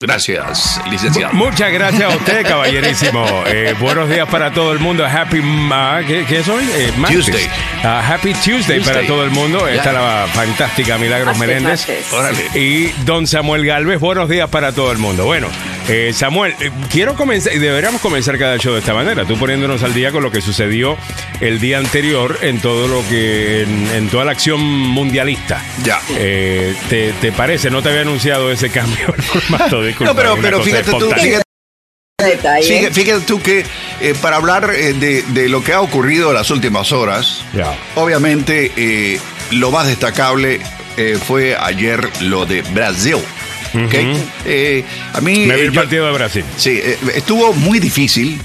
Gracias, licenciado. Muchas gracias a usted, caballerísimo. Eh, buenos días para todo el mundo. Happy ma ¿qué, qué es hoy? Eh, martes. Tuesday. Ah, happy Tuesday, Tuesday. para todo el mundo. Ya. Está la fantástica Milagros Meléndez. Y don Samuel Galvez, buenos días para todo el mundo. Bueno, eh, Samuel, eh, quiero comenzar, y deberíamos comenzar cada show de esta manera, tú poniéndonos al día con lo que sucedió el día anterior en todo lo que, en, en toda la acción mundialista. Ya. Eh, ¿te, te parece? No te había anunciado ese cambio el formato, disculpa, No, pero, pero fíjate tú, fíjate, Detalle. fíjate- fíjate tú que eh, para hablar eh, de, de lo que ha ocurrido en las últimas horas, Ya. obviamente eh, lo más destacable eh, fue ayer lo de Brasil. Eh, a mí Me vi eh, el yo- partido de Brasil. Sí, eh, estuvo muy difícil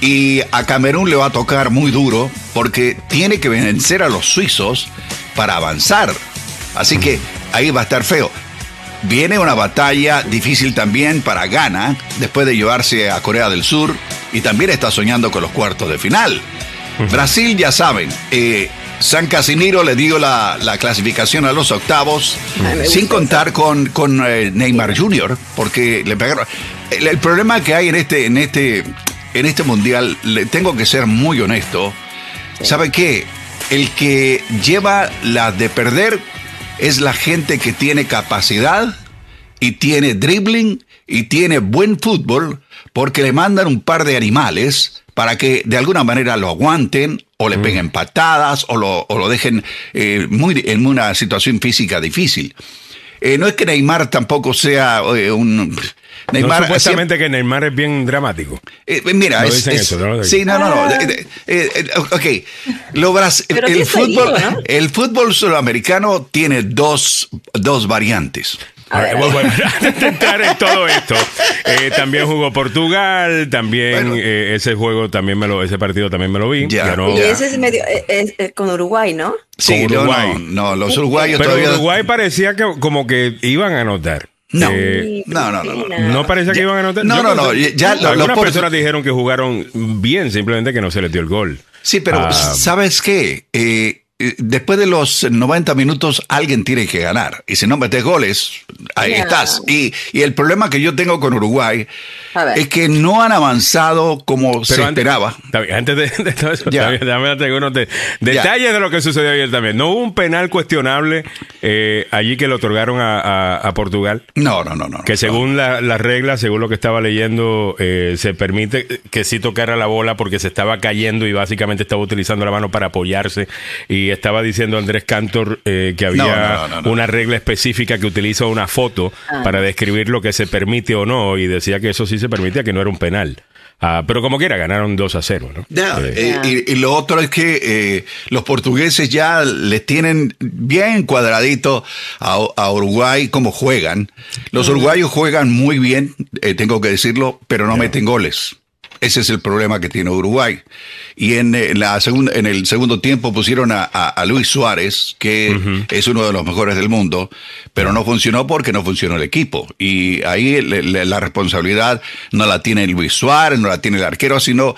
y a Camerún le va a tocar muy duro porque tiene que vencer a los suizos para avanzar. Así que ahí va a estar feo. Viene una batalla difícil también para Ghana después de llevarse a Corea del Sur y también está soñando con los cuartos de final. Brasil, ya saben, eh, San Casimiro le dio la, la clasificación a los octavos Ay, sin contar con, con eh, Neymar Jr. porque le pegaron. El, el problema que hay en este, en este, en este mundial, le tengo que ser muy honesto. ¿Sabe qué? El que lleva la de perder es la gente que tiene capacidad y tiene dribbling y tiene buen fútbol porque le mandan un par de animales para que de alguna manera lo aguanten o le peguen patadas o lo, o lo dejen eh, muy, en una situación física difícil. Eh, no es que Neymar tampoco sea eh, un... No, Neymar supuestamente que Neymar es bien dramático. eh, mira, No es, dicen es- eso, no lo sí, no, no, no. eh, ok, lo bras- Pero el fútbol, ¿no? el fútbol sudamericano tiene dos, dos variantes. A ver, Bueno, bueno, antes de entrar en todo esto, eh, también jugó Portugal, también Bueno. eh, ese juego también me lo, ese partido también me lo vi. Ya. ganó- Y ese es medio. eh, es- eh, con Uruguay, ¿no? Sí, Uruguay. no, no, los uruguayos Pero todavía. Uruguay parecía que como que iban a anotar. No. Eh, No, no, no, no. No parecía que Ya- iban a anotar. no, no, no, ya lo- Algunas personas dijeron que jugaron bien, simplemente que no se les dio el gol. Sí, pero Ah. ¿sabes qué? Eh, después de los 90 minutos alguien tiene que ganar. Y si no metes goles, ahí estás. Y, y el problema que yo tengo con Uruguay. Es que no han avanzado como se antes- esperaba. bien, antes de, de todo eso, unos de- detalles de lo que sucedió ayer también. No hubo un penal cuestionable eh, allí que le otorgaron a, a- a Portugal. No, no, no, no. Que no. según la- las reglas, según lo que estaba leyendo, eh, se permite que sí tocara la bola porque se estaba cayendo y básicamente estaba utilizando la mano para apoyarse. Y estaba diciendo Andrés Cantor eh, que había No, no, no, no. una regla específica que utiliza una foto Ah. para describir lo que se permite o no. Y decía que eso sí se permitía, que no era un penal. Ah, pero como quiera, ganaron 2 a 0. ¿no? Eh, eh, y, y lo otro es que eh, los portugueses ya les tienen bien cuadradito a, a Uruguay cómo juegan. Los uruguayos juegan muy bien, eh, tengo que decirlo, pero no meten goles. Ese es el problema que tiene Uruguay. Y en, eh, la segunda, en el segundo tiempo pusieron a, a- a Luis Suárez, que es uno de los mejores del mundo, pero no funcionó porque no funcionó el equipo. Y ahí le- le- la responsabilidad no la tiene Luis Suárez, no la tiene el arquero, sino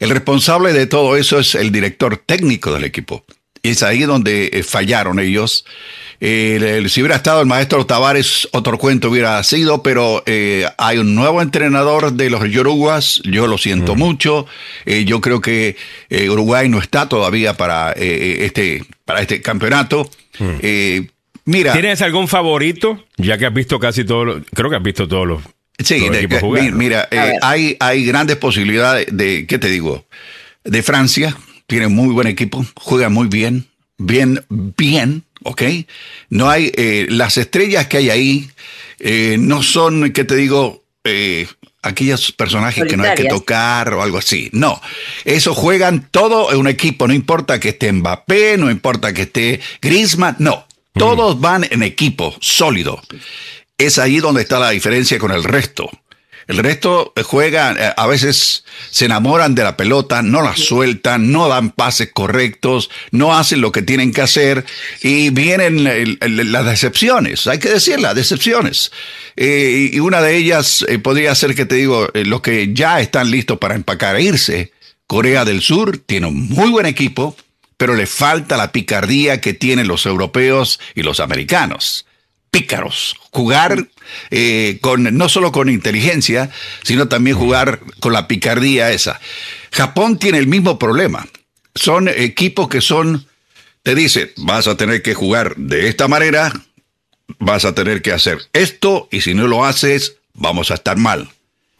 el responsable de todo eso es el director técnico del equipo. Y es ahí donde eh, fallaron ellos. Eh, el- si hubiera estado el maestro Tavares, otro cuento hubiera sido, pero eh, hay un nuevo entrenador de los Yoruguas, yo lo siento mucho, Eh, yo creo que eh, Uruguay no está todavía para, eh, este, para este campeonato. Eh, mira, ¿Tienes algún favorito? Ya que has visto casi todos los. Creo que has visto todos los. Sí, de- jugar, mira, eh, hay, hay grandes posibilidades de, ¿qué te digo? De Francia, tiene muy buen equipo, juega muy bien, bien, bien, ¿ok? No hay, eh, las estrellas que hay ahí eh, no son, ¿qué te digo? Eh, aquellos personajes que no hay que tocar o algo así. No, eso juegan todo en un equipo, no importa que esté Mbappé, no importa que esté Griezmann, no, todos van en equipo sólido. Es ahí donde está la diferencia con el resto. El resto eh, juegan, eh, a veces se enamoran de la pelota, no la sueltan, no dan pases correctos, no hacen lo que tienen que hacer y vienen las decepciones, hay que decir las decepciones. Eh, y y una de ellas eh, podría ser que te digo, eh, los que ya están listos para empacar e irse. Corea del Sur tiene un muy buen equipo, pero le falta la picardía que tienen los europeos y los americanos. Pícaros, jugar eh, con no solo con inteligencia, sino también jugar con la picardía esa. Japón tiene el mismo problema. Son equipos que son, te dicen, vas a tener que jugar de esta manera, vas a tener que hacer esto, y si no lo haces, vamos a estar mal.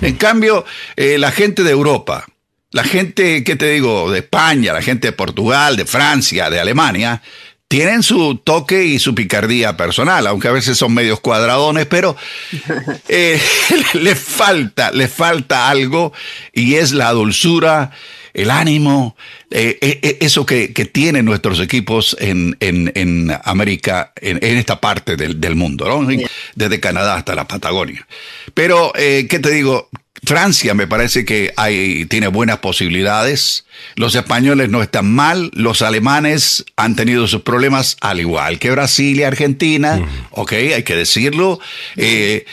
En cambio, eh, la gente de Europa, la gente, ¿qué te digo?, de España, la gente de Portugal, de Francia, de Alemania, tienen su toque y su picardía personal, aunque a veces son medios cuadradones, pero eh, le falta, le falta algo y es la dulzura, el ánimo, eh, eh, eso que, que, tienen nuestros equipos en, en, en América, en, en, esta parte del, del mundo, ¿no? desde Canadá hasta la Patagonia. Pero, eh, ¿qué te digo? Francia me parece que hay, tiene buenas posibilidades. Los españoles no están mal. Los alemanes han tenido sus problemas al igual que Brasil y Argentina. Uh -huh. Ok, hay que decirlo. Eh,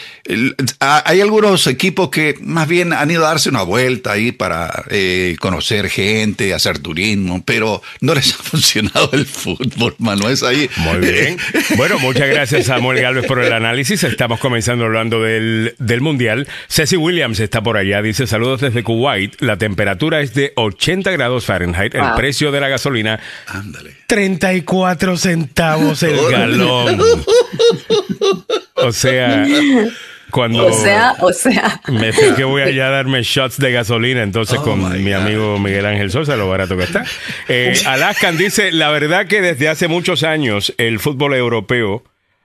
hay algunos equipos que más bien han ido a darse una vuelta ahí para eh, conocer gente, hacer turismo, pero no les ha funcionado el fútbol, mano. Es ahí. Muy bien. Bueno, muchas gracias, Samuel Galvez, por el análisis. Estamos comenzando hablando del, del Mundial. Ceci Williams está por allá. Dice: Saludos desde Kuwait. La temperatura es de 80 grados Fahrenheit. El precio de la gasolina, Ándale. 34 centavos el galón. O sea, cuando. O sea, o sea. Me fui que voy allá a darme shots de gasolina, entonces Oh con mi amigo Miguel Ángel Sosa, lo barato que está. Eh, Alaskan dice, la verdad que desde hace muchos años el fútbol europeo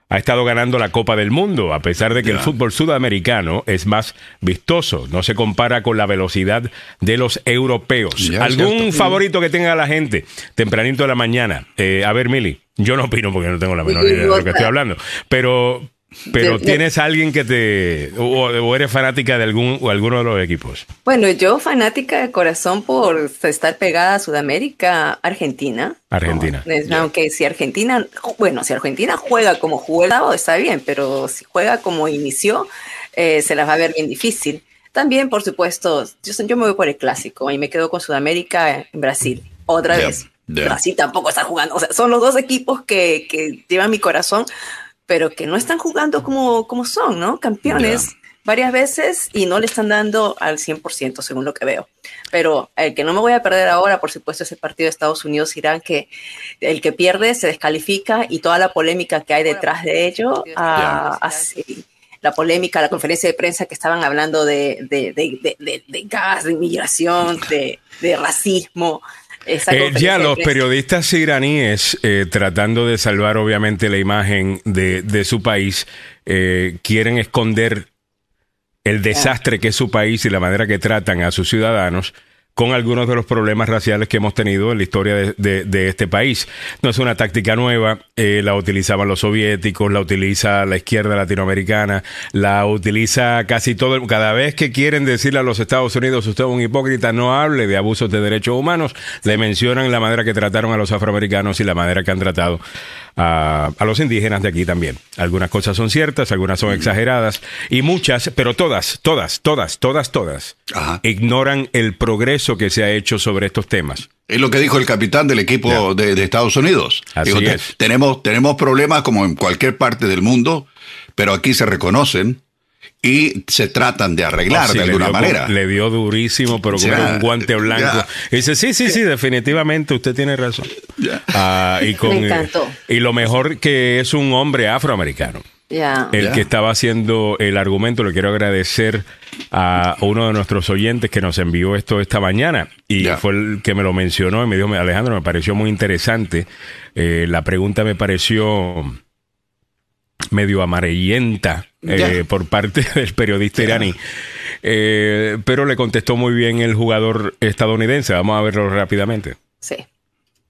ha estado ganando la Copa del Mundo, a pesar de que el fútbol sudamericano es más vistoso, no se compara con la velocidad de los europeos. ¿Algún cierto. favorito que tenga la gente tempranito de la mañana? Eh, a ver, Mili, yo no opino porque no tengo la menor idea de lo que estoy hablando, pero... Pero tienes alguien que te o, o eres fanática de algún o alguno de los equipos. Bueno, yo fanática de corazón por estar pegada a Sudamérica, Argentina. Argentina. No, es- Aunque si Argentina, bueno, si Argentina juega como jugó el sábado, está bien, pero si juega como inició, eh, se las va a ver bien difícil. También, por supuesto, yo, yo me voy por el clásico y me quedo con Sudamérica en Brasil. Otra vez. ya. Brasil tampoco está jugando. O sea, son los dos equipos que, que llevan mi corazón, pero que no están jugando como, como son, ¿no? Campeones Ya. varias veces y no le están dando al 100% según lo que veo. Pero el que no me voy a perder ahora, por supuesto, es el partido de Estados Unidos-Irán, que el que pierde se descalifica y toda la polémica que hay detrás de ello, ah, así, la polémica, la conferencia de prensa que estaban hablando de, de, de, de, de- de gas, de inmigración, de, de racismo. Eh, ya los periodistas iraníes, eh, tratando de salvar obviamente la imagen de, de su país, eh, quieren esconder el desastre que es su país y la manera que tratan a sus ciudadanos con algunos de los problemas raciales que hemos tenido en la historia de, de- de este país. No es una táctica nueva, eh, la utilizaban los soviéticos, la utiliza la izquierda latinoamericana, la utiliza casi todo, el- cada vez que quieren decirle a los Estados Unidos, usted es un hipócrita, no hable de abusos de derechos humanos, le mencionan la manera que trataron a los afroamericanos y la manera que han tratado a, a los indígenas de aquí también. Algunas cosas son ciertas, algunas son exageradas y muchas, pero todas, todas, todas, todas, todas, Ajá. ignoran el progreso que se ha hecho sobre estos temas. Es lo que dijo el capitán del equipo de, de Estados Unidos. Así Dijo, "Te- es. Tenemos, tenemos problemas como en cualquier parte del mundo, pero aquí se reconocen y se tratan de arreglar Ah, sí, de le alguna dio manera. le dio durísimo, pero con un guante blanco. Y dice, sí, sí, sí, definitivamente usted tiene razón. Ah, y, con, Me encantó. y lo mejor que es un hombre afroamericano. El que estaba haciendo el argumento, le quiero agradecer a uno de nuestros oyentes que nos envió esto esta mañana y fue el que me lo mencionó y me dijo, Alejandro, me pareció muy interesante. Eh, la pregunta me pareció medio amarillenta eh, Ya. por parte del periodista iraní. Eh, pero le contestó muy bien el jugador estadounidense. Vamos a verlo rápidamente. Sí.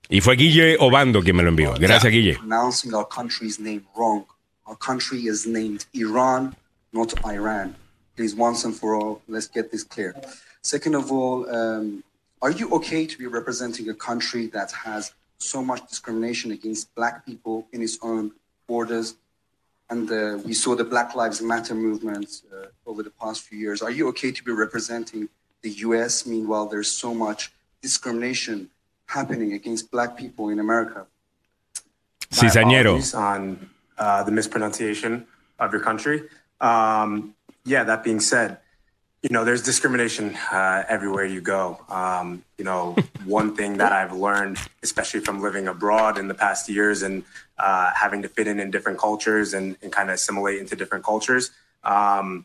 Y fue Guille Obando quien me lo envió. Gracias, Guille. pronouncing our country's name wrong. Our country is named Iran, not Iran. Please, once and for all, let's get this clear. Second of all, um, are you okay to be representing a country that has so much discrimination against black people in its own borders? And uh, we saw the Black Lives Matter movement uh, over the past few years. Are you okay to be representing the US? Meanwhile, there's so much discrimination happening against black people in America. Cizañero. My on uh, the mispronunciation of your country. Um, yeah, that being said, you know, there's discrimination uh, everywhere you go. Um, you know, one thing that I've learned, especially from living abroad in the past years and uh, having to fit in in different cultures and, and kind of assimilate into different cultures, um,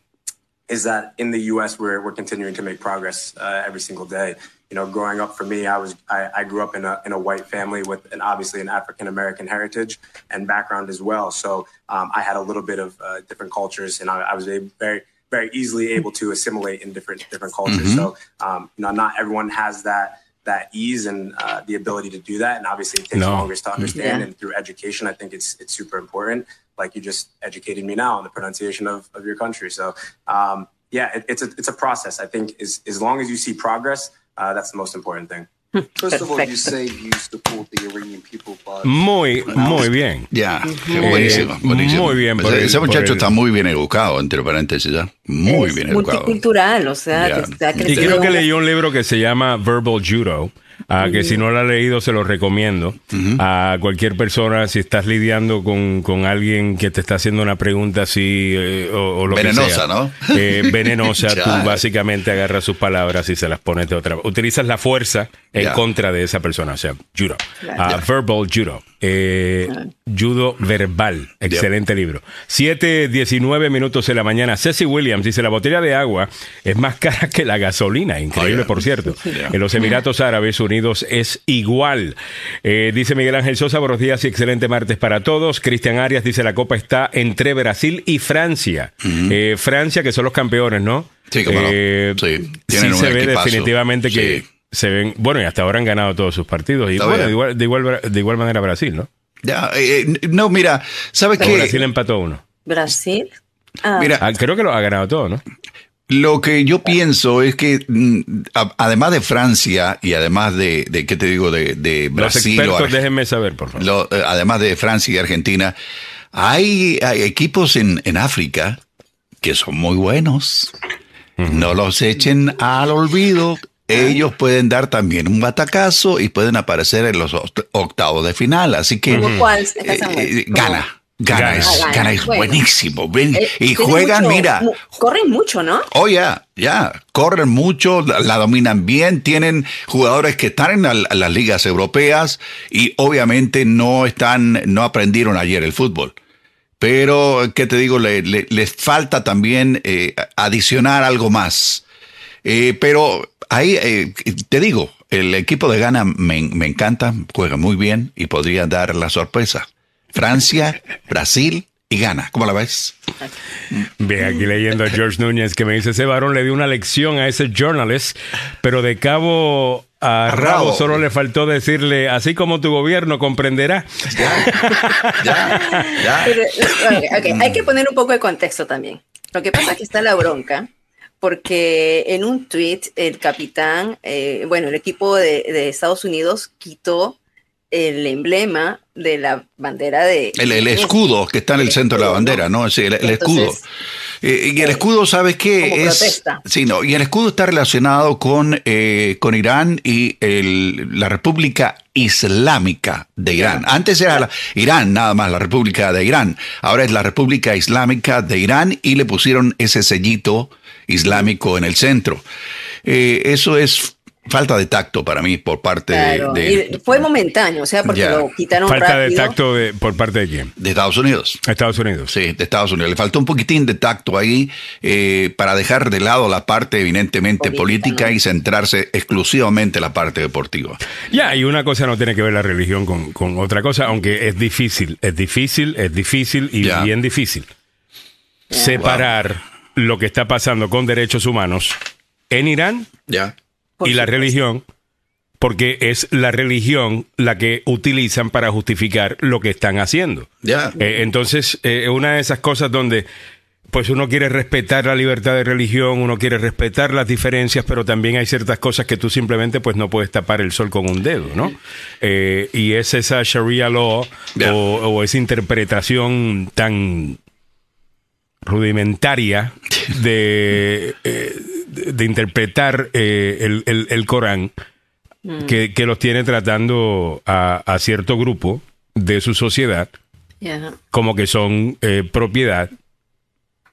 is that in the U.S. we're we're continuing to make progress uh, every single day. You know, growing up for me, I was I, I grew up in a in a white family with an obviously an African American heritage and background as well. So um, I had a little bit of uh, different cultures, and I, I was a very very easily able to assimilate in different different cultures. So um, you know, not everyone has that that ease and uh, the ability to do that, and obviously it takes No. longer to understand. Yeah. And through education, I think it's it's super important. Like you just educated me now on the pronunciation of, of your country. So um, yeah, it, it's a it's a process. I think as as long as you see progress, uh, that's the most important thing. First of all, you Perfecto. say you Muy, muy bien. Ya, qué Eh, buenísimo, buenísimo. muy bien Pues el- ese por muchacho el- está muy bien educado, entre paréntesis, ¿ya? Muy es bien educado. multicultural, o sea, Ya. que está Y creo que leyó un libro que se llama Verbal Judo, ah, que si no lo ha leído se lo recomiendo a cualquier persona si estás lidiando con, con alguien que te está haciendo una pregunta así eh, o, o lo Venenosa, que sea. ¿no? Eh, venenosa, tú básicamente agarras sus palabras y se las pones de otra Utilizas la fuerza en contra de esa persona, o sea, judo. Claro. Ah, Verbal Judo. Eh, Judo verbal. Excelente libro. 7, 19 minutos de la mañana. Ceci Williams dice: La botella de agua es más cara que la gasolina. Increíble, Oh, yeah. por cierto. Yeah. En los Emiratos Árabes Unidos es igual. Eh, dice Miguel Ángel Sosa: Buenos días y excelente martes para todos. Cristian Arias dice: La copa está entre Brasil y Francia. Eh, Francia, que son los campeones, ¿no? Sí, cómo no. Eh, Sí, sí tienen un se ve equipazo. definitivamente que Sí. se ven. Bueno, y hasta ahora han ganado todos sus partidos. Y Está bueno, de igual, de, igual, de igual manera Brasil, ¿no? Ya, no, mira, ¿sabes qué? Brasil empató uno. Brasil. Ah, Mira, Ah, creo que lo ha ganado todo, ¿no? Lo que yo pienso es que, mm, además de Francia y además de, de ¿qué te digo?, de, de Los Brasil, o expertos, déjenme saber, por favor. lo- eh, además de Francia y Argentina, hay, hay equipos en, en África que son muy buenos. No los echen al olvido. Ellos pueden dar también un batacazo y pueden aparecer en los oct- octavos de final. Así que ¿Cómo cuál? eh, gana. Gana es Bueno. buenísimo. ven, eh, y juegan, mucho- mira, corren mucho, ¿no? Oh, ya, ya. Corren mucho, la, la dominan bien, tienen jugadores que están en la- las ligas europeas y obviamente no están, no aprendieron ayer el fútbol. Pero, ¿qué te digo? Le- le- les falta también eh, adicionar algo más. Eh, pero ahí, eh, te digo, el equipo de Ghana me, me encanta, juega muy bien y podría dar la sorpresa. Francia, Brasil y Ghana. ¿Cómo la ves? Ve aquí leyendo a George Núñez que me dice: Ese varón le dio una lección a ese journalist, pero de cabo a rabo rabo. solo le faltó decirle: Así como tu gobierno comprenderá. Ya, ya. Pero, ok, ok, Hay que poner un poco de contexto también. Lo que pasa es que está la bronca, porque en un tweet el capitán, eh, bueno, el equipo de, de Estados Unidos quitó el emblema de la bandera de... El, el escudo que está en el centro de la bandera, ¿no? Sí, el, el escudo. Eh, y el escudo, ¿sabes qué? como es, protesta. Sí, no, y el escudo está relacionado con, eh, con Irán y el- la República Islámica de Irán. Antes era la- Irán, nada más, la República de Irán. Ahora es la República Islámica de Irán y le pusieron ese sellito islámico en el centro. Eh, eso es falta de tacto para mí por parte de- Claro, de, y fue momentáneo, o sea, porque Ya. lo quitaron Falta de tacto de- por parte de quién? de Estados Unidos. Estados Unidos. Sí, de Estados Unidos. Le faltó un poquitín de tacto ahí eh, para dejar de lado la parte evidentemente Política, política ¿no? y centrarse exclusivamente en la parte deportiva. Ya, y una cosa no tiene que ver la religión con, con otra cosa, aunque es difícil, es difícil, es difícil y Ya. bien difícil separar lo que está pasando con derechos humanos en Irán Ya. Por y la religión, porque es la religión la que utilizan para justificar lo que están haciendo. Ya. Eh, entonces, eh, una de esas cosas donde pues uno quiere respetar la libertad de religión, uno quiere respetar las diferencias, pero también hay ciertas cosas que tú simplemente pues no puedes tapar el sol con un dedo, ¿no? Eh, y es esa Sharia law o, o esa interpretación tan rudimentaria de, eh, de, interpretar eh, el, el- el Corán que, que los tiene tratando a, a cierto grupo de su sociedad como que son eh, propiedad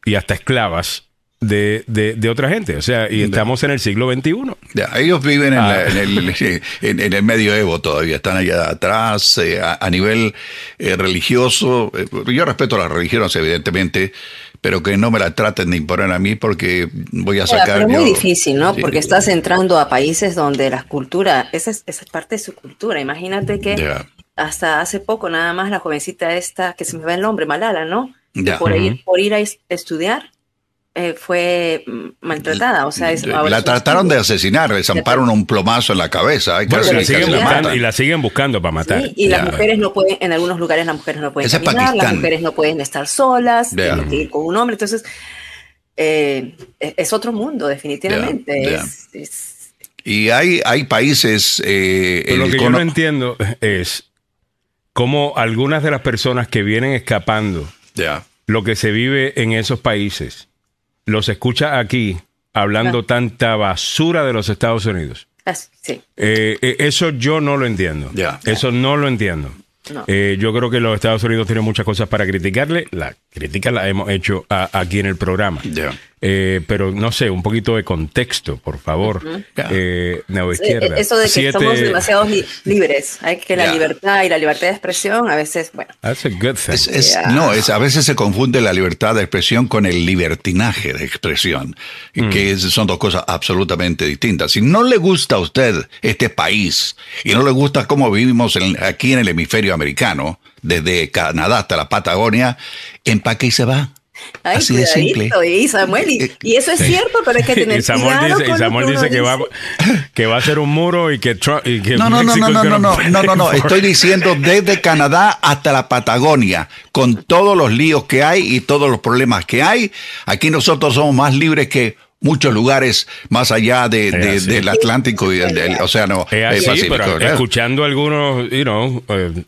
y hasta esclavas de, de, de otra gente. O sea, y estamos en el siglo XXI. Ya, ellos viven en, Ah. la- en el, en, en el medioevo todavía, están allá atrás, eh, a, a nivel eh, religioso. eh, yo respeto las religiones, evidentemente, pero que no me la traten de imponer a mí porque voy a sacar. pero es muy difícil, ¿no? Sí. Porque estás entrando a países donde la cultura, esa es, esa es parte de su cultura. Imagínate que hasta hace poco nada más la jovencita esta, que se me va el nombre, Malala, ¿no? Por, ir, por ir a es- estudiar eh, fue mm, maltratada. O sea, es, ahora la trataron de asesinar, le zamparon un plomazo en la cabeza. Bueno, casi- y la siguen la buscando, matan. y la siguen buscando para matar. Sí, y las mujeres no pueden, en algunos lugares las mujeres no pueden caminar, las mujeres no pueden estar solas, tienen que ir con un hombre. Entonces, eh, es es otro mundo, definitivamente. Es- es- Y hay, hay países. eh, Pero lo que yo no entiendo es cómo algunas de las personas que vienen escapando Ya. lo que se vive en esos países, los escucha aquí hablando Ah. tanta basura de los Estados Unidos. es- sí. Eh, eh, eso yo no lo entiendo. Ya. Eso no lo entiendo. No. Eh, yo creo que los Estados Unidos tienen muchas cosas para criticarle. La crítica la hemos hecho a- aquí en el programa. Ya. Eh, pero no sé, un poquito de contexto, por favor. Eh, neoizquierda. Eso de que Siete- somos demasiado li- libres. Hay que la libertad y la libertad de expresión a veces, bueno, That's a good thing. Es, es- Ya. No, es, a veces se confunde la libertad de expresión con el libertinaje de expresión, Mm. que es- son dos cosas absolutamente distintas. Si no le gusta a usted este país y no le gusta cómo vivimos en- aquí en el hemisferio americano, desde Canadá hasta la Patagonia, empaque y se va. Ay, Así de simple. cuidadito, Y Samuel, y, y eso es cierto, pero hay que tener y Samuel cuidado dice, y con lo Samuel que uno dice que va, que va a ser un muro y que, Trump- y que No, no, no, no, no, no, no, no, no, no. Estoy diciendo desde Canadá hasta la Patagonia, con todos los líos que hay y todos los problemas que hay. Aquí nosotros somos más libres que muchos lugares más allá de- de- del Atlántico y del, del Océano Es eh, así, Pacífico. pero escuchando algunos, you know, eh,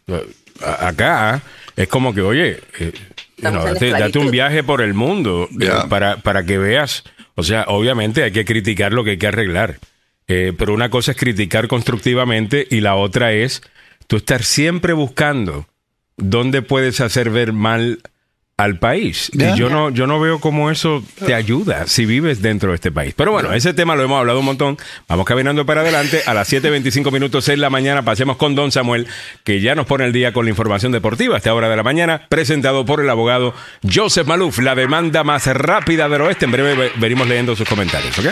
a- acá, es como que, oye, eh, you Estamos know, en date, un viaje por el mundo eh, para, para que veas. O sea, obviamente hay que criticar lo que hay que arreglar. Eh, pero una cosa es criticar constructivamente y la otra es tú estar siempre buscando dónde puedes hacer ver mal al país. Y yo no, yo no veo cómo eso te ayuda si vives dentro de este país. Pero bueno, ese tema lo hemos hablado un montón. Vamos caminando para adelante. A las 7.25 minutos en la mañana pasemos con Don Samuel, que ya nos pone el día con la información deportiva a esta hora de la mañana, presentado por el abogado Joseph Maluf, la demanda más rápida del oeste. En breve ve- venimos leyendo sus comentarios, ¿ok?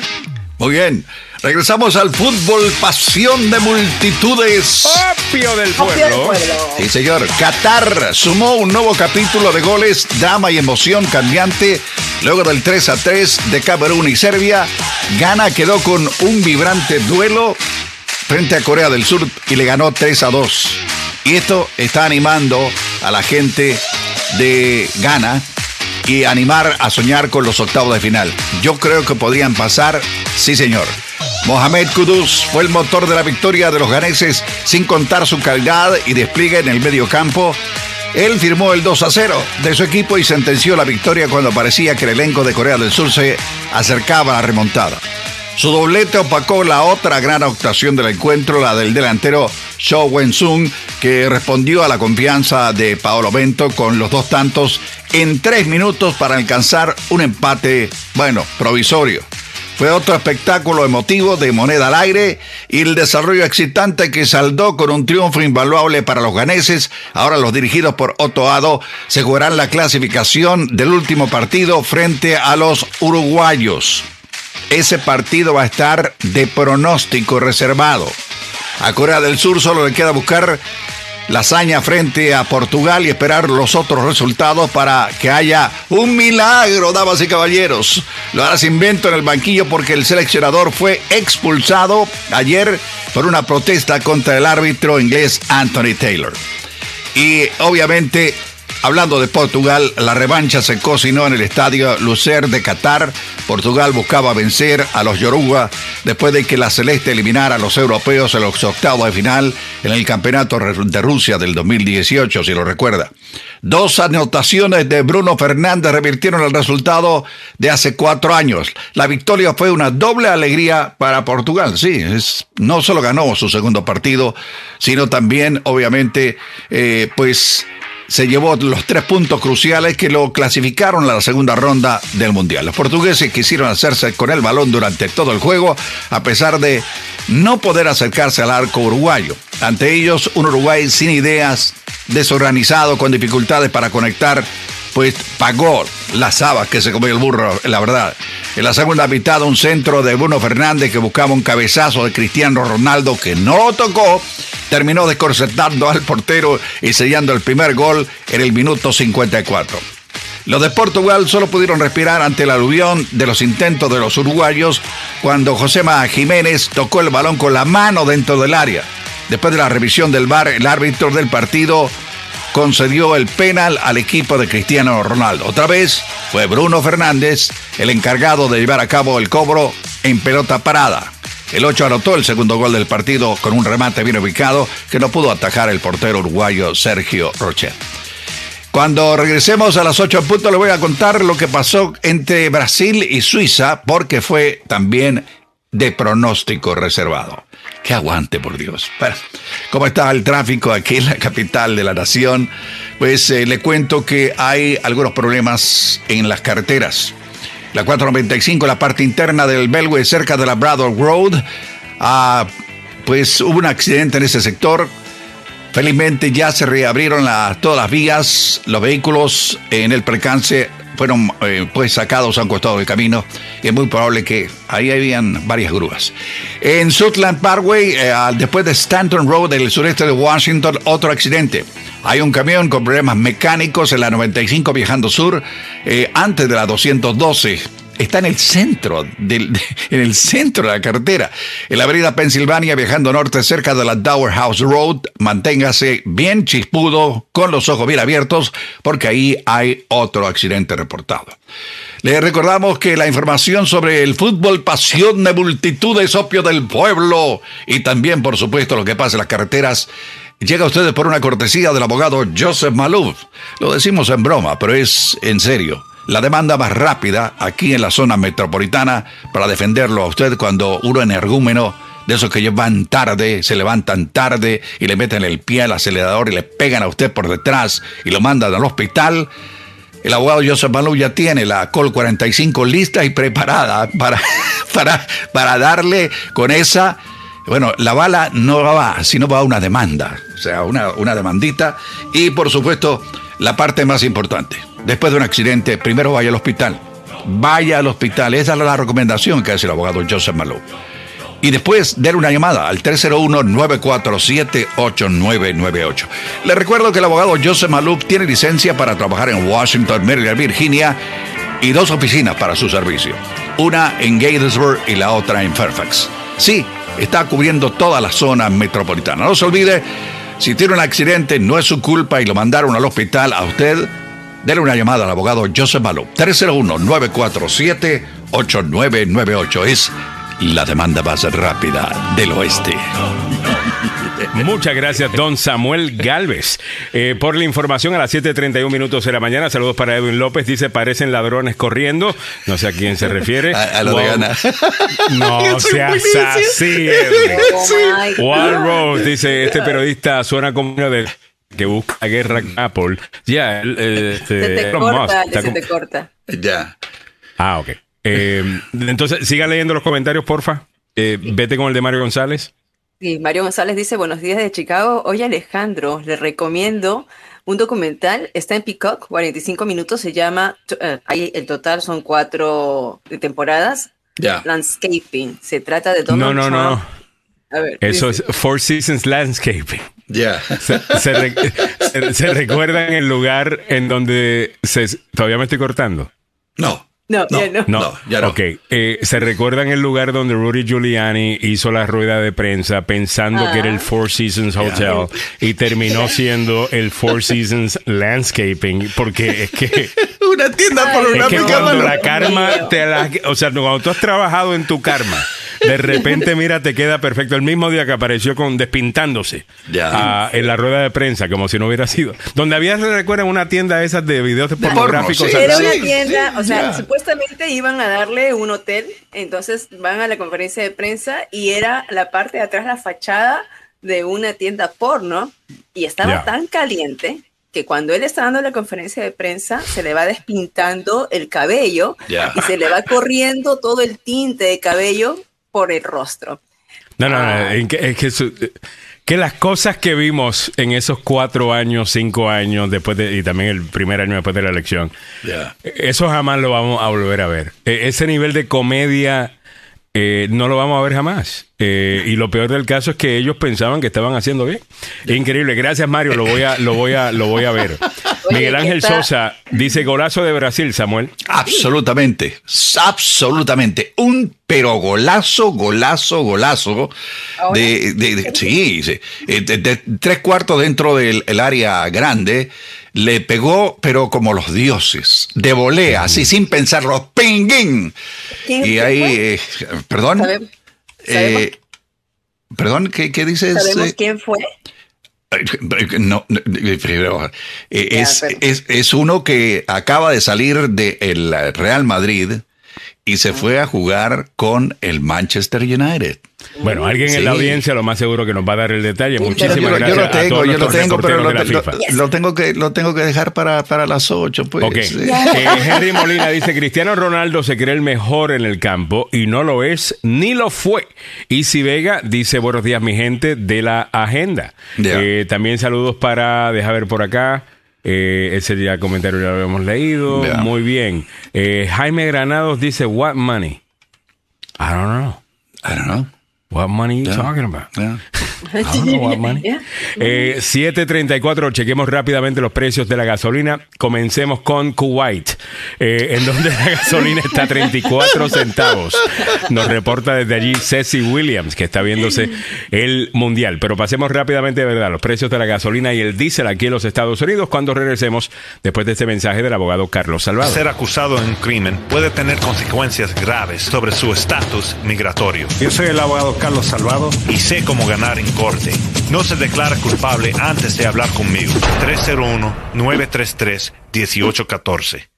Muy bien. Regresamos al fútbol, pasión de multitudes. Opio del Opio del pueblo. pueblo. Sí, señor. Qatar sumó un nuevo capítulo de goles, drama y emoción cambiante. Luego del 3 a 3 de Camerún y Serbia, Ghana quedó con un vibrante duelo frente a Corea del Sur y le ganó 3 a 2. Y esto está animando a la gente de Ghana y animar a soñar con los octavos de final. Yo creo que podrían pasar, sí señor. Mohamed Kudus fue el motor de la victoria de los ganeses sin contar su calidad y despliegue en el medio campo. Él firmó el 2 a 0 de su equipo y sentenció la victoria cuando parecía que el elenco de Corea del Sur se acercaba a la remontada. Su doblete opacó la otra gran actuación del encuentro, la del delantero Cho Wen-sung, que respondió a la confianza de Paolo Bento con los dos tantos en tres minutos para alcanzar un empate, bueno, provisorio. Fue otro espectáculo emotivo de moneda al aire y el desarrollo excitante que saldó con un triunfo invaluable para los ganeses. Ahora los dirigidos por Otto Ado se jugarán la clasificación del último partido frente a los uruguayos. Ese partido va a estar de pronóstico reservado. A Corea del Sur solo le queda buscar la hazaña frente a Portugal y esperar los otros resultados para que haya un milagro, damas y caballeros. Lo harás invento en el banquillo porque el seleccionador fue expulsado ayer por una protesta contra el árbitro inglés Anthony Taylor. Y obviamente, hablando de Portugal, la revancha se cocinó en el estadio Lucer de Qatar. Portugal buscaba vencer a los Yoruba después de que la Celeste eliminara a los europeos en los octavos de final en el Campeonato de Rusia del 2018, si lo recuerda. Dos anotaciones de Bruno Fernández revirtieron el resultado de hace cuatro años. La victoria fue una doble alegría para Portugal. Sí, es, no solo ganó su segundo partido, sino también, obviamente, eh, pues se llevó los tres puntos cruciales que lo clasificaron a la segunda ronda del Mundial. Los portugueses quisieron hacerse con el balón durante todo el juego, a pesar de no poder acercarse al arco uruguayo. Ante ellos, un Uruguay sin ideas, desorganizado, con dificultades para conectar, pues pagó las habas que se comió el burro, la verdad. En la segunda mitad, un centro de Bruno Fernández que buscaba un cabezazo de Cristiano Ronaldo que no lo tocó, terminó descorsetando al portero y sellando el primer gol en el minuto 54. Los de Portugal solo pudieron respirar ante el aluvión de los intentos de los uruguayos cuando Josema Jiménez tocó el balón con la mano dentro del área. Después de la revisión del VAR, el árbitro del partido concedió el penal al equipo de Cristiano Ronaldo. Otra vez fue Bruno Fernández el encargado de llevar a cabo el cobro en pelota parada. El 8 anotó el segundo gol del partido con un remate bien ubicado que no pudo atajar el portero uruguayo Sergio Rocher. Cuando regresemos a las 8 puntos le voy a contar lo que pasó entre Brasil y Suiza porque fue también de pronóstico reservado. Que aguante, por Dios. Bueno, ¿cómo está el tráfico aquí en la capital de la nación? Pues eh, le cuento que hay algunos problemas en las carreteras. La 495, la parte interna del Belway, cerca de la Braddock Road, ah, pues hubo un accidente en ese sector. Felizmente ya se reabrieron todas las vías, los vehículos en el percance fueron eh, pues sacados a un costado del camino y es muy probable que ahí habían varias grúas. En Sutland Parkway, eh, después de Stanton Road, del sureste de Washington, otro accidente. Hay un camión con problemas mecánicos en la 95 viajando sur, eh, antes de la 212 está en el centro, del, en el centro de la carretera. En la avenida Pensilvania, viajando norte cerca de la Dower House Road, manténgase bien chispudo, con los ojos bien abiertos, porque ahí hay otro accidente reportado. Le recordamos que la información sobre el fútbol, pasión de multitudes, opio del pueblo y también, por supuesto, lo que pasa en las carreteras, llega a ustedes por una cortesía del abogado Joseph Malouf. Lo decimos en broma, pero es en serio la demanda más rápida aquí en la zona metropolitana para defenderlo a usted cuando uno energúmeno de esos que llevan tarde, se levantan tarde y le meten el pie al acelerador y le pegan a usted por detrás y lo mandan al hospital. El abogado Joseph Malou ya tiene la Col 45 lista y preparada para, para, para darle con esa. Bueno, la bala no va, sino va a una demanda, o sea, una, una demandita. Y por supuesto, la parte más importante después de un accidente, primero vaya al hospital. Vaya al hospital. Esa es la recomendación que hace el abogado Joseph Malou. Y después, déle una llamada al 301-947-8998. Le recuerdo que el abogado Joseph Malouf tiene licencia para trabajar en Washington, Maryland, Virginia y dos oficinas para su servicio. Una en Gatesburg y la otra en Fairfax. Sí, está cubriendo toda la zona metropolitana. No se olvide, si tiene un accidente, no es su culpa y lo mandaron al hospital a usted Dele una llamada al abogado Joseph Malo. 301-947-8998. Es la demanda más rápida del oeste. Muchas gracias, don Samuel Galvez, eh, por la información a las 7:31 minutos de la mañana. Saludos para Edwin López. Dice: parecen ladrones corriendo. No sé a quién se refiere. A, lo de Gana. No seas así, Edwin. Oh Rose dice: Este periodista suena como uno de que busca guerra con Apple. Ya, este, se te corta, se te corta. Ya. Ah, ok. Eh, entonces, siga leyendo los comentarios, porfa. Eh, vete con el de Mario González. Sí, Mario González dice, buenos días de Chicago. Oye Alejandro, le recomiendo un documental, está en Peacock, 45 minutos, se llama, ahí el total son cuatro temporadas. Ya. Landscaping, se trata de Donald No, no, Trump. no. A ver, Eso dice. es Four Seasons Landscaping. Ya. Se, se, re, se, se, recuerdan el lugar en donde se. ¿Todavía me estoy cortando? No. No, no, ya no. no. no ya no. Ok. Eh, ¿Se recuerdan el lugar donde Rudy Giuliani hizo la rueda de prensa pensando ah. que era el Four Seasons Hotel yeah. y terminó siendo el Four Seasons Landscaping? Porque es que. una tienda por una es que cuando la karma te la. O sea, cuando tú has trabajado en tu karma de repente, mira, te queda perfecto. El mismo día que apareció con despintándose ya. uh, en la rueda de prensa, como si no hubiera sido. Donde había, se recuerda, una tienda esas de videos pornográficos. Sí, era una tienda, o sea, yeah. supuestamente iban a darle un hotel, entonces van a la conferencia de prensa y era la parte de atrás, la fachada de una tienda porno, y estaba yeah. tan caliente que cuando él está dando la conferencia de prensa se le va despintando el cabello Ya. y se le va corriendo todo el tinte de cabello por el rostro. No, no, no, en que- es que, su- que las cosas que vimos en esos cuatro años, cinco años después de, y también el primer año después de la elección, eso jamás lo vamos a volver a ver. E- ese nivel de comedia eh, no lo vamos a ver jamás. Eh, y lo peor del caso es que ellos pensaban que estaban haciendo bien. Increíble. Gracias, Mario. Lo voy a, lo voy a, lo voy a ver. Oye, Miguel ¿qué Ángel? Sosa dice golazo de Brasil, Samuel. Absolutamente, absolutamente. Un pero golazo, golazo, golazo. De, de- de- sí, sí. Eh, de- de tres cuartos dentro del el área grande. Le pegó, pero como los dioses. De volea, así sin pensarlo. ¡Pinguín! ¿Quién- Y ahí, eh, perdón. ¿Sabe- sabemos, eh, perdón, ¿qué, qué dices? sabemos quién fue? No, eh, eh, es, es, es uno que acaba de salir del Real Madrid y se fue a jugar con el Manchester United. Bueno, alguien en la audiencia lo más seguro que nos va a dar el detalle. Muchísimas yo, lo- yo gracias lo a tengo, todos yo lo tengo, pero lo, tengo que lo tengo que dejar para, para las 8, pues. Ok. Sí. Eh, Henry Molina dice, Cristiano Ronaldo se cree el mejor en el campo y no lo es ni lo fue. Y si Vega dice, buenos días mi gente de la agenda. Eh, también saludos para, deja ver por acá. Eh, ese ya comentario ya lo hemos leído. Muy bien. Eh, Jaime Granados dice, what money? I don't know. I don't know. What money you Yeah. talking about? Yeah. I don't know what money. Yeah. Eh, 7.34, chequemos rápidamente los precios de la gasolina. Comencemos con Kuwait, eh, en donde la gasolina está a 34 centavos. Nos reporta desde allí Ceci Williams, que está viéndose el mundial. Pero pasemos rápidamente, de verdad, los precios de la gasolina y el diésel aquí en los Estados Unidos cuando regresemos después de este mensaje del abogado Carlos Salvador. Ser acusado de un crimen puede tener consecuencias graves sobre su estatus migratorio. Yo soy el abogado Carlos Salvado. Y sé cómo ganar en corte. No se declara culpable antes de hablar conmigo. 301-933-1814.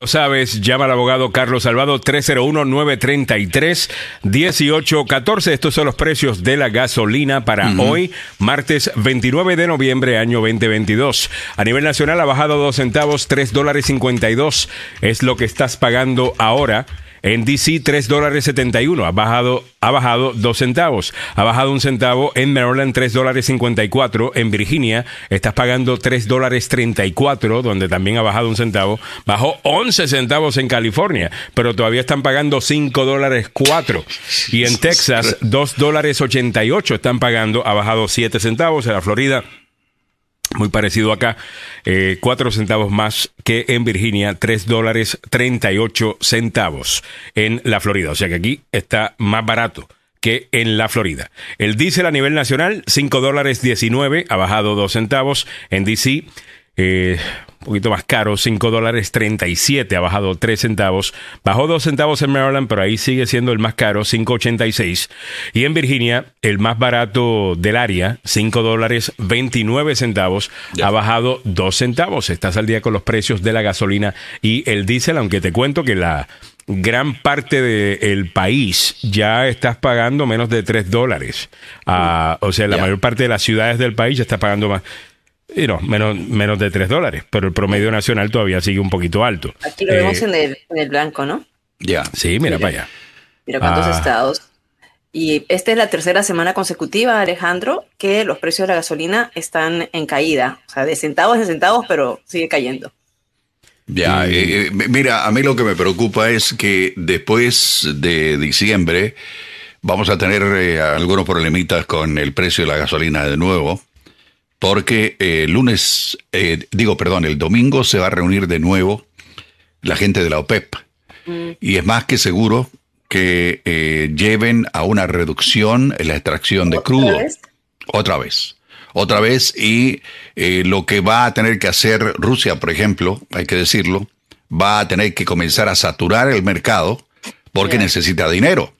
Lo sabes, llama al abogado Carlos Salvado 301-933-1814. Estos son los precios de la gasolina para hoy, martes 29 de noviembre, año 2022. A nivel nacional ha bajado 2 centavos, 3 dólares 52 es lo que estás pagando ahora. En DC, 3 dólares 71. Ha bajado, ha bajado 2 centavos. Ha bajado un centavo. En Maryland, 3 dólares 54. En Virginia, estás pagando 3 dólares 34, donde también ha bajado un centavo. Bajó 11 centavos en California, pero todavía están pagando 5 dólares 4. Y en Texas, 2 dólares 88 están pagando. Ha bajado 7 centavos. En la Florida, muy parecido acá, eh, 4 centavos más que en Virginia, 3 dólares 38 centavos en la Florida. O sea que aquí está más barato que en la Florida. El diésel a nivel nacional, 5 dólares 19, ha bajado 2 centavos. En DC, eh, un poquito más caro, 5 dólares 37, ha bajado 3 centavos. Bajó 2 centavos en Maryland, pero ahí sigue siendo el más caro, 5.86. Y en Virginia, el más barato del área, 5 dólares 29 centavos, ha bajado 2 centavos. Estás al día con los precios de la gasolina y el diésel, aunque te cuento que la gran parte del país ya estás pagando menos de 3 dólares. Ah, o sea, la mayor parte de las ciudades del país ya está pagando más. Y no, menos, menos de 3 dólares, pero el promedio nacional todavía sigue un poquito alto. Aquí lo Eh, vemos en el, en el blanco, ¿no? Ya. Sí, mira para allá. Mira cuántos Ah. estados. Y esta es la tercera semana consecutiva, Alejandro, que los precios de la gasolina están en caída. O sea, de centavos en centavos, pero sigue cayendo. Ya, eh, eh, mira, a mí lo que me preocupa es que después de diciembre vamos a tener eh, algunos problemitas con el precio de la gasolina de nuevo, porque eh, el lunes, eh, digo, perdón, el domingo se va a reunir de nuevo la gente de la OPEP. Y es más que seguro que eh, lleven a una reducción en la extracción de crudo. vez? Otra vez. Otra vez. Y eh, lo que va a tener que hacer Rusia, por ejemplo, hay que decirlo, va a tener que comenzar a saturar el mercado porque necesita dinero.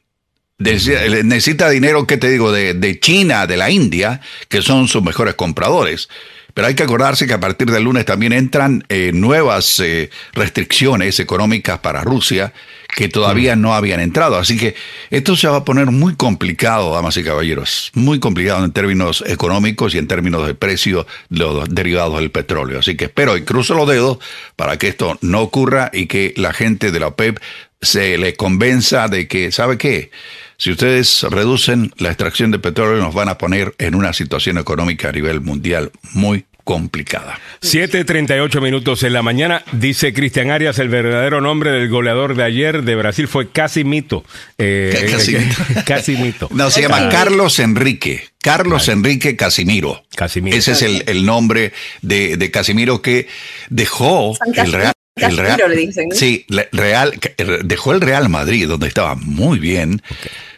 Deci- Necesita dinero, ¿qué te digo? De, de China, de la India, que son sus mejores compradores. Pero hay que acordarse que a partir del lunes también entran eh, nuevas eh, restricciones económicas para Rusia que todavía no habían entrado. Así que esto se va a poner muy complicado, damas y caballeros, muy complicado en términos económicos y en términos de precio de los derivados del petróleo. Así que espero y cruzo los dedos para que esto no ocurra y que la gente de la OPEP se le convenza de que, ¿sabe qué? Si ustedes reducen la extracción de petróleo, nos van a poner en una situación económica a nivel mundial muy complicada. 7.38 minutos en la mañana, dice Cristian Arias, el verdadero nombre del goleador de ayer de Brasil fue Casimito. Eh, Casimito. Casimito. No, se llama Carlos Enrique. Carlos Enrique Casimiro. Casimiro. Ese es el, el nombre de, de Casimiro que dejó el. Real. El le dicen, ¿no? Sí, Real, dejó el Real Madrid, donde estaba muy bien,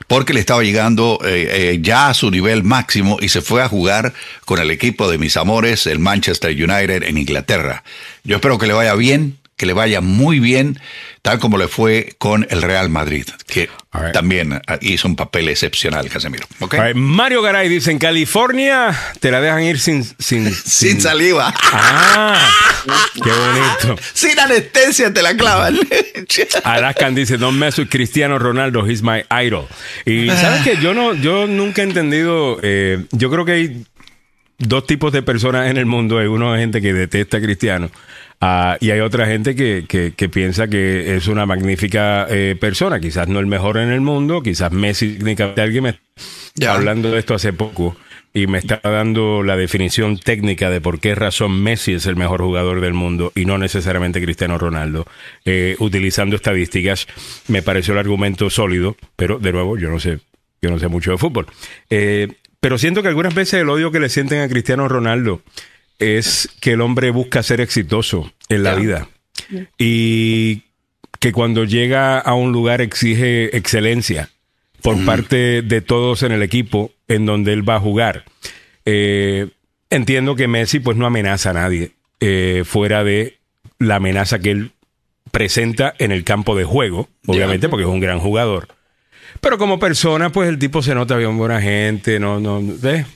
porque le estaba llegando eh, eh, ya a su nivel máximo y se fue a jugar con el equipo de mis amores, el Manchester United en Inglaterra. Yo espero que le vaya bien, que le vaya muy bien, tal como le fue con el Real Madrid, que right. también ah, hizo un papel excepcional, Casemiro. ¿ok? All right, Mario Garay dice, en California te la dejan ir sin... Sin, Sin saliva. Ah, qué bonito. Sin anestesia te la clavan. Alaskan dice, Don Messi, Cristiano Ronaldo, he's my idol. Y sabes que yo no, yo nunca he entendido, eh, yo creo que hay dos tipos de personas en el mundo. Hay uno de gente que detesta a Cristiano. Ah, y hay otra gente que, que- que piensa que es una magnífica eh, persona, quizás no el mejor en el mundo, quizás Messi, técnicamente alguien me Ya. hablando de esto hace poco y me está dando la definición técnica de por qué razón Messi es el mejor jugador del mundo y no necesariamente Cristiano Ronaldo. Eh, utilizando estadísticas, me pareció el argumento sólido, pero de nuevo, yo no sé, yo no sé mucho de fútbol. Eh, pero siento que algunas veces el odio que le sienten a Cristiano Ronaldo es que el hombre busca ser exitoso en la vida. Y que cuando llega a un lugar exige excelencia por parte de todos en el equipo en donde él va a jugar. Eh, entiendo que Messi pues no amenaza a nadie eh, fuera de la amenaza que él presenta en el campo de juego, obviamente porque es un gran jugador. Pero como persona, pues el tipo se nota bien buena gente, no, no, ¿ves?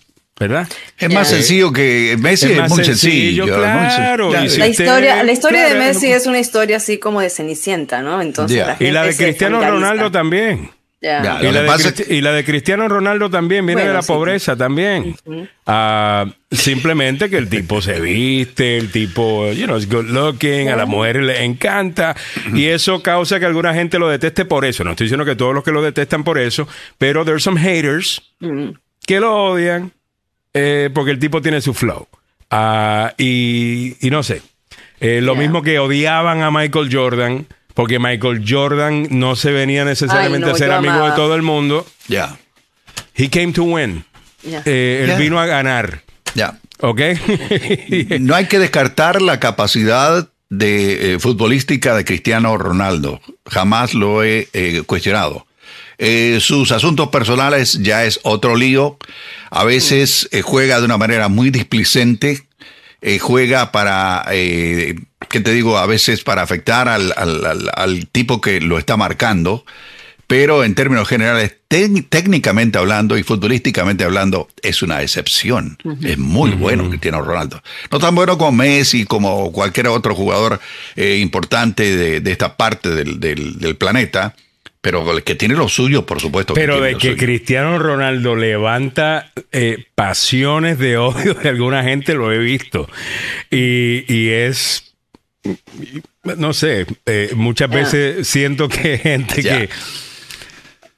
¿Verdad? Es más sencillo que Messi es, más muy sencillo. muy sen- claro. Ya, y si La usted- historia, la historia de claro, Messi es una historia así como de Cenicienta, ¿no? Entonces la Y la de Cristiano. Ronaldo también. Y la, de pasa es Cristi- y la de Cristiano Ronaldo también viene Bueno, de la sí. pobreza también. Ah, simplemente que el tipo se viste, el tipo, you know, es good looking, a la mujer le encanta y eso causa que alguna gente lo deteste por eso. No estoy diciendo que todos los que lo detestan por eso, pero there's some haters que lo odian eh, porque el tipo tiene su flow. Ah, y, y no sé. Eh, lo mismo que odiaban a Michael Jordan, porque Michael Jordan no se venía necesariamente Ay, no, a ser yo amigo amaba. de todo el mundo. Ya, He came to win. Ya. Eh, él vino a ganar. ya. ¿Ok? No hay que descartar la capacidad de eh, futbolística de Cristiano Ronaldo. Jamás lo he eh, cuestionado. Eh, sus asuntos personales ya es otro lío. A veces eh, juega de una manera muy displicente. eh, juega para, eh, ¿qué te digo? A veces para afectar al, al- al- al tipo que lo está marcando. Pero en términos generales, técnicamente hablando y futbolísticamente hablando, es una excepción. Es muy bueno Cristiano Ronaldo. No tan bueno como Messi, como cualquier otro jugador eh, importante de, de esta parte del, del- del planeta, pero el que tiene lo suyo, por supuesto. Pero de que suyo. Cristiano Ronaldo levanta eh, pasiones de odio de alguna gente, lo he visto. Y, y es, no sé, eh, muchas Ya. veces siento que hay gente que,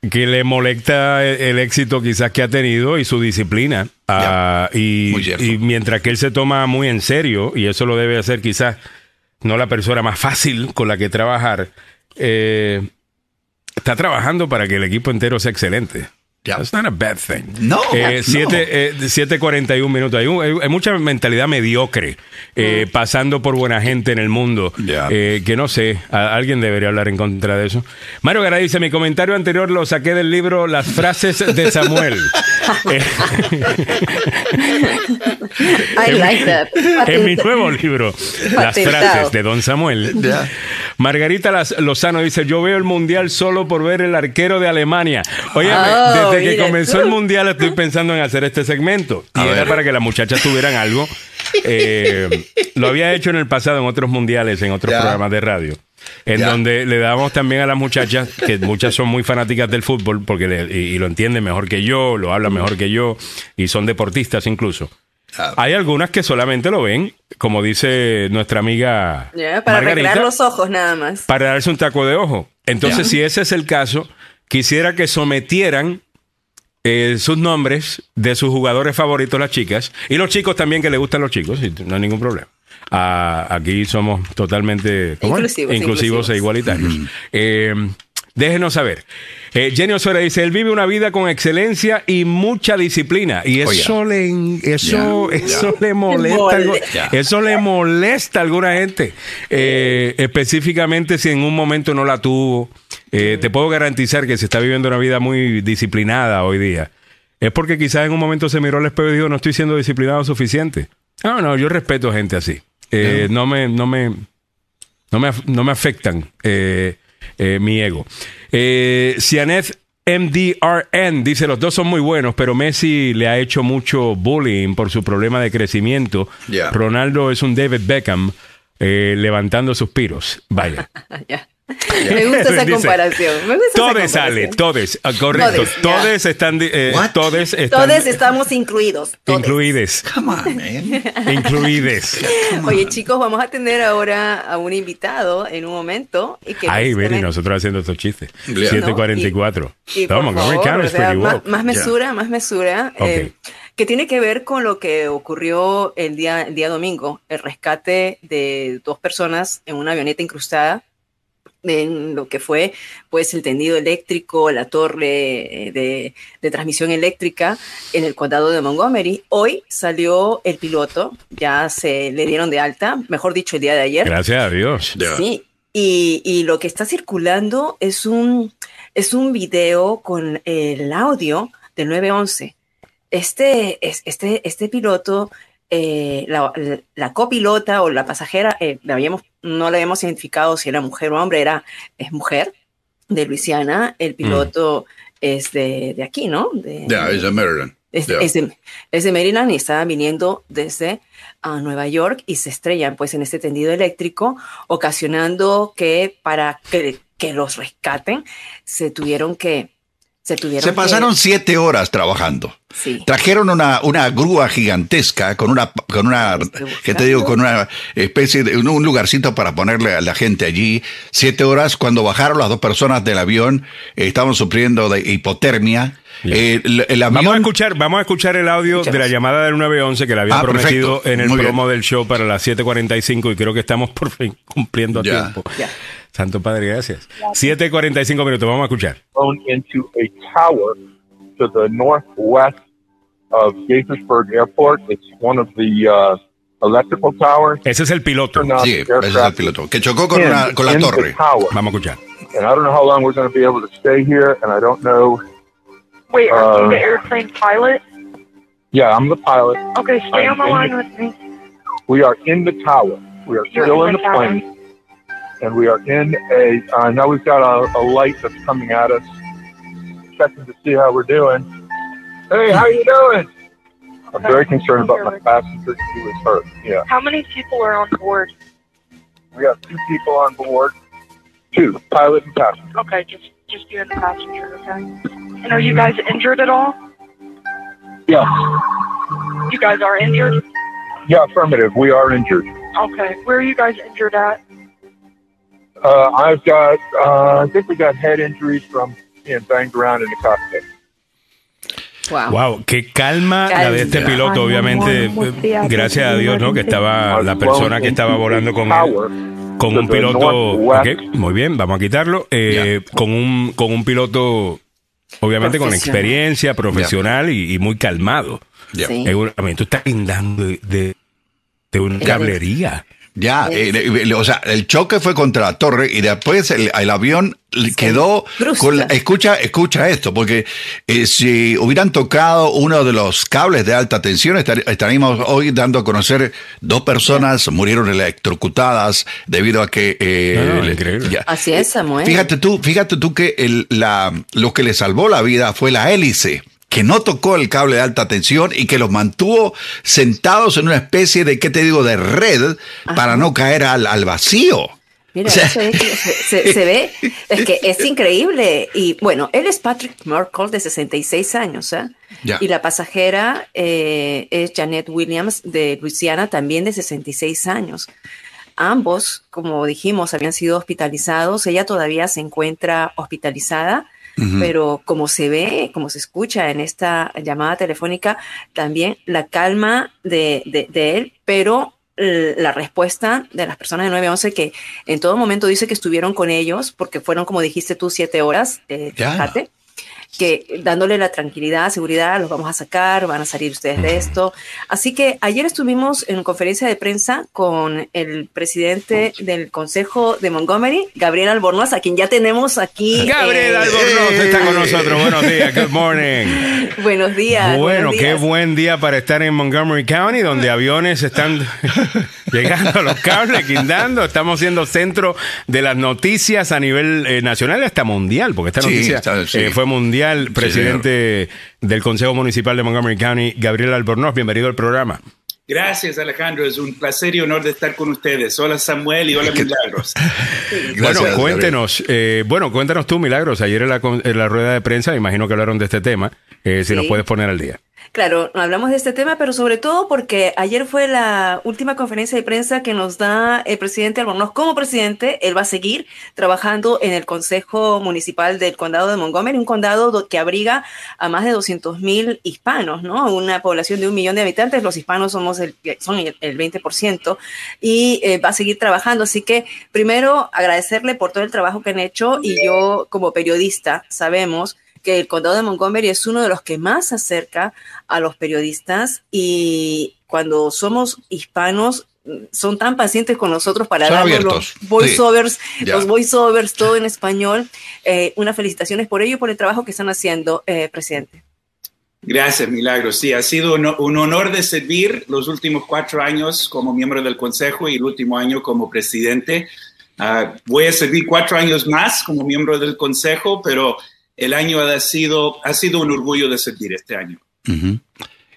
que le molesta el, el éxito quizás que ha tenido y su disciplina. Ah, y, y mientras que él se toma muy en serio, y eso lo debe hacer quizás no la persona más fácil con la que trabajar, eh, está trabajando para que el equipo entero sea excelente. Ya. That's not a bad thing. No, Eh, no. siete, eh, 7.41 minutos. Hay, un- hay- mucha mentalidad mediocre eh, pasando por buena gente en el mundo. Ya. eh, que no sé, a- alguien debería hablar en contra de eso. Mario Garay dice: Mi comentario anterior lo saqué del libro Las frases de Samuel. I like that. en mi nuevo libro, Las frases de Don Samuel. Margarita Lozano dice, yo veo el mundial solo por ver el arquero de Alemania. Oye, Oh, desde que comenzó tú. el mundial estoy pensando en hacer este segmento. Y A era ver. para que las muchachas tuvieran algo Eh, lo había hecho en el pasado en otros mundiales, en otros programas de radio. En Ya. donde le damos también a las muchachas, que muchas son muy fanáticas del fútbol, porque le- y, y lo entienden mejor que yo, lo hablan mejor que yo, y son deportistas incluso. Ah. Hay algunas que solamente lo ven, como dice nuestra amiga para Margarita, recrear los ojos nada más. para darse un taco de ojo. Entonces, si ese es el caso, quisiera que sometieran eh, sus nombres de sus jugadores favoritos, las chicas, y los chicos también que les gustan los chicos, y no hay ningún problema. Ah, aquí somos totalmente. Inclusivos, inclusivos e igualitarios. Eh, déjenos saber. Eh, Jenny dice, él vive una vida con excelencia y mucha disciplina. Y Oye. eso le eso, eso le molesta. algo-. Eso le molesta a alguna gente. Eh, específicamente si en un momento no la tuvo. Eh, te puedo garantizar que se está viviendo una vida muy disciplinada hoy día. Es porque quizás en un momento se miró al espejo y dijo, no estoy siendo disciplinado suficiente. No, no, yo respeto gente así. Eh, no me, no me, no me, no me afectan eh, eh, mi ego. Eh, MDRN dice, los dos son muy buenos, pero Messi le ha hecho mucho bullying por su problema de crecimiento. Ronaldo es un David Beckham eh, levantando suspiros. Vaya. Ya. Me gusta esa Dice, comparación. Me gusta esa Todes, comparación. Ale, todes. Ah, correcto. Todes, están, eh, todes están estamos incluidos. todes. incluides. Come on, man. Incluides. Oye, chicos, vamos a tener ahora a un invitado en un momento. Y que Ay, Veri, nosotros haciendo estos chistes. Ya. 744. Y por Toma, favor, Montgomery County o sea, más, más mesura, más mesura, eh, que tiene que ver con lo que ocurrió el día, el día domingo, el rescate de dos personas en una avioneta incrustada en lo que fue pues el tendido eléctrico, la torre eh, de, de transmisión eléctrica en el condado de Montgomery. Hoy salió el piloto, ya se le dieron de alta, mejor dicho, el día de ayer. Gracias a Dios. Sí, y, y lo que está circulando es un, es un video con el audio del 911. Este, es- este, este piloto, eh, la, la- la copilota o la pasajera, eh, la habíamos, no la habíamos identificado si era mujer o hombre, era, es mujer de Luisiana. El piloto es de, de aquí, ¿no? De, Ya, es de Maryland. es, Ya. es de, es de Maryland y estaba viniendo desde ah, Nueva York y se estrellan pues en este tendido eléctrico, ocasionando que para que, que los rescaten se tuvieron que... Se, tuvieron Se que- pasaron siete horas trabajando. Sí. Trajeron una, una grúa gigantesca con una, con una, que te digo, con una especie de un, lugarcito para ponerle a la gente allí. Siete horas. Cuando bajaron las dos personas del avión, eh, estaban sufriendo de hipotermia. Eh, el, el avión, Vamos a escuchar, vamos a escuchar el audio Escuchamos. de la llamada del 911 que le había Ah, prometido perfecto. en el Muy bien. promo del show para las 7:45 y creo que estamos por fin cumpliendo a Ya. tiempo. Ya. Santo Padre, gracias. 7:45 minutos, vamos a escuchar. into a tower to the northwest of Gaithersburg Airport. It's one of the uh, electrical towers. Ese es el piloto. Sí, ese es el piloto, que chocó con, in- una, con la torre. Vamos a escuchar. And I don't know how long we're going to be able to stay here, and I don't know. Wait, are you Uh, the airplane pilot? Yeah, I'm the pilot. Okay, stay on the I'm in line the- with me. We are in the tower. We are You're still in in the the plane, and we are in a. Uh, now we've got a, a light that's coming at us, checking to see how we're doing. Hey, how are you doing? I'm very concerned about my passenger. He was hurt. Yeah. How many people are on board? We have two people on board. Two, pilot and passenger. Okay, just just you and the passenger, okay? And are you guys injured at all? Yeah. You guys are injured? Yeah, affirmative. We are injured. Okay. Where are you guys injured at? Uh, I've got, uh, I think we got head injuries from being banged around in the cockpit. Wow. Wow, qué calma, la de este piloto, obviamente, eh, gracias a Dios, ¿no? Que estaba la persona que estaba volando con él, con un piloto, muy bien, vamos a quitarlo, eh, con un con un piloto, obviamente con experiencia, profesional y, y muy calmado. Sí. Tú estás guindando de, de, de una cablería. Ya, eh, eh, o sea, el choque fue contra la torre y después el, el avión quedó con la- escucha, escucha esto, porque eh, si hubieran tocado uno de los cables de alta tensión, estar- estaríamos hoy dando a conocer dos personas murieron electrocutadas debido a que eh, No, no, le- increíble. ya. Así es, Samuel. Fíjate tú, fíjate tú que el, la, lo que le salvó la vida fue la hélice que no tocó el cable de alta tensión y que los mantuvo sentados en una especie de, ¿qué te digo?, de red para no caer al, al vacío. Mira, O sea- eso es se, ve, es que es increíble. Y bueno, él es Patrick Merkel de 66 años, ¿eh? Ya. Y la pasajera eh, es Janet Williams de Luisiana, también de 66 años. Ambos, como dijimos, habían sido hospitalizados. Ella todavía se encuentra hospitalizada, Pero como se ve, como se escucha en esta llamada telefónica, también la calma de, de- de él, pero eh, la respuesta de las personas de 911 que en todo momento dice que estuvieron con ellos, porque fueron, como dijiste tú, siete horas, eh, Ya. Que dándole la tranquilidad, seguridad, los vamos a sacar, van a salir ustedes de esto. Así que ayer estuvimos en conferencia de prensa con el presidente del Consejo de Montgomery, Gabriel Albornoz, a quien ya tenemos aquí. Gabriel eh, Albornoz está con nosotros. Buenos días. Good morning. Buenos días. Bueno, buenos qué días. buen día para estar en Montgomery County, donde aviones están llegando a los cables, guindando. Estamos siendo centro de las noticias a nivel eh, nacional y hasta mundial, porque esta Sí, noticia está- sí. eh, fue mundial. Presidente del Consejo Municipal de Montgomery County, Gabriel Albornoz, bienvenido al programa. Gracias, Alejandro. Es un placer y honor de estar con ustedes. Hola, Samuel, y hola, Milagros. Gracias, bueno, cuéntenos, eh, bueno, cuéntanos tú, Milagros. Ayer en la, con- en la rueda de prensa, imagino que hablaron de este tema. eh, si nos Sí. puedes poner al día. Claro, hablamos de este tema, pero sobre todo porque ayer fue la última conferencia de prensa que nos da el presidente Albornoz como presidente. Él va a seguir trabajando en el Consejo Municipal del Condado de Montgomery, un condado do- que abriga a más de 200 mil hispanos, ¿no? Una población de un millón de habitantes, los hispanos somos el, son el, el 20%, y eh, va a seguir trabajando. Así que primero agradecerle por todo el trabajo que han hecho y yo como periodista sabemos que el condado de Montgomery es uno de los que más acerca a los periodistas y cuando somos hispanos mm, son tan pacientes con nosotros para Son darnos abiertos, los voiceovers, sí, los voiceovers, todo en español. Eh, unas felicitaciones por ello y por el trabajo que están haciendo, eh, presidente. Gracias, Milagros. Sí, ha sido un, un honor de servir los últimos cuatro años como miembro del Consejo y el último año como presidente. Ah, voy a servir cuatro años más como miembro del Consejo, pero el año ha sido, ha sido un orgullo de servir este año.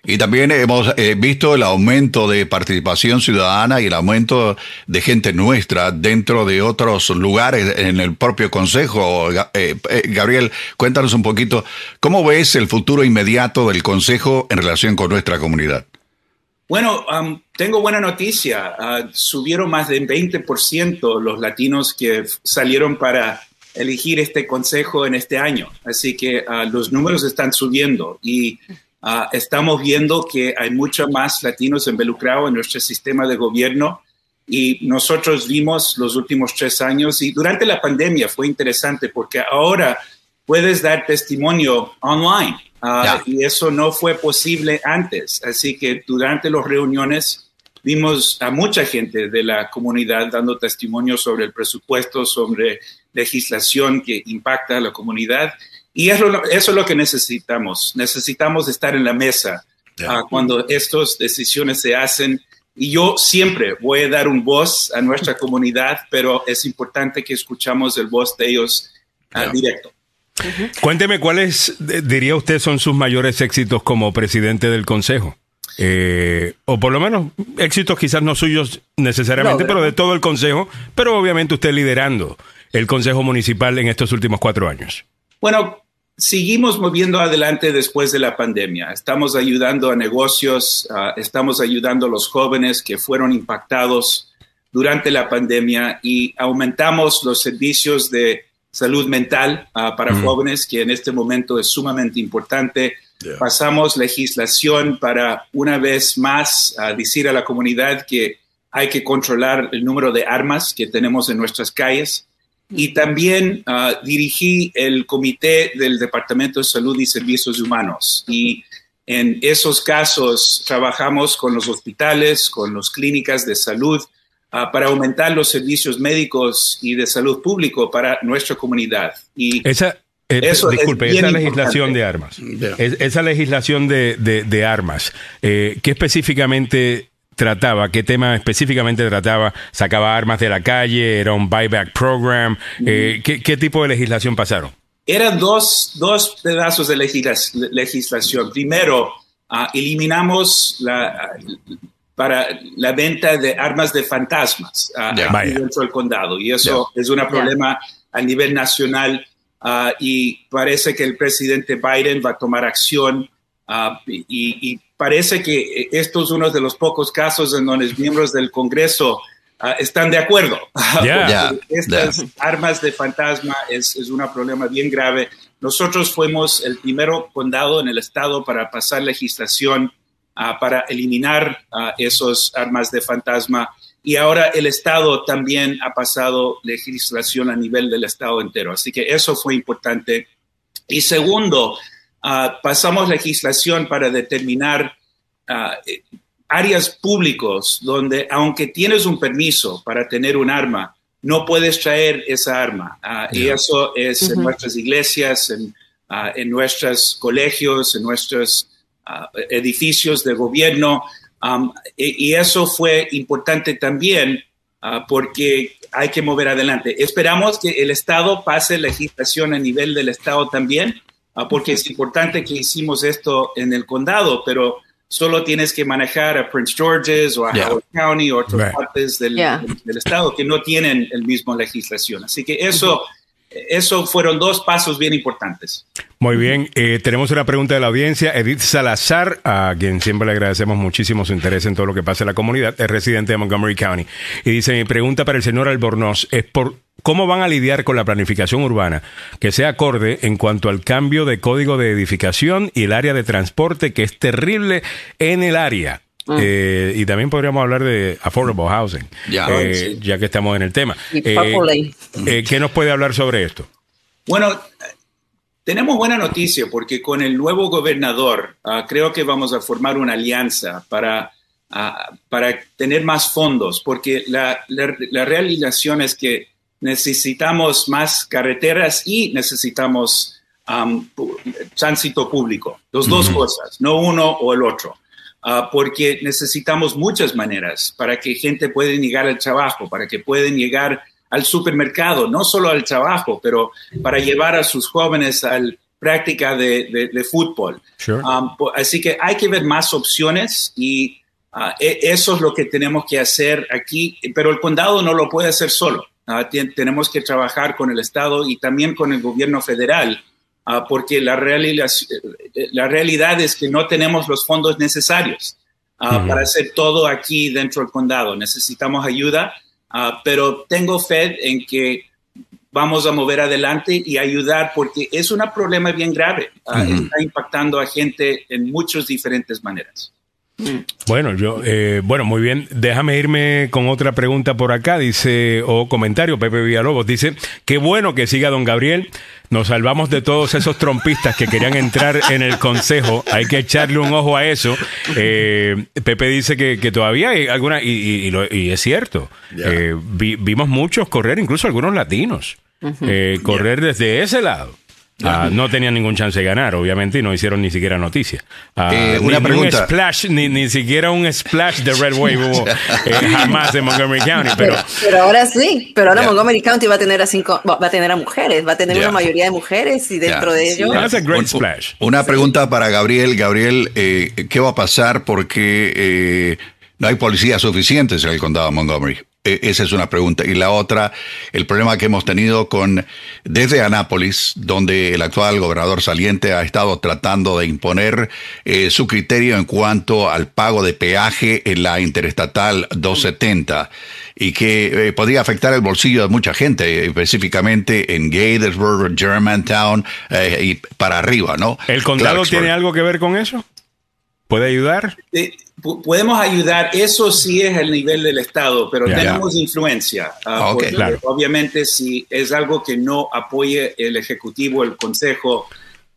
Y también hemos eh, visto el aumento de participación ciudadana y el aumento de gente nuestra dentro de otros lugares en el propio Consejo. Eh, eh, Gabriel, cuéntanos un poquito, ¿cómo ves el futuro inmediato del Consejo en relación con nuestra comunidad? Bueno, um, tengo buena noticia. Ah, subieron más del 20% los latinos que salieron para elegir este consejo en este año. Así que ah, los números están subiendo y ah, estamos viendo que hay mucho más latinos involucrados en nuestro sistema de gobierno. Y nosotros vimos los últimos tres años y durante la pandemia fue interesante porque ahora puedes dar testimonio online. Ah, y eso no fue posible antes. Así que durante las reuniones vimos a mucha gente de la comunidad dando testimonio sobre el presupuesto, sobre legislación que impacta a la comunidad. Y eso, eso es lo que necesitamos. Necesitamos estar en la mesa ah, cuando estas decisiones se hacen. Y yo siempre voy a dar un voz a nuestra comunidad, pero es importante que escuchamos el voz de ellos ah, directo. Cuénteme cuáles, diría usted, son sus mayores éxitos como presidente del Consejo. Eh, o por lo menos éxitos quizás no suyos necesariamente, Logros. pero de todo el Consejo, pero obviamente usted liderando el Consejo Municipal en estos últimos cuatro años. Bueno, seguimos moviendo adelante después de la pandemia. Estamos ayudando a negocios, ah, estamos ayudando a los jóvenes que fueron impactados durante la pandemia y aumentamos los servicios de salud mental ah, para Mm. jóvenes, que en este momento es sumamente importante. Pasamos legislación para una vez más ah, decir a la comunidad que hay que controlar el número de armas que tenemos en nuestras calles. Y también ah, dirigí el comité del Departamento de Salud y Servicios Humanos. Y en esos casos trabajamos con los hospitales, con las clínicas de salud, ah, para aumentar los servicios médicos y de salud público para nuestra comunidad. Y Esa, eh, Eso es disculpe, bien esa legislación importante. de armas. Es- esa legislación de, de- de armas, eh, ¿qué específicamente trataba? ¿Qué tema específicamente trataba? ¿Sacaba armas de la calle? ¿Era un buyback program? Eh, ¿qué, qué tipo de legislación pasaron? eran dos, dos pedazos de legisla- legislación. Primero, ah, eliminamos la, para la venta de armas de fantasmas ah, dentro del condado. Y eso es un problema a nivel nacional ah, y parece que el presidente Biden va a tomar acción ah, y, y parece que esto es uno de los pocos casos en donde los miembros del Congreso ah, están de acuerdo. Ya, Porque Estas armas de fantasma es, es un problema bien grave. Nosotros fuimos el primero condado en el estado para pasar legislación ah, para eliminar esos armas de fantasma. Y ahora el Estado también ha pasado legislación a nivel del Estado entero. Así que eso fue importante. Y segundo, ah, pasamos legislación para determinar ah, áreas públicos donde, aunque tienes un permiso para tener un arma, no puedes traer esa arma. Ah, Y eso es en nuestras iglesias, en, en nuestros colegios, en nuestros edificios de gobierno. Um, y, y eso fue importante también porque hay que mover adelante. Esperamos que el Estado pase legislación a nivel del Estado también, porque es importante que hicimos esto en el condado, pero solo tienes que manejar a Prince George's o a Yeah. Howard County o otras Right. partes del, Yeah. del- del Estado que no tienen el mismo legislación. Así que eso, eso fueron dos pasos bien importantes. Muy bien, eh, tenemos una pregunta de la audiencia. Edith Salazar, a quien siempre le agradecemos muchísimo su interés en todo lo que pasa en la comunidad, es residente de Montgomery County. Y dice, mi pregunta para el señor Albornoz es por cómo van a lidiar con la planificación urbana que sea acorde en cuanto al cambio de código de edificación y el área de transporte que es terrible en el área. Eh, y también podríamos hablar de affordable housing, Ya. eh, Sí. ya que estamos en el tema. Eh, eh, ¿Qué nos puede hablar sobre esto? Bueno, tenemos buena noticia porque con el nuevo gobernador ah, creo que vamos a formar una alianza para, ah, para tener más fondos, porque la, la, la realización es que necesitamos más carreteras y necesitamos am, pu- tránsito público, las dos cosas, no uno o el otro. Ah, porque necesitamos muchas maneras para que gente pueda llegar al trabajo, para que puedan llegar al supermercado, no solo al trabajo, pero para llevar a sus jóvenes a la práctica de, de- de fútbol. Sure. Um, po- así que hay que ver más opciones y ah, e- eso es lo que tenemos que hacer aquí, pero el condado no lo puede hacer solo. Ah, tenemos que trabajar con el Estado y también con el gobierno federal, ah, porque la, realidad, la realidad es que no tenemos los fondos necesarios ah, para hacer todo aquí dentro del condado. Necesitamos ayuda, pero tengo fe en que vamos a mover adelante y ayudar porque es un problema bien grave. Está impactando a gente en muchas diferentes maneras. Bueno, yo, eh, bueno, muy bien. Déjame irme con otra pregunta por acá. Dice, o comentario, Pepe Villalobos, dice, qué bueno que siga don Gabriel. Nos salvamos de todos esos trompistas que querían entrar en el consejo. Hay que echarle un ojo a eso. Eh, Pepe dice que, que todavía hay alguna, y, y- y lo- y es cierto. Eh, vi- vimos muchos correr, incluso algunos latinos, eh, correr desde ese lado. Ah, no tenían ningún chance de ganar, obviamente, y no hicieron ni siquiera noticia. Ah, Eh, ni- una ni pregunta. un splash, ni, ni siquiera un splash de Red Wave hubo eh, jamás en Montgomery County, pero Pero, pero ahora sí, pero ahora. Montgomery County va a tener a cinco, va a tener a mujeres, va a tener una mayoría de mujeres y dentro de ellos. that's a great splash. Una pregunta para Gabriel. Gabriel, eh, ¿qué va a pasar porque eh, no hay policías suficientes en el condado de Montgomery? Eh, esa es una pregunta. Y la otra, el problema que hemos tenido con desde Anápolis, donde el actual gobernador saliente ha estado tratando de imponer eh, su criterio en cuanto al pago de peaje en la interestatal 270 y que eh, podría afectar el bolsillo de mucha gente, específicamente en Gaithersburg, Germantown eh, y para arriba, ¿no? ¿El condado Clarksburg. tiene algo que ver con eso? ¿Puede ayudar? Pu- podemos ayudar, eso sí es el nivel del Estado, pero Ya. tenemos influencia. ah, Ah, ok. porque Claro. Obviamente, si es algo que no apoye el Ejecutivo, el Consejo,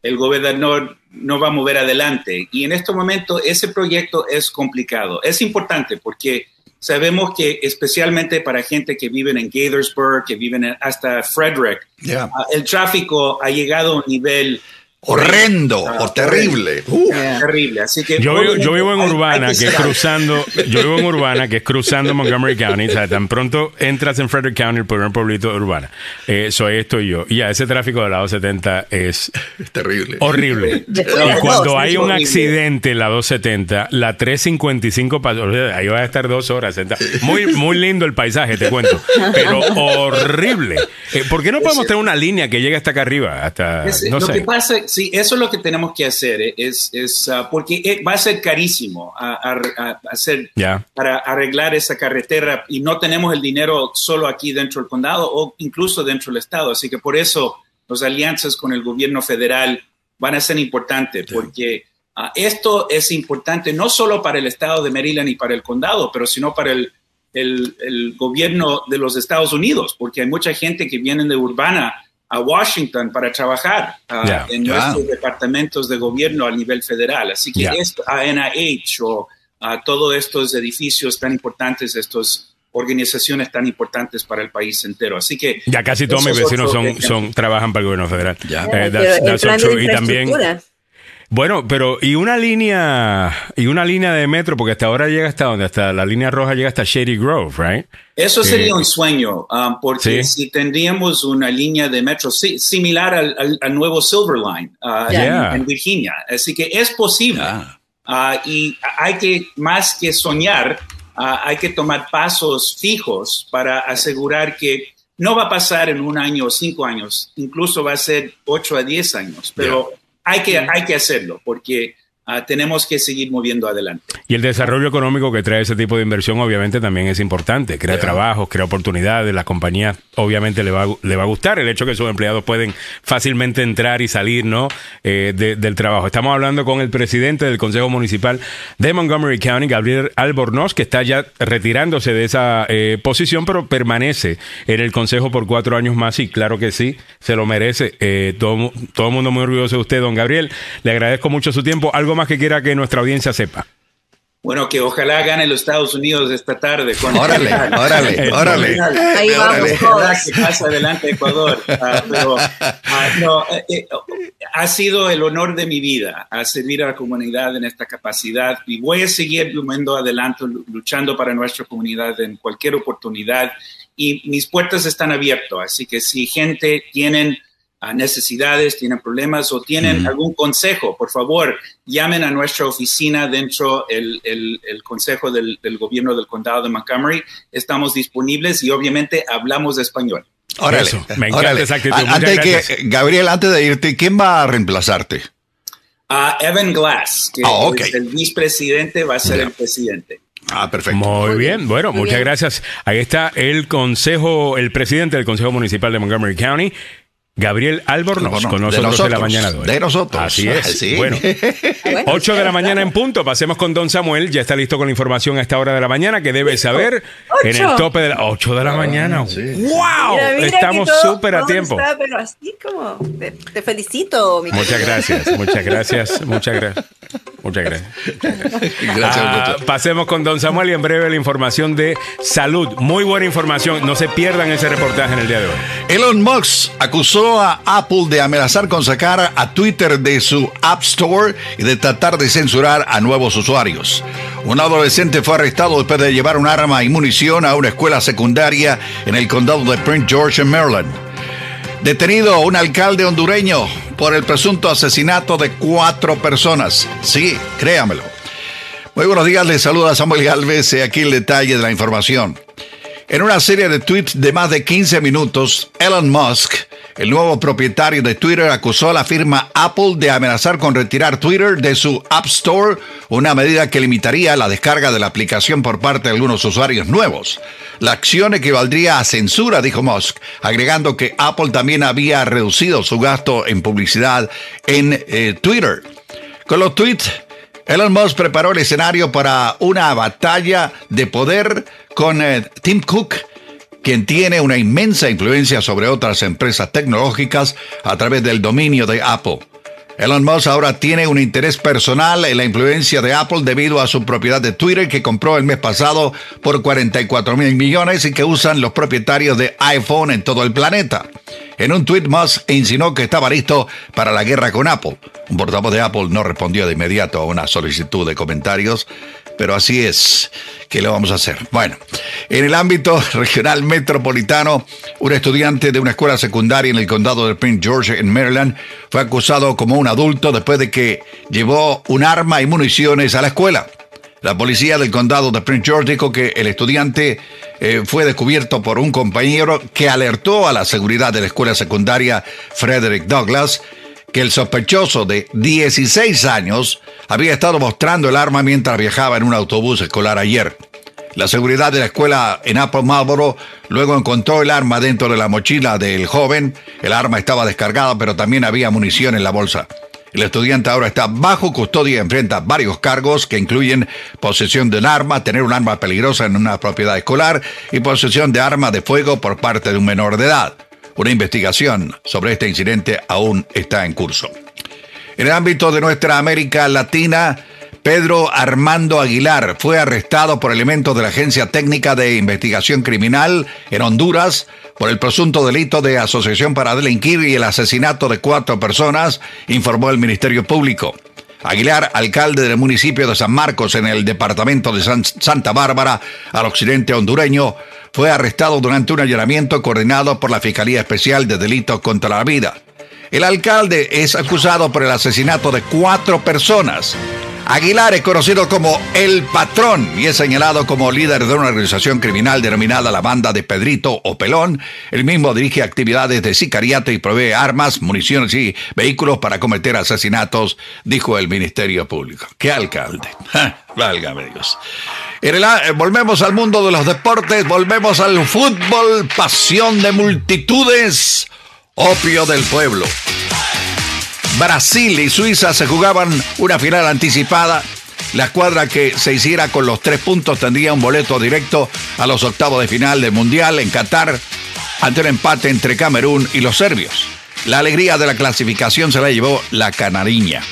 el gobernador no va a mover adelante. Y en este momento ese proyecto es complicado. Es importante porque sabemos que especialmente para gente que vive en Gaithersburg, que viven en- hasta Frederick, Ya. Ah, el tráfico ha llegado a un nivel horrendo o terrible. Uh. Terrible. Así que Yo vivo, yo vivo en hay- hay Urbana, que es cruzando, yo vivo en Urbana, que es cruzando Montgomery County. O sea, tan pronto entras en Frederick County, el primer pueblito de Urbana. Eh, soy esto y yo. Y ya, ese tráfico del lado 70 es Es terrible. horrible. Y cuando hay un horrible. accidente en la 270, la 355 pasó. o sea, Ahí vas a estar dos horas sentado. Muy, muy lindo el paisaje, te cuento. Pero horrible. Eh, ¿Por qué no podemos tener una línea que llegue hasta acá arriba? Hasta, no lo sé. que pasa, sí, eso es lo que tenemos que hacer, eh, es, es ah, porque eh, va a ser carísimo a, a- a hacer Ya. para arreglar esa carretera y no tenemos el dinero solo aquí dentro del condado o incluso dentro del estado, así que por eso las alianzas con el gobierno federal van a ser importantes, porque ah, esto es importante no solo para el estado de Maryland y para el condado, pero sino para el, el- el gobierno de los Estados Unidos, porque hay mucha gente que viene de Urbana a Washington para trabajar ah, en nuestros departamentos de gobierno a nivel federal. Así que esto, a NIH o a todos estos edificios tan importantes, estas organizaciones tan importantes para el país entero. Así que Ya casi todos mis vecinos son, trabajan para el gobierno federal. Ya. Eh, that's- el plan de. Y también. Bueno, pero y una línea, y una línea de metro, porque hasta ahora llega hasta donde, hasta la línea roja llega hasta Shady Grove, right? Eso Eh, sería un sueño, um, porque Sí. si tendríamos una línea de metro si- similar al, al- al nuevo Silver Line uh, Yeah. en, en Virginia. Así que es posible. Ah. Ah, y hay que, más que soñar, ah, hay que tomar pasos fijos para asegurar que no va a pasar en un año o cinco años, incluso va a ser ocho a diez años, pero hay, que, hay que hacerlo porque ah, tenemos que seguir moviendo adelante. Y el desarrollo económico que trae ese tipo de inversión obviamente también es importante. Crea trabajos, crea oportunidades, la compañía obviamente le va, a- le va a gustar el hecho que sus empleados pueden fácilmente entrar y salir ¿no? Eh, de- del trabajo. Estamos hablando con el presidente del Consejo Municipal de Montgomery County, Gabriel Albornoz, que está ya retirándose de esa eh, posición, pero permanece en el Consejo por cuatro años más y claro que sí, se lo merece. Eh, todo el mundo muy orgulloso de usted, don Gabriel. Le agradezco mucho su tiempo. ¿Algo más que quiera que nuestra audiencia sepa? Bueno, que ojalá gane los Estados Unidos esta tarde. con- Órale, órale, órale. Ahí vamos. Ojalá que pase adelante Ecuador. Ah, pero, ah, no, eh, eh, ha sido el honor de mi vida a servir a la comunidad en esta capacidad y voy a seguir yendo adelante luchando para nuestra comunidad en cualquier oportunidad y mis puertas están abiertas. Así que si gente tienen necesidades, tienen problemas o tienen algún consejo, por favor, llamen a nuestra oficina dentro del el, el consejo del, del gobierno del condado de Montgomery. Estamos disponibles y obviamente hablamos español. Órale, Eso, me encanta órale. esa actitud. A- Muchas Antes que, Gabriel, antes de irte, ¿quién va a reemplazarte? Ah, Evan Glass, que Ah, es el vicepresidente, va a ser el presidente. Ah, perfecto. Muy bien, bueno, Muy muchas bien. gracias. Ahí está el consejo, el presidente del Consejo Municipal de Montgomery County, Gabriel Albornoz, Bueno, con de nosotros en la nosotros, mañana de hoy. de nosotros. Así es. Sí. Bueno, Bueno, 8 de la mañana en punto. Pasemos con Don Samuel. Ya está listo con la información a esta hora de la mañana que debe saber en el Ocho. tope de las 8 de la mañana. ¡Wow! Mira, mira Estamos súper a tiempo. está, pero así como, te, te felicito, mi Muchas gracias, muchas gracias, muchas gracias. Muchas gracias. Gracias, Ah, pasemos con Don Samuel y en breve la información de salud. Muy buena información. No se pierdan ese reportaje en el día de hoy. Elon Musk acusó a Apple de amenazar con sacar a Twitter de su App Store y de tratar de censurar a nuevos usuarios. Un adolescente fue arrestado después de llevar un arma y munición a una escuela secundaria en el condado de Prince George, en Maryland. Detenido un alcalde hondureño por el presunto asesinato de cuatro personas. Sí, créamelo. Muy buenos días, les saluda Samuel Galvez aquí el detalle de la información. En una serie de tweets de más de 15 minutos, Elon Musk, el nuevo propietario de Twitter, acusó a la firma Apple de amenazar con retirar Twitter de su App Store, una medida que limitaría la descarga de la aplicación por parte de algunos usuarios nuevos. La acción equivaldría a censura, dijo Musk, agregando que Apple también había reducido su gasto en publicidad en eh, Twitter. Con los tweets, Elon Musk preparó el escenario para una batalla de poder con eh, Tim Cook, quien tiene una inmensa influencia sobre otras empresas tecnológicas a través del dominio de Apple. Elon Musk ahora tiene un interés personal en la influencia de Apple debido a su propiedad de Twitter que compró el mes pasado por 44 mil millones y que usan los propietarios de iPhone en todo el planeta. En un tuit más insinuó que estaba listo para la guerra con Apple. Un portavoz de Apple no respondió de inmediato a una solicitud de comentarios, pero así es. ¿Qué le vamos a hacer? Bueno, en el ámbito regional metropolitano, un estudiante de una escuela secundaria en el condado de Prince George, en Maryland, fue acusado como un adulto después de que llevó un arma y municiones a la escuela. La policía del condado de Prince George dijo que el estudiante eh, fue descubierto por un compañero que alertó a la seguridad de la escuela secundaria Frederick Douglass el sospechoso de 16 años había estado mostrando el arma mientras viajaba en un autobús escolar ayer. La seguridad de la escuela en Apple Marlboro luego encontró el arma dentro de la mochila del joven. El arma estaba descargada, pero también había munición en la bolsa. El estudiante ahora está bajo custodia y enfrenta varios cargos que incluyen posesión de un arma, tener un arma peligrosa en una propiedad escolar y posesión de arma de fuego por parte de un menor de edad. Una investigación sobre este incidente aún está en curso. En el ámbito de nuestra América Latina, Pedro Armando Aguilar fue arrestado por elementos de la Agencia Técnica de Investigación Criminal en Honduras por el presunto delito de asociación para delinquir y el asesinato de cuatro personas, informó el Ministerio Público. Aguilar, alcalde del municipio de San Marcos en el departamento de Santa Bárbara, al occidente hondureño, fue arrestado durante un allanamiento coordinado por la Fiscalía Especial de Delitos contra la Vida. El alcalde es acusado por el asesinato de cuatro personas. Aguilar es conocido como El Patrón y es señalado como líder de una organización criminal denominada la Banda de Pedrito o Pelón. El mismo dirige actividades de sicariato y provee armas, municiones y vehículos para cometer asesinatos, dijo el Ministerio Público. ¿Qué alcalde? Válgame Dios. Eh, volvemos al mundo de los deportes, volvemos al fútbol, pasión de multitudes, opio del pueblo. Brasil y Suiza se jugaban una final anticipada. La escuadra que se hiciera con los tres puntos tendría un boleto directo a los octavos de final del Mundial en Qatar ante un empate entre Camerún y los serbios. La alegría de la clasificación se la llevó la canariña.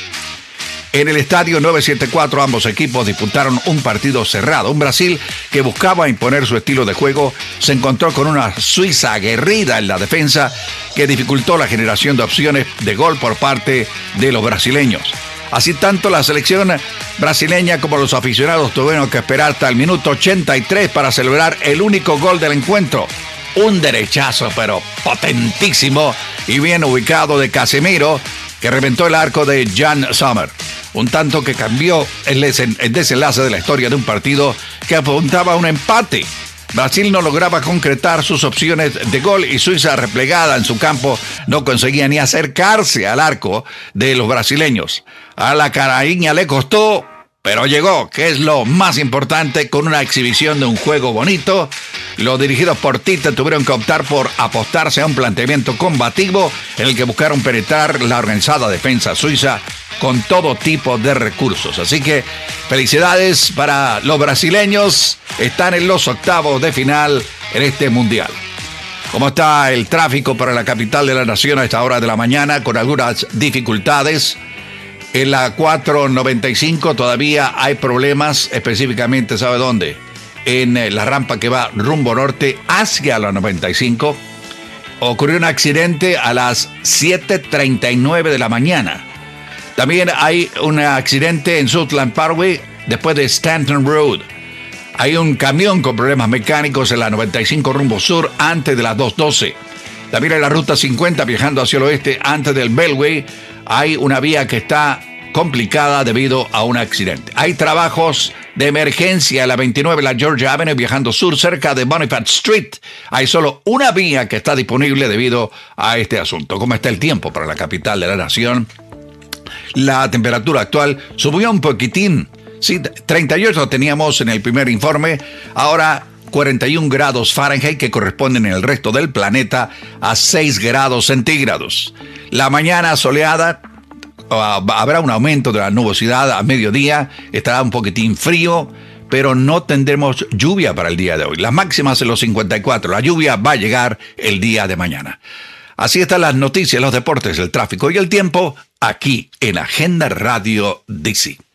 En el estadio 974 ambos equipos disputaron un partido cerrado. Un Brasil que buscaba imponer su estilo de juego se encontró con una Suiza aguerrida en la defensa que dificultó la generación de opciones de gol por parte de los brasileños. Así tanto la selección brasileña como los aficionados tuvieron que esperar hasta el minuto 83 para celebrar el único gol del encuentro. Un derechazo pero potentísimo y bien ubicado de Casemiro que reventó el arco de Jan Sommer un tanto que cambió el, desenlace de la historia de un partido que apuntaba a un empate. Brasil no lograba concretar sus opciones de gol y Suiza replegada en su campo no conseguía ni acercarse al arco de los brasileños. A la caraíña le costó, pero llegó, que es lo más importante, con una exhibición de un juego bonito. Los dirigidos por Tita tuvieron que optar por apostarse a un planteamiento combativo en el que buscaron penetrar la organizada defensa suiza con todo tipo de recursos. Así que felicidades para los brasileños. Están en los octavos de final en este mundial. ¿Cómo está el tráfico para la capital de la nación a esta hora de la mañana? Con algunas dificultades. En la 495 todavía hay problemas, específicamente, ¿sabe dónde? En eh, la rampa que va rumbo norte hacia la 95. Ocurrió un accidente a las 7.39 de la mañana también hay un accidente en Southland Parkway después de Stanton Road. Hay un camión con problemas mecánicos en la 95 rumbo sur antes de las 212. También en la ruta 50 viajando hacia el oeste antes del Bellway hay una vía que está complicada debido a un accidente. Hay trabajos de emergencia en la 29, la Georgia Avenue, viajando sur cerca de Boniface Street. Hay solo una vía que está disponible debido a este asunto. ¿Cómo está el tiempo para la capital de la nación? La temperatura actual subió un poquitín. Sí, 38 teníamos en el primer informe, ahora 41 grados Fahrenheit que corresponden en el resto del planeta a 6 grados centígrados. La mañana soleada, ah, habrá un aumento de la nubosidad a mediodía, estará un poquitín frío, pero no tendremos lluvia para el día de hoy. Las máximas en los 54, la lluvia va a llegar el día de mañana. Así están las noticias, los deportes, el tráfico y el tiempo aquí en Agenda Radio DC.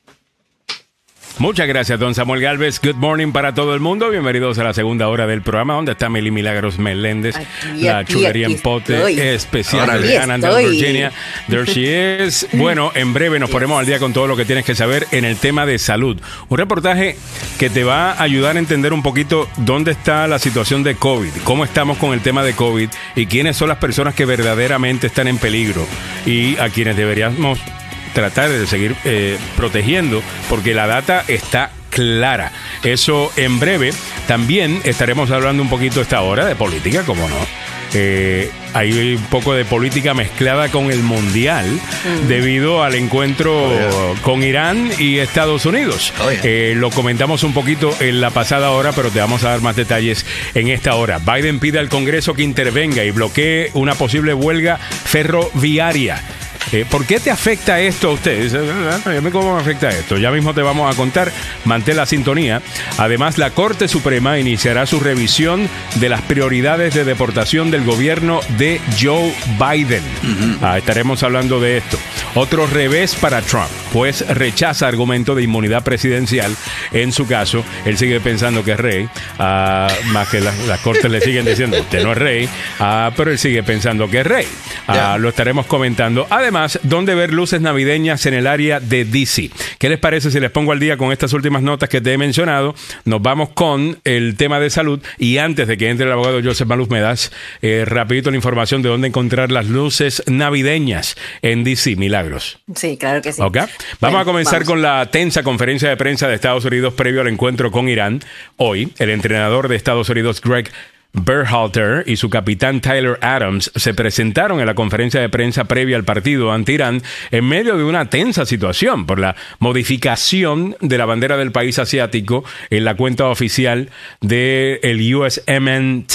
Muchas gracias, don Samuel Galvez. Good morning para todo el mundo. Bienvenidos a la segunda hora del programa, donde está Meli Milagros Meléndez, Aquí, la aquí, chulería aquí en pote estoy. especial Aquí de. Virginia. There she is. Bueno, en breve nos ponemos al día con todo lo que tienes que saber en el tema de salud. Un reportaje que te va a ayudar a entender un poquito dónde está la situación de COVID, cómo estamos con el tema de COVID y quiénes son las personas que verdaderamente están en peligro y a quienes deberíamos tratar de seguir eh, protegiendo porque la data está clara. Eso en breve. También estaremos hablando un poquito esta hora de política, como no. Eh, hay un poco de política mezclada con el mundial debido al encuentro con Irán y Estados Unidos. Oh, yeah. Eh, lo comentamos un poquito en la pasada hora, pero te vamos a dar más detalles en esta hora. Biden pide al Congreso que intervenga y bloquee una posible huelga ferroviaria. Eh, ¿Por qué te afecta esto a ustedes? ¿Cómo me afecta esto? Ya mismo te vamos a contar. Mantén la sintonía. Además, la Corte Suprema iniciará su revisión de las prioridades de deportación del gobierno de Joe Biden. Ah, estaremos hablando de esto. Otro revés para Trump, pues rechaza argumento de inmunidad presidencial. En su caso, él sigue pensando que es rey, ah, más que la- las cortes le siguen diciendo, usted no es rey, ah, pero él sigue pensando que es rey. Ah. Lo estaremos comentando. Además, ¿dónde ver luces navideñas en el área de DC? ¿Qué les parece si les pongo al día con estas últimas notas que te he mencionado? Nos vamos con el tema de salud y antes de que entre el abogado Joseph Maluz me das eh, rapidito la información de dónde encontrar las luces navideñas en DC, Milagros. Sí, claro que sí. Ok. Vamos Bueno, a comenzar vamos. con la tensa conferencia de prensa de Estados Unidos previo al encuentro con Irán. Hoy, el entrenador de Estados Unidos, Greg Berhalter, y su capitán Tyler Adams se presentaron en la conferencia de prensa previa al partido ante Irán en medio de una tensa situación por la modificación de la bandera del país asiático en la cuenta oficial del USMNT.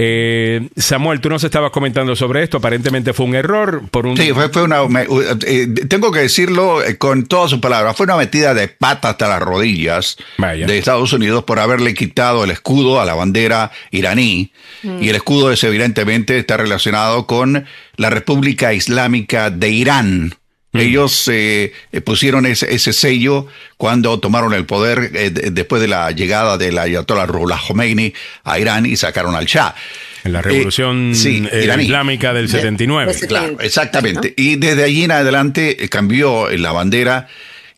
Eh, Samuel, tú nos estabas comentando sobre esto. Aparentemente fue un error por un. Sí, fue, fue una. me- eh, tengo que decirlo eh, con todas sus palabras. Fue una metida de pata hasta las rodillas Vaya. de Estados Unidos por haberle quitado el escudo a la bandera iraní. Y el escudo es evidentemente está relacionado con la República Islámica de Irán. Ellos eh, eh, pusieron ese, ese sello cuando tomaron el poder eh, de- después de la llegada del Ayatollah Ruhollah Khomeini a Irán y sacaron al Shah. En la revolución Eh, sí, eh, islámica del 79. Ese- Claro, exactamente. Y desde allí en adelante cambió la bandera.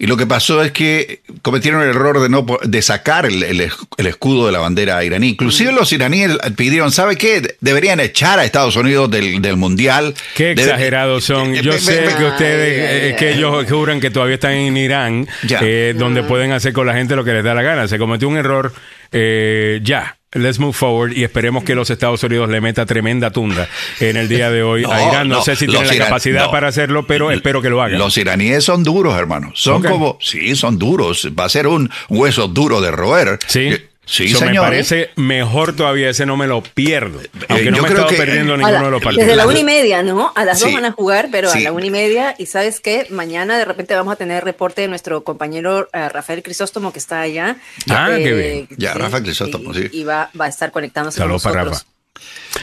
Y lo que pasó es que cometieron el error de no po- de sacar el, el esc- el escudo de la bandera iraní. Inclusive los iraníes pidieron, ¿sabe qué? Deberían echar a Estados Unidos del, del mundial. Qué exagerados son. Eh, Yo eh, sé eh, que ustedes, Ay, ay, eh, que ellos juran que todavía están en Irán, Ya. eh, donde pueden hacer con la gente lo que les da la gana. Se cometió un error. eh, ya. Let's move forward y esperemos que los Estados Unidos le meta tremenda tunda en el día de hoy a No, Irán. No, no, sé si tienen la iran- capacidad no. para hacerlo, pero espero que lo hagan. Los iraníes son duros, hermano. Son como, sí, son duros. Va a ser un hueso duro de roer. Sí, Eh, Sí, Eso me señor. parece mejor todavía, ese no me lo pierdo. Aunque no yo me he estado que- perdiendo A ninguno la- de los partidos. desde la una y media, ¿no? A las dos van a jugar, pero Sí. a la una y media. Y sabes qué, mañana de repente vamos a tener reporte de nuestro compañero eh, Rafael Crisóstomo que está allá. Eh, Ah, qué bien. Ya, Rafael Crisóstomo, y, sí. Y va, va a estar conectándose Saludos con para nosotros. Rafa.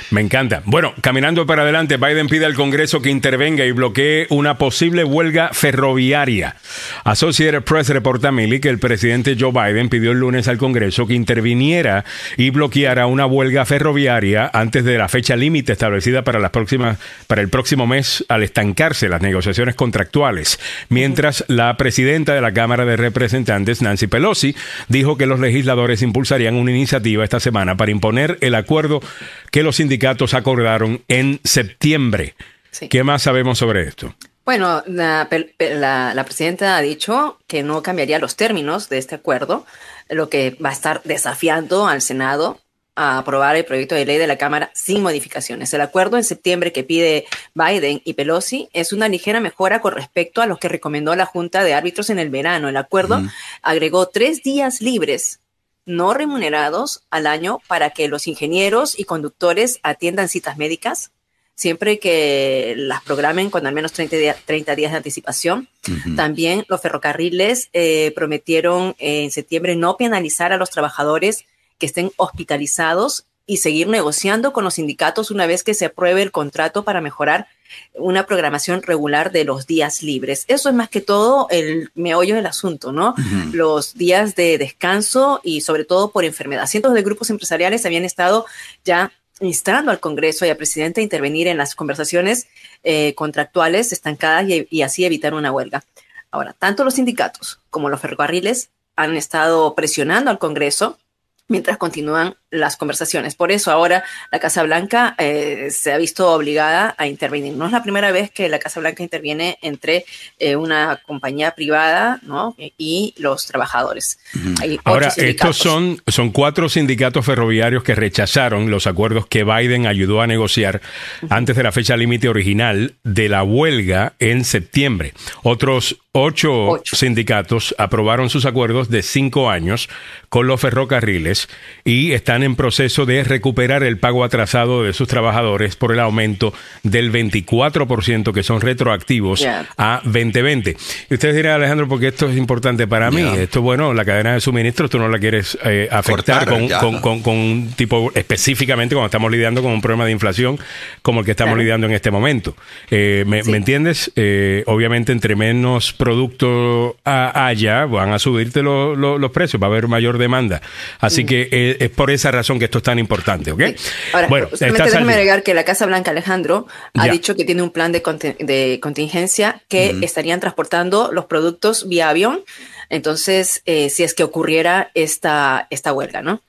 Me encanta. Bueno, caminando para adelante, Biden pide al Congreso que intervenga y bloquee una posible huelga ferroviaria. Associated Press reporta, Mili, que el presidente Joe Biden pidió el lunes al Congreso que interviniera y bloqueara una huelga ferroviaria antes de la fecha límite establecida para, las próximas, para el próximo mes al estancarse las negociaciones contractuales. Mientras la presidenta de la Cámara de Representantes, Nancy Pelosi, dijo que los legisladores impulsarían una iniciativa esta semana para imponer el acuerdo que los sindicatos acordaron en septiembre. Sí. ¿Qué más sabemos sobre esto? Bueno, la, presidenta ha dicho que no cambiaría los términos de este acuerdo, lo que va a estar desafiando al Senado a aprobar el proyecto de ley de la Cámara sin modificaciones. El acuerdo en septiembre que pide Biden y Pelosi es una ligera mejora con respecto a lo que recomendó la Junta de Árbitros en el verano. El acuerdo agregó tres días libres no remunerados al año para que los ingenieros y conductores atiendan citas médicas, siempre que las programen con al menos 30, día- 30 días de anticipación. También los ferrocarriles eh, prometieron eh, en septiembre no penalizar a los trabajadores que estén hospitalizados y seguir negociando con los sindicatos una vez que se apruebe el contrato para mejorar una programación regular de los días libres. Eso es más que todo el meollo del asunto, ¿no? Los días de descanso y sobre todo por enfermedad. Cientos de grupos empresariales habían estado ya instando al Congreso y al presidente a intervenir en las conversaciones eh, contractuales estancadas y, así evitar una huelga. Ahora, tanto los sindicatos como los ferrocarriles han estado presionando al Congreso mientras continúan las conversaciones. Por eso ahora la Casa Blanca eh, se ha visto obligada a intervenir. No es la primera vez que la Casa Blanca interviene entre eh, una compañía privada ¿no? y los trabajadores. ahora, estos son, son cuatro sindicatos ferroviarios que rechazaron los acuerdos que Biden ayudó a negociar antes de la fecha límite original de la huelga en septiembre. Otros ocho, sindicatos aprobaron sus acuerdos de cinco años con los ferrocarriles y están en proceso de recuperar el pago atrasado de sus trabajadores por el aumento del 24% que son retroactivos a 2020. Y ustedes dirán, Alejandro, porque esto es importante para mí. Esto, bueno, la cadena de suministros tú no la quieres eh, afectar con, un tipo específicamente cuando estamos lidiando con un problema de inflación como el que estamos lidiando en este momento. Eh, me, entiendes? Eh, obviamente, entre menos producto haya, van a subirte los precios, va a haber mayor demanda. Así mm. que es por esa razón que esto es tan importante, ¿ok? Ahora, bueno, déjame agregar que la Casa Blanca, Alejandro, ha dicho que tiene un plan de, de contingencia que estarían transportando los productos vía avión. Entonces, eh, si es que ocurriera esta, esta huelga, ¿no?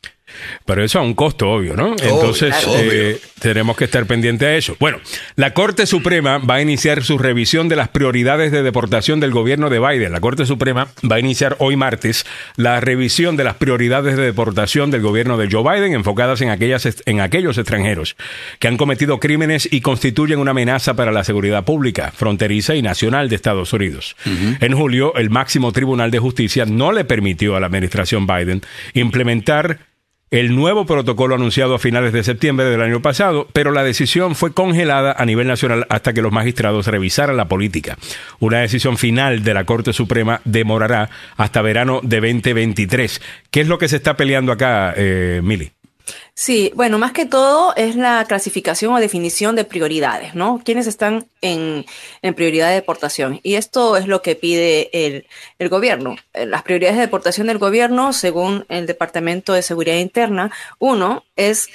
Pero eso a un costo, obvio, ¿no? Entonces eh, tenemos que estar pendientes a eso. Bueno, la Corte Suprema va a iniciar su revisión de las prioridades de deportación del gobierno de Biden. La Corte Suprema va a iniciar hoy martes la revisión de las prioridades de deportación del gobierno de Joe Biden enfocadas en, aquellas, en aquellos extranjeros que han cometido crímenes y constituyen una amenaza para la seguridad pública, fronteriza y nacional de Estados Unidos. En julio, el máximo tribunal de justicia no le permitió a la administración Biden implementar el nuevo protocolo anunciado a finales de septiembre del año pasado, pero la decisión fue congelada a nivel nacional hasta que los magistrados revisaran la política. Una decisión final de la Corte Suprema demorará hasta verano de 2023. ¿Qué es lo que se está peleando acá, eh, Mili? Sí, bueno, más que todo es la clasificación o definición de prioridades, ¿no? ¿Quiénes están en, prioridad de deportación? Y esto es lo que pide el, el, gobierno. Eh, las prioridades de deportación del gobierno, según el Departamento de Seguridad Interna, uno es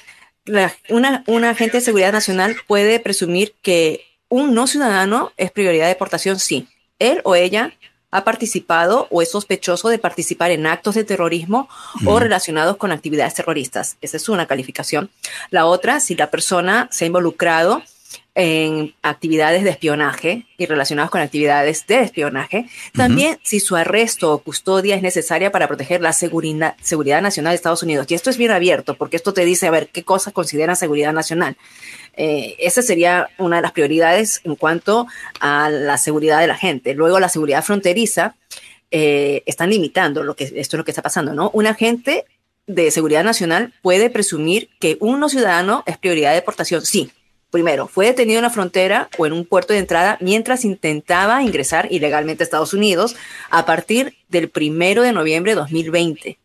una, un agente de seguridad nacional puede presumir que un no ciudadano es prioridad de deportación, sí. Él o ella ha participado o es sospechoso de participar en actos de terrorismo o relacionados con actividades terroristas. Esa es una calificación. La otra, si la persona se ha involucrado en actividades de espionaje y relacionadas con actividades de espionaje. También si su arresto o custodia es necesaria para proteger la seguridad, seguridad nacional de Estados Unidos. Y esto es bien abierto porque esto te dice a ver qué cosas consideran seguridad nacional. Eh, esa sería una de las prioridades en cuanto a la seguridad de la gente. Luego, la seguridad fronteriza eh, están limitando lo que esto es lo que está pasando, ¿no? Un agente de seguridad nacional puede presumir que uno ciudadano es prioridad de deportación. Sí, primero, fue detenido en la frontera o en un puerto de entrada mientras intentaba ingresar ilegalmente a Estados Unidos a partir del primero de noviembre de 2020.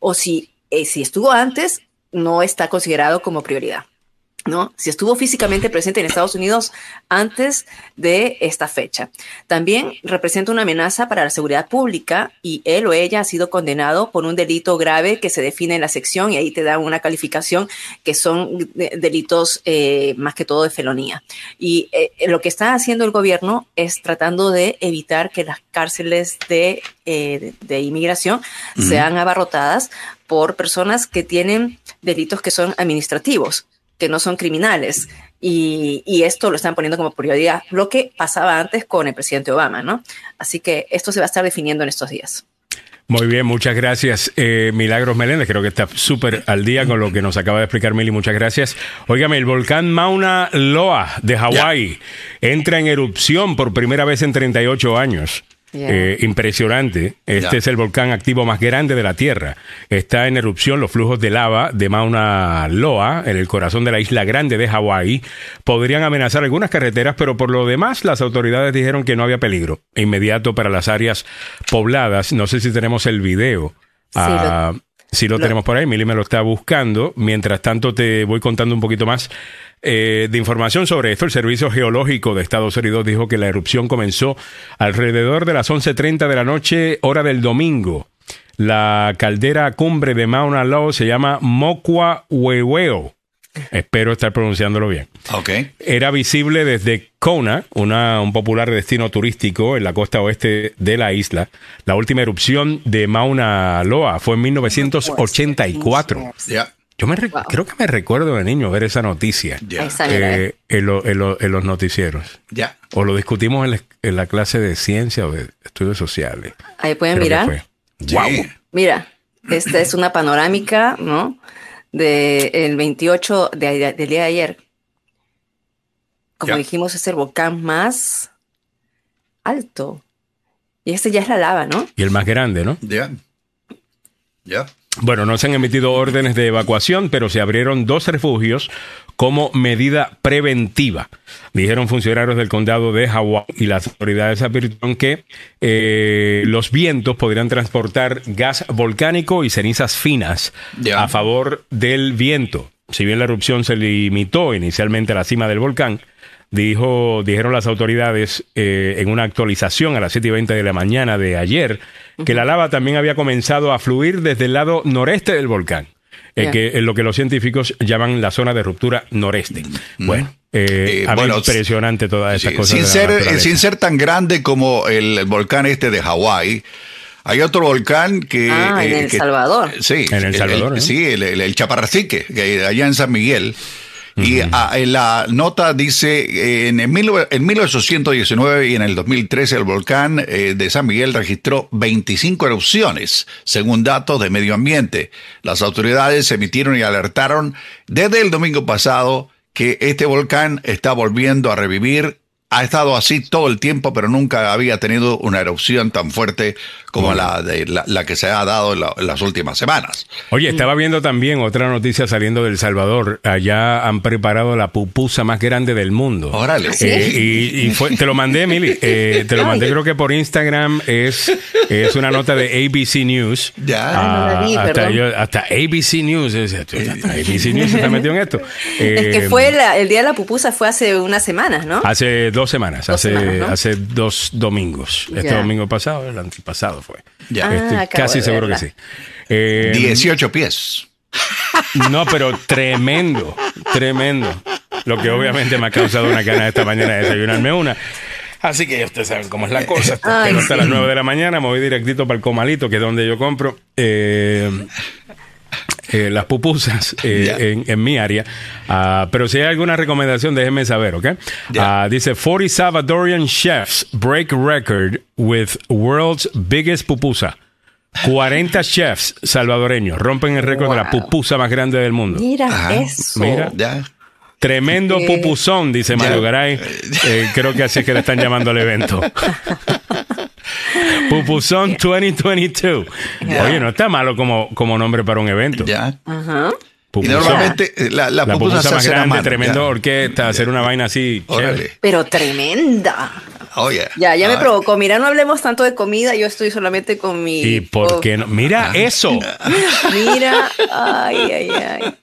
O si, eh, si estuvo antes, no está considerado como prioridad. ¿No? Si estuvo físicamente presente en Estados Unidos antes de esta fecha. También representa una amenaza para la seguridad pública y él o ella ha sido condenado por un delito grave que se define en la sección y ahí te da una calificación que son delitos eh, más que todo de felonía. Y eh, lo que está haciendo el gobierno es tratando de evitar que las cárceles de, eh, de, inmigración sean abarrotadas por personas que tienen delitos que son administrativos que no son criminales. Y, esto lo están poniendo como prioridad, lo que pasaba antes con el presidente Obama, ¿no? Así que esto se va a estar definiendo en estos días. Muy bien, muchas gracias, eh, Milagros Meléndez. Creo que está súper al día con lo que nos acaba de explicar Mili. Muchas gracias. Óigame, el volcán Mauna Loa de Hawái entra en erupción por primera vez en 38 años. Eh, impresionante. Este es el volcán activo más grande de la Tierra. Está en erupción los flujos de lava de Mauna Loa, en el corazón de la isla grande de Hawái. Podrían amenazar algunas carreteras, pero por lo demás las autoridades dijeron que no había peligro inmediato para las áreas pobladas. No sé si tenemos el video. Sí, lo, ah, Sí lo, Lo- tenemos por ahí, Mili me lo está buscando. Mientras tanto te voy contando un poquito más eh, de información sobre esto. El Servicio Geológico de Estados Unidos dijo que la erupción comenzó alrededor de las 11.30 de la noche, hora del domingo. La caldera cumbre de Mauna Loa se llama Mokwa Huehueo. Espero estar pronunciándolo bien. Ok. Era visible desde Kona, una, un popular destino turístico en la costa oeste de la isla. La última erupción de Mauna Loa fue en 1984. Ya. Yo me Wow. creo que me recuerdo de niño ver esa noticia eh, en, lo- en lo- en los noticieros. Ya. O lo discutimos en la, en la clase de ciencia o de estudios sociales. Ahí pueden Creo mirar. Wow. Mira, esta es una panorámica, ¿no? De el 28 de, del día de ayer. Como dijimos, es el volcán más alto. Y este ya es la lava, ¿no? Y el más grande, ¿no? Ya. Ya. Bueno, no se han emitido órdenes de evacuación, pero se abrieron dos refugios como medida preventiva. Dijeron funcionarios del condado de Hawái y las autoridades advirtieron que eh, los vientos podrían transportar gas volcánico y cenizas finas a favor del viento. Si bien la erupción se limitó inicialmente a la cima del volcán, dijo, dijeron las autoridades eh, en una actualización a las 7 y 20 de la mañana de ayer que la lava también había comenzado a fluir desde el lado noreste del volcán, eh, Ya. que es lo que los científicos llaman la zona de ruptura noreste. Bueno, eh, Eh, a mí bueno, impresionante todas esas Sí, cosas. sin, ser, eh, sin ser tan grande como el volcán este de Hawái, hay otro volcán que... Ah, en eh, El que- Salvador. Sí, En El Salvador, ¿no? Sí, el, el, el Chaparracique, que allá en San Miguel. Y ah, en la nota dice, eh, en, en, mil- en 1819 y en el 2013 el volcán eh, de San Miguel registró 25 erupciones, según datos de medio ambiente. Las autoridades emitieron y alertaron desde el domingo pasado que este volcán está volviendo a revivir. Ha estado así todo el tiempo, pero nunca había tenido una erupción tan fuerte como la, de, la, la que se ha dado en, la- en las últimas semanas. Oye, estaba viendo también otra noticia saliendo del Salvador. Allá han preparado la pupusa más grande del mundo. Órale. ¿Ah, sí? Eh, y, y fue- te lo mandé, Emily. Eh, te lo mandé, creo que por Instagram. Es, es una nota de ABC News. Ya. Ah, no la vi, hasta, yo- hasta ABC News. es- hasta ABC News se está metido en esto. Es que Eh, fue la- el día de la pupusa fue hace unas semanas, ¿no? Hace dos semanas, Dos hace, semanas, ¿no? hace dos domingos. Este Ya. domingo pasado, el antepasado fue. Ya. Ah, Estoy acabo casi seguro que sí. Eh, 18 pies. No, pero tremendo, tremendo. Lo que obviamente me ha causado una gana esta mañana de desayunarme una. Así que ya ustedes saben cómo es la cosa. Hasta, Ay, pero hasta sí. las 9 de la mañana me voy directito para el comalito, que es donde yo compro eh, eh, las pupusas eh, en, en mi área. Ah, pero si hay alguna recomendación, déjenme saber, ¿ok? Ah, dice 40 Salvadorian chefs break record with world's biggest pupusa. 40 chefs salvadoreños rompen el récord de la pupusa más grande del mundo. Mira Ajá. eso. Mira. Tremendo Eh. pupusón, dice Mario Garay. Eh, creo que así es que le están llamando al evento. Pupusón 2022. Oye, no está malo como, como nombre para un evento. Ya. Ajá. Y Pupusón. normalmente eh, la, la, la pupusa pupusa se más grande, mano, tremendo ya. orquesta, hacer una vaina así. Órale. Pero tremenda. Oye. Ya, ya me Ah, provocó. Mira, no hablemos tanto de comida. Yo estoy solamente con mi. ¿Y por qué no? Mira eso. Mira. Ay, ay, ay.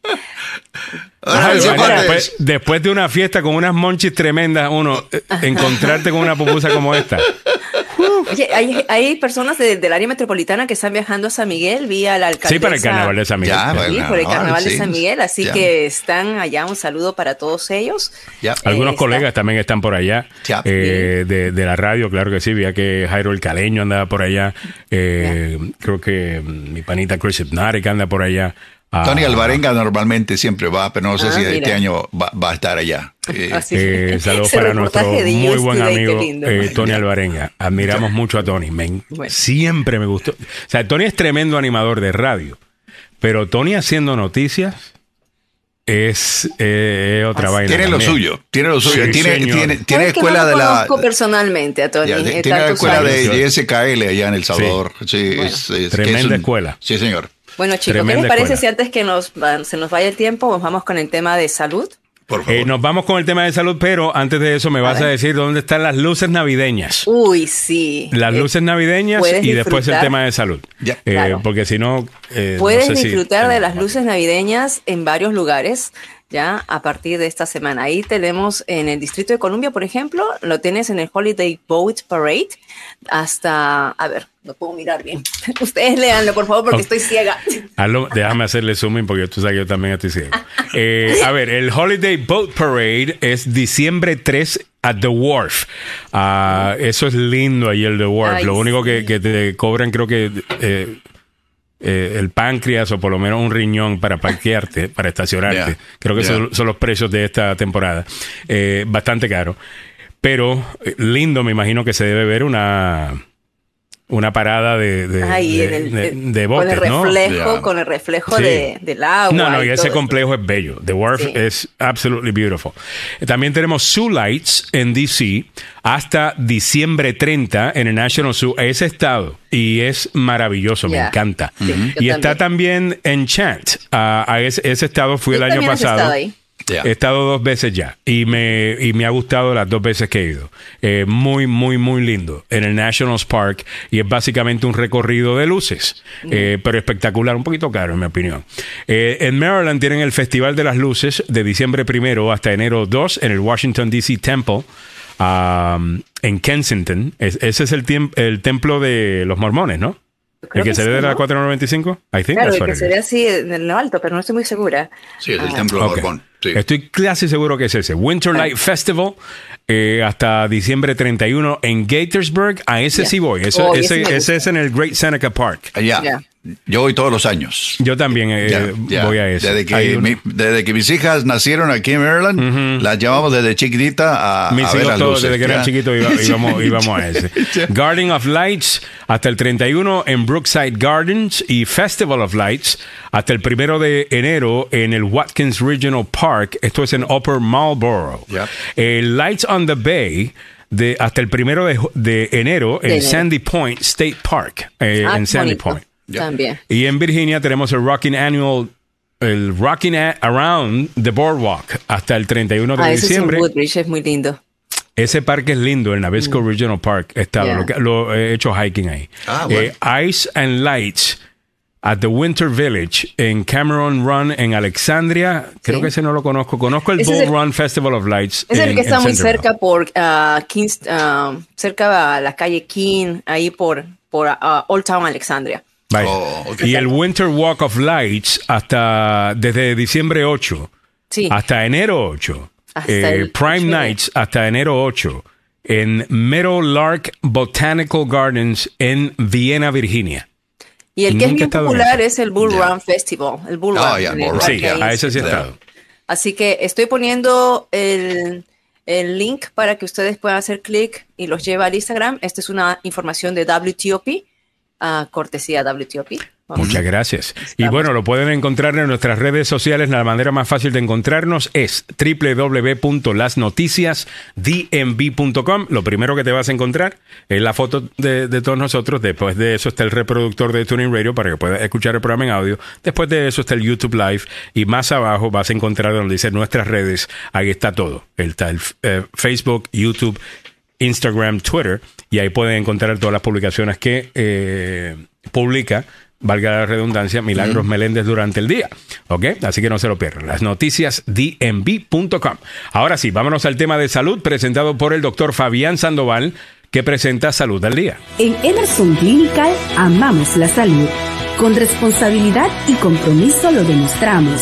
ahora, después de una fiesta con unas monchis tremendas, uno eh, encontrarte con una pupusa como esta. Oye, hay, hay personas de- del área metropolitana que están viajando a San Miguel vía la alcaldesa. Sí, para el carnaval de San Miguel. Ya, Sí, bueno, por el carnaval de sí. San Miguel, así Ya. que están allá. Un saludo para todos ellos. Ya. Algunos Eh, colegas está- también están por allá eh, de, de la radio, claro que sí. Vi que Jairo el Caleño andaba por allá. Eh, creo que mi panita Chris Hypnotic anda por allá. Ah, Tony Alvarenga normalmente siempre va, pero no sé Ah, si mira. este año va, va a estar allá. Eh, eh, saludos para nuestro muy buen amigo eh, Tony Alvarenga. Admiramos mucho a Tony. men. Bueno. Siempre me gustó. O sea, Tony es tremendo animador de radio, pero Tony haciendo noticias es eh, otra vaina. tiene lo también. suyo, tiene lo suyo. Sí, tiene, tiene, tiene ¿Sabes que escuela no lo de la. conozco personalmente a Tony. ya, eh, tiene la escuela de, años. de SKL allá en El Salvador. Sí, es- es- que es Tremenda un- escuela. Sí, señor. Bueno, chicos, ¿qué les parece escuela. si antes que nos se nos vaya el tiempo, nos vamos con el tema de salud? Por favor. Eh, nos vamos con el tema de salud, pero antes de eso me vas a, ver. decir dónde están las luces navideñas. Uy, sí. Las Eh, luces navideñas y después el disfrutar- tema de salud. Ya. Eh, Claro. Porque si no... eh, no Puedes sé si- disfrutar de las luces navideñas en varios lugares ya a partir de esta semana. Ahí tenemos en el Distrito de Columbia, por ejemplo, lo tienes en el Holiday Boat Parade hasta, a ver, no puedo mirar bien. Ustedes léanlo, por favor, porque estoy ciega. Déjame hacerle zooming porque tú sabes que yo también estoy ciego. Eh, a ver, el Holiday Boat Parade es diciembre 3 at The Wharf. Ah, eso es lindo ahí el The Wharf. Ay, Lo único que te cobran creo que eh, eh, el páncreas o por lo menos un riñón para parquearte, para estacionarte. Yeah, Creo que yeah. son, son los precios de esta temporada. Eh, bastante caro. Pero eh, lindo, me imagino que se debe ver una... Una parada de, de, Ahí, de- en el- de- de con el reflejo, con el reflejo Sí. de, del agua. No, no, y ese complejo es bello. The Wharf Sí. es absolutely beautiful. Eh, También tenemos Zoo Lights en DC hasta diciembre 30 en el National Zoo. Ese estado. Y es maravilloso, me encanta. Sí, y está también. también Enchant. Ah, a ese, ese estado fui el año pasado. estado ahí. He estado dos veces ya y me, y me ha gustado las dos veces que he ido. Eh, muy, muy, muy lindo en el Nationals Park y es básicamente un recorrido de luces, eh, pero espectacular, un poquito caro en mi opinión. Eh, en Maryland tienen el Festival de las Luces de diciembre primero hasta enero 2 en el Washington DC Temple. um, en Kensington, Es- ese es el, el templo de los mormones, ¿no? Creo el que, que se ve sí, de la ¿no? 495, I think Claro, el que se ve así en lo alto, pero no estoy muy segura. Sí, es el Ah. templo de Ok. Mormón. Sí. Estoy casi seguro que es ese. Winter Light Festival eh, hasta diciembre 31 en Gatorsburg. A ese sí voy. Oh, ese, ese es en el Great Seneca Park. Allá. Ya. Yo voy todos los años. Yo también eh, Ya, ya. voy a ese. Desde que, mi- desde que mis hijas nacieron aquí en Maryland, las llevamos desde chiquitita a, mis a ver hijos las todos luces. desde que eran chiquitos iba- íbamos, íbamos a ese. Garden of Lights hasta el 31 en Brookside Gardens y Festival of Lights hasta el primero de enero en el Watkins Regional Park. Esto es en Upper Marlboro. Ya. El Lights on the Bay de, hasta el primero de, de enero en De enero. Sandy Point State Park. eh, Ah, en Sandy bonito. Point. También. Y en Virginia tenemos el Rocking Annual, el Rocking A- Around the Boardwalk hasta el 31 de Ah, ese es diciembre. Es muy lindo. Ese parque es lindo, el Nabisco Regional Park. He estado, Yeah. lo, que- lo he hecho hiking ahí. Ah, bueno. Eh, Ice and Lights at the Winter Village en Cameron Run en Alexandria. Creo Sí. que ese no lo conozco. Conozco el Ese Bull el- Run Festival of Lights. Es el en- que está muy cerca por ah, Kings, ah, cerca a la calle King, ahí por, por ah, Old Town Alexandria. Vaya. Oh. Y el Winter Walk of Lights hasta desde diciembre 8 Sí. hasta enero 8. Hasta Eh, Prime 8 de- Nights hasta enero 8 en Meadowlark Botanical Gardens en Vienna, Virginia. Y el que es Nunca bien en popular es el Bull. Run Festival. El Bull Run. ya, en el Bull Run, Sí, parque ahí. a ese sí he Claro. estado. Así que estoy poniendo el, el link para que ustedes puedan hacer clic y los lleva al Instagram. Esta es una información de WTOP, cortesía WTOP. Vamos. Muchas gracias. Y bueno, lo pueden encontrar en nuestras redes sociales. La manera más fácil de encontrarnos es www.lasnoticiasdmv.com. Lo primero que te vas a encontrar es la foto de, de todos nosotros. Después de eso está el reproductor de Tuning Radio para que puedas escuchar el programa en audio. Después de eso está el YouTube Live. Y más abajo vas a encontrar donde dice nuestras redes. Ahí está todo. Está el eh, Facebook, YouTube, Instagram, Twitter, y ahí pueden encontrar todas las publicaciones que eh, publica, valga la redundancia, Milagros Meléndez durante el día. ¿Ok? Así que no se lo pierdan. Las noticias dmv.com. Ahora sí, vámonos al tema de salud presentado por el doctor Fabián Sandoval, que presenta Salud al Día. En Emerson Clinical amamos la salud. Con responsabilidad y compromiso lo demostramos,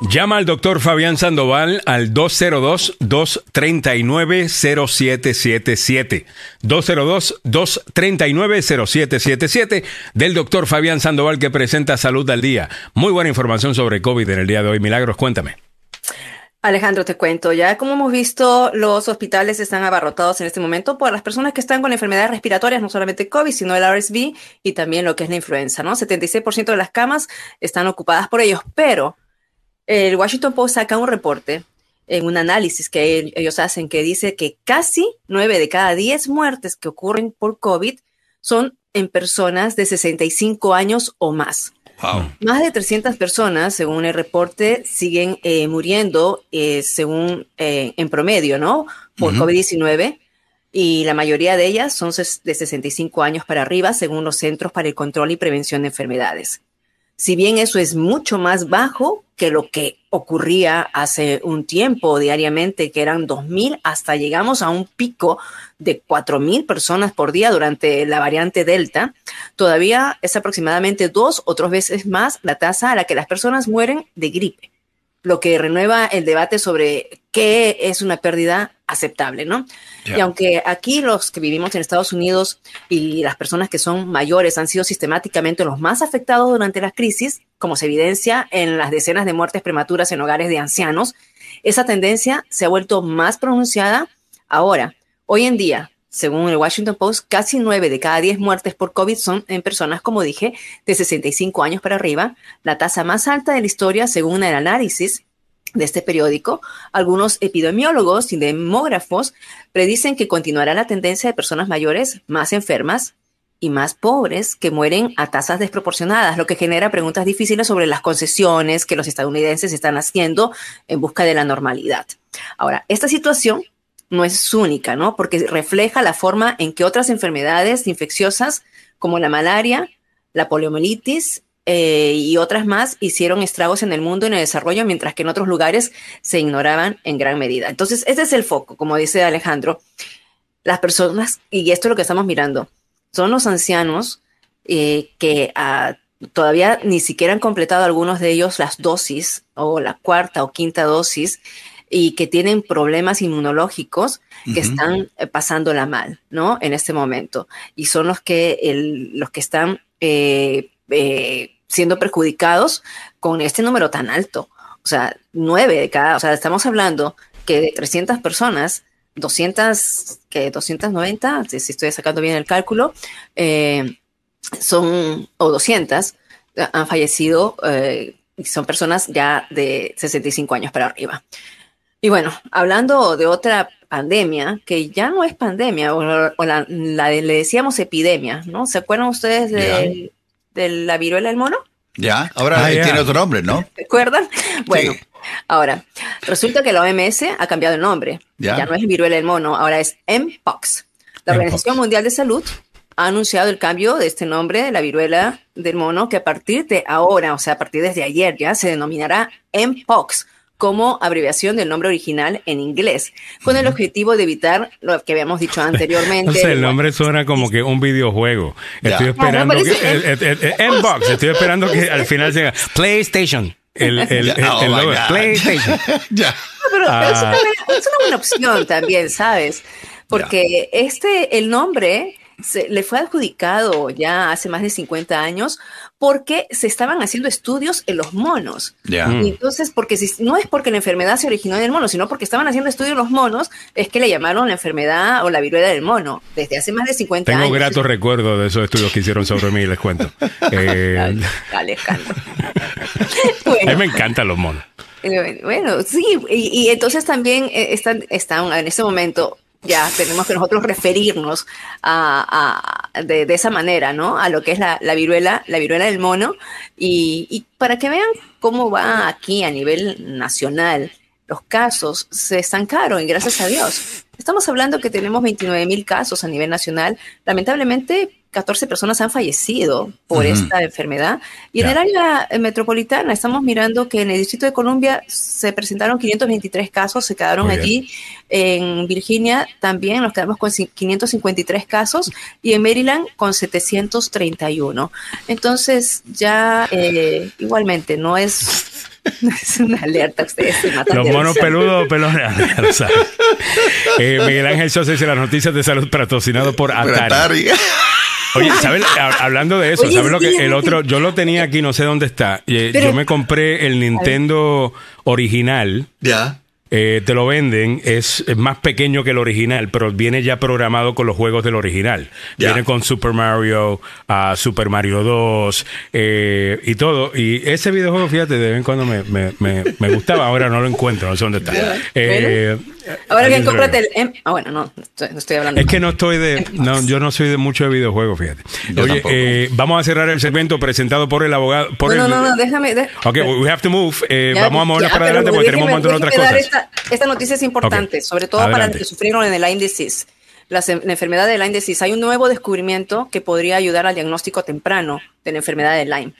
Llama al doctor Fabián Sandoval al 202-239-0777. 202-239-0777 del doctor Fabián Sandoval que presenta Salud al Día. Muy buena información sobre COVID en el día de hoy. Milagros, cuéntame. Alejandro, te cuento, ya como hemos visto, los hospitales están abarrotados en este momento por las personas que están con enfermedades respiratorias, no solamente COVID, sino el RSV y también lo que es la influenza, ¿no? 76% de las camas están ocupadas por ellos, pero el Washington Post saca un reporte en un análisis que ellos hacen que dice que casi 9 de cada 10 muertes que ocurren por COVID son en personas de 65 años o más. Más de 300 personas, según el reporte, siguen eh, muriendo, eh, según eh, en promedio, ¿no? Por COVID-19. Y la mayoría de ellas son de 65 años para arriba, según los Centros para el Control y Prevención de Enfermedades. Si bien eso es mucho más bajo que lo que ocurría hace un tiempo diariamente, que eran 2.000, hasta llegamos a un pico de 4.000 personas por día durante la variante Delta, todavía es aproximadamente dos o tres veces más la tasa a la que las personas mueren de gripe lo que renueva el debate sobre qué es una pérdida aceptable, ¿no? Y aunque aquí los que vivimos en Estados Unidos y las personas que son mayores han sido sistemáticamente los más afectados durante la crisis, como se evidencia en las decenas de muertes prematuras en hogares de ancianos, esa tendencia se ha vuelto más pronunciada ahora. Hoy en día, según el Washington Post, casi nueve de cada diez muertes por COVID son en personas, como dije, de 65 años para arriba, la tasa más alta de la historia según el análisis de este periódico. Algunos epidemiólogos y demógrafos predicen que continuará la tendencia de personas mayores más enfermas y más pobres que mueren a tasas desproporcionadas, lo que genera preguntas difíciles sobre las concesiones que los estadounidenses están haciendo en busca de la normalidad. Ahora, esta situación no es única, ¿no? Porque refleja la forma en que otras enfermedades infecciosas como la malaria, la poliomielitis eh, y otras más hicieron estragos en el mundo en el desarrollo, mientras que en otros lugares se ignoraban en gran medida. Entonces, ese es el foco, como dice Alejandro. Las personas, y esto es lo que estamos mirando, son los ancianos eh, que ah, todavía ni siquiera han completado algunos de ellos las dosis o la cuarta o quinta dosis y que tienen problemas inmunológicos que están eh, pasándola mal, ¿no? En este momento. Y son los que, los que están eh, eh, siendo perjudicados con este número tan alto. O sea, nueve de cada, o sea, estamos hablando que de 300 personas, 200, que 290, si, estoy sacando bien el cálculo, son, o 200, han fallecido, son personas ya de 65 años para arriba. Y bueno, hablando de otra pandemia, que ya no es pandemia, o, la, le decíamos epidemia, ¿no? ¿Se acuerdan ustedes de, la viruela del mono? Ya, ahora ah, tiene otro nombre, ¿no? ¿Se acuerdan? Bueno, ahora, resulta que la OMS ha cambiado el nombre. Ya, no es viruela del mono, ahora es Mpox. La Organización Mundial de Salud ha anunciado el cambio de este nombre de la viruela del mono, que a partir de ahora, o sea, a partir desde ayer ya, se denominará Mpox como abreviación del nombre original en inglés, con el objetivo de evitar lo que habíamos dicho anteriormente. el nombre suena como que un videojuego. Estoy esperando que, estoy esperando que al final sea PlayStation. El, el, oh PlayStation. ya. pero ah. es, una, es, una, buena opción también, ¿sabes? Porque este, el nombre se, le fue adjudicado ya hace más de 50 años porque se estaban haciendo estudios en los monos. Mm. entonces, porque si, no es porque la enfermedad se originó en el mono, sino porque estaban haciendo estudios en los monos, es que le llamaron la enfermedad o la viruela del mono desde hace más de 50 años. Tengo gratos recuerdos de esos estudios que hicieron sobre mí, les cuento. Eh, dale, A mí me encantan los monos. Eh, bueno, sí, y, entonces también eh, están, están en este momento ya tenemos que nosotros referirnos a, de, esa manera, ¿no? A lo que es la, viruela, la viruela del mono. Y, para que vean cómo va aquí a nivel nacional, los casos se estancaron y gracias a Dios. Estamos hablando que tenemos 29 mil casos a nivel nacional. Lamentablemente, 14 personas han fallecido por esta enfermedad. Y en el área metropolitana estamos mirando que en el Distrito de Columbia se presentaron 523 casos, se quedaron allí. En Virginia también nos quedamos con 553 casos y en Maryland con 731. Entonces ya eh, igualmente no es es una alerta, ustedes Los monos peludos, pelones. eh, Miguel Ángel Sosa dice las noticias de salud patrocinado por Atari. Oye, ¿sabes? Hablando de eso, ¿sabes lo que el otro? Yo lo tenía aquí, no sé dónde está. Eh, yo me compré el Nintendo original. Ya. eh, te lo venden, es, es más pequeño que el original, pero viene ya programado con los juegos del original. Ya. Viene con Super Mario, ah, Super Mario 2 eh, y todo. Y ese videojuego, fíjate, de vez en cuando me, me, me, me gustaba, ahora no lo encuentro, no sé dónde está. Eh, Ahora bien, cómprate el. M- Ah, bueno, no, estoy- no estoy hablando. Es que no estoy de. No, yo no soy de mucho de videojuegos, fíjate. Yo Oye, eh, vamos a cerrar el segmento presentado por el abogado. Por no, el, no, no, no, déjame. de- Ok, we have to move. Eh, Ya, vamos a movernos para adelante porque tenemos un montón de otras cosas. dar Esta, esta noticia es importante, sobre todo para Adelante. los que sufrieron en el Lyme disease. La, la enfermedad de Lyme disease. Hay un nuevo descubrimiento que podría ayudar al diagnóstico temprano de la enfermedad de Lyme.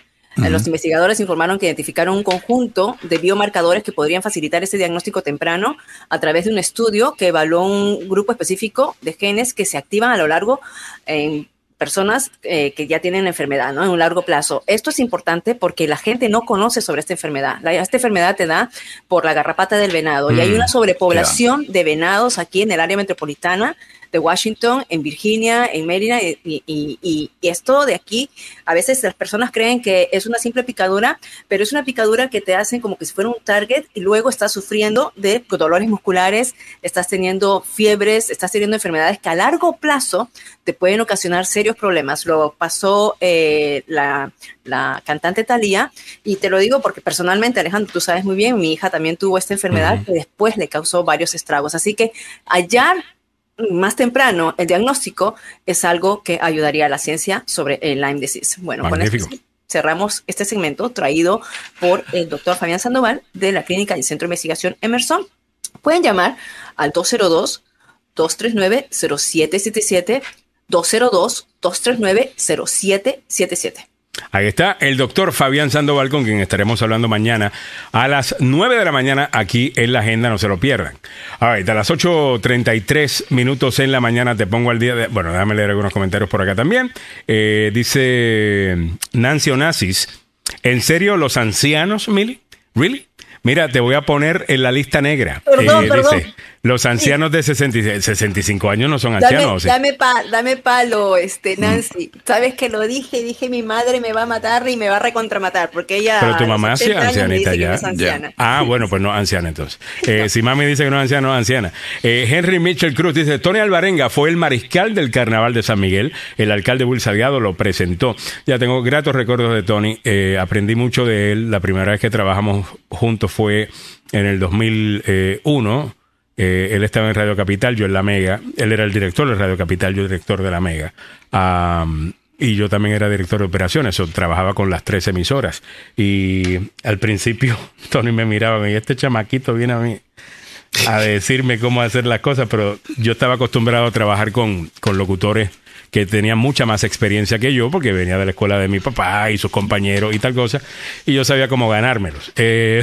Los investigadores informaron que identificaron un conjunto de biomarcadores que podrían facilitar ese diagnóstico temprano a través de un estudio que evaluó un grupo específico de genes que se activan a lo largo en personas eh, que ya tienen la enfermedad, ¿no? En un largo plazo. Esto es importante porque la gente no conoce sobre esta enfermedad. La- esta enfermedad te da por la garrapata del venado y hay Mm, una sobrepoblación de venados aquí en el área metropolitana de Washington, en Virginia, en Maryland, y, y- y- y esto de aquí, a veces las personas creen que es una simple picadura, pero es una picadura que te hacen como que si fuera un target y luego estás sufriendo de dolores musculares, estás teniendo fiebres, estás teniendo enfermedades que a largo plazo te pueden ocasionar serios problemas. Lo pasó eh, la, la cantante Thalía y te lo digo porque personalmente, Alejandro, tú sabes muy bien, mi hija también tuvo esta enfermedad que después le causó varios estragos. Así que hallar más temprano el diagnóstico es algo que ayudaría a la ciencia sobre el Lyme disease. Bueno, con esto cerramos este segmento traído por el doctor Fabián Sandoval de la Clínica y Centro de Investigación Emerson. Pueden llamar al 202-239-0777, 202-239-0777. Ahí está el doctor Fabián Sandoval, con quien estaremos hablando mañana a las 9 de la mañana aquí en la agenda, no se lo pierdan. Ahorita a las 8.33 minutos en la mañana te pongo al día de... Bueno, déjame leer algunos comentarios por acá también. Eh, dice Nancy Onassis, ¿en serio los ancianos, Mili? ¿Really? Mira, te voy a poner en la lista negra. Eh, perdón. Dice, los ancianos de 66 65 años no son Dame, ancianos. ¿sí? dame, pa- dame palo, este, Nancy. Sabes que lo dije, dije mi madre me va a matar y me va a recontramatar porque ella. Pero tu mamá sí 80 es años me ancianita ya. no. Ah, bueno, pues no, anciana entonces. Eh, si mami dice que no es anciana, no es anciana. Eh, Henry Mitchell Cruz dice, Tony Alvarenga fue el mariscal del carnaval de San Miguel. El alcalde Will Salgado lo presentó. Ya tengo gratos recuerdos de Tony. Eh, aprendí mucho de él. La primera vez que trabajamos juntos fue en el 2001. Eh, él estaba en Radio Capital, yo en La Mega. Él era el director de Radio Capital, yo director de La Mega. Am, y yo también era director de operaciones, o trabajaba con las tres emisoras. Y al principio Tony me miraba y este chamaquito viene a mí a decirme cómo hacer las cosas, pero yo estaba acostumbrado a trabajar con, con locutores que tenían mucha más experiencia que yo, porque venía de la escuela de mi papá y sus compañeros y tal cosa, y yo sabía cómo ganármelos. Eh,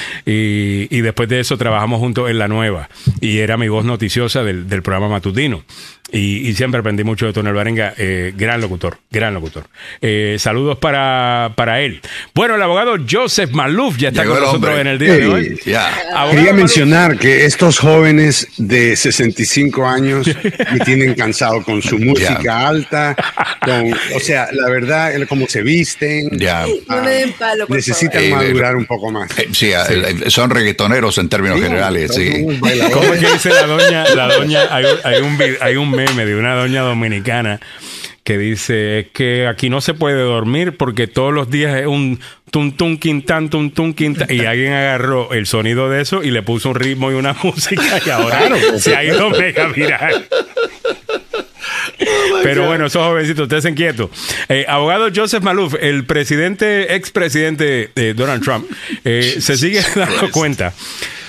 y, y después de eso trabajamos juntos en La Nueva, y era mi voz noticiosa del, del programa matutino. Y, y siempre aprendí mucho de Tony Alvarenga, eh, gran locutor, gran locutor. Eh, saludos para, para él. Bueno, el abogado Joseph Maluf ya está Llegó con nosotros hombre. en el día de hoy. Quería Maluf. mencionar que estos jóvenes de 65 años me tienen cansado con su música alta, con, o sea, la verdad, cómo se visten. Ya. No me den palo, por Necesitan favor. madurar un poco más. Eh, Sí, eh, son reggaetoneros en términos Sí, generales, sí. ¿Cómo es que dice la doña? La doña hay, un- hay un, vi- hay un meme de una doña dominicana que dice es que aquí no se puede dormir porque todos los días es un tum tum quintan tum tum quintan y alguien agarró el sonido de eso y le puso un ritmo y una música y ahora Claro, se ha ido mega viral. Pero bueno, esos jovencitos, ustedes se quietos. Eh, abogado Joseph Maluf, el presidente, expresidente de Donald Trump, eh, se sigue dando cuenta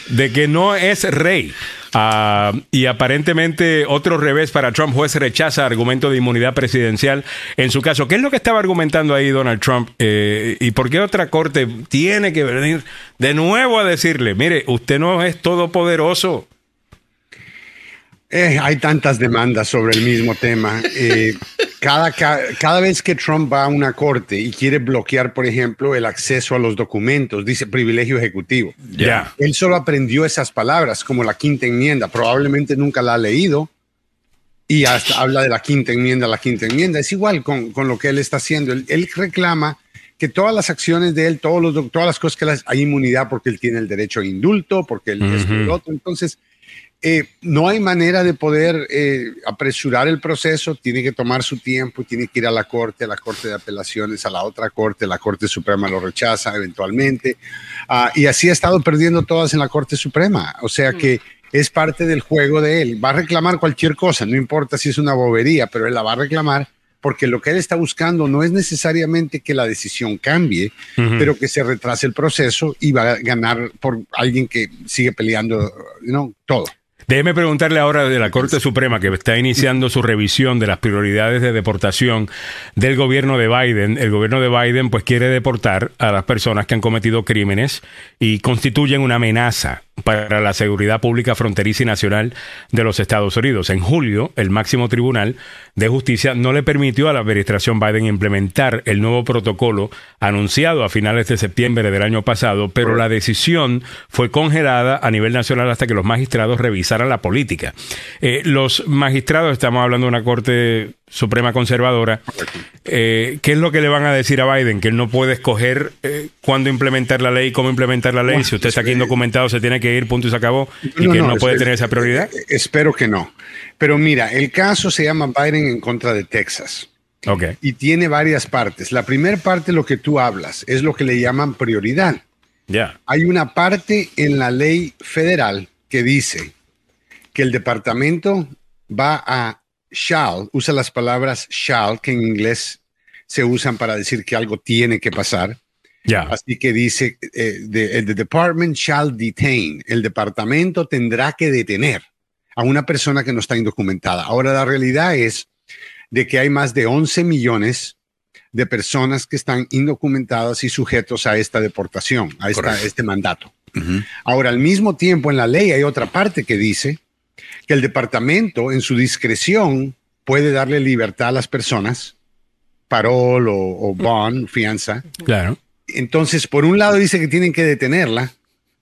de que no es rey. Ah, y aparentemente otro revés para Trump, juez rechaza argumento de inmunidad presidencial en su caso. ¿Qué es lo que estaba argumentando ahí Donald Trump? Eh, ¿Y por qué otra corte tiene que venir de nuevo a decirle, mire, usted no es todopoderoso? Eh, hay tantas demandas sobre el mismo tema. Eh, cada, ca- cada vez que Trump va a una corte y quiere bloquear, por ejemplo, el acceso a los documentos, dice privilegio ejecutivo. Ya. Él solo aprendió esas palabras, como la quinta enmienda. Probablemente nunca la ha leído y hasta habla de la quinta enmienda, la quinta enmienda. Es igual con, con lo que él está haciendo. Él, él reclama que todas las acciones de él, todos los, todas las cosas que las, hay inmunidad porque él tiene el derecho a indulto, porque él es el otro. Entonces, eh, no hay manera de poder eh, apresurar el proceso, tiene que tomar su tiempo, tiene que ir a la Corte, a la Corte de Apelaciones, a la otra Corte, la Corte Suprema lo rechaza eventualmente, ah, y así ha estado perdiendo todas en la Corte Suprema, o sea que es parte del juego de él, va a reclamar cualquier cosa, no importa si es una bobería, pero él la va a reclamar porque lo que él está buscando no es necesariamente que la decisión cambie, pero que se retrase el proceso y va a ganar por alguien que sigue peleando, ¿no? Todo. Déjeme preguntarle ahora de la Corte Suprema, que está iniciando su revisión de las prioridades de deportación del gobierno de Biden. El gobierno de Biden pues quiere deportar a las personas que han cometido crímenes y constituyen una amenaza para la seguridad pública fronteriza y nacional de los Estados Unidos. En julio, el máximo tribunal de justicia no le permitió a la administración Biden implementar el nuevo protocolo anunciado a finales de septiembre del año pasado, pero la decisión fue congelada a nivel nacional hasta que los magistrados revisaran la política. Eh, los magistrados, estamos hablando de una corte Suprema Conservadora, eh, ¿qué es lo que le van a decir a Biden? Que él no puede escoger eh, cuándo implementar la ley, cómo implementar la ley. si usted está aquí indocumentado, se tiene que ir, punto y se acabó, y que no, puede tener esa prioridad. Eh, espero que no. Pero mira, el caso se llama Biden en contra de Texas. Okay. Y tiene varias partes. La primera parte, lo que tú hablas, es lo que le llaman prioridad. Ya. Hay una parte en la ley federal que dice que el departamento va a shall, usa las palabras shall, que en inglés se usan para decir que algo tiene que pasar. Ya. Así que dice, eh, the, the department shall detain. El departamento tendrá que detener a una persona que no está indocumentada. Ahora, la realidad es de que hay más de 11 millones de personas que están indocumentadas y sujetos a esta deportación, a esta, este mandato. Ahora, al mismo tiempo, en la ley hay otra parte que dice que el departamento en su discreción puede darle libertad a las personas, parol o, bond, fianza. Claro. Entonces, por un lado dice que tienen que detenerla,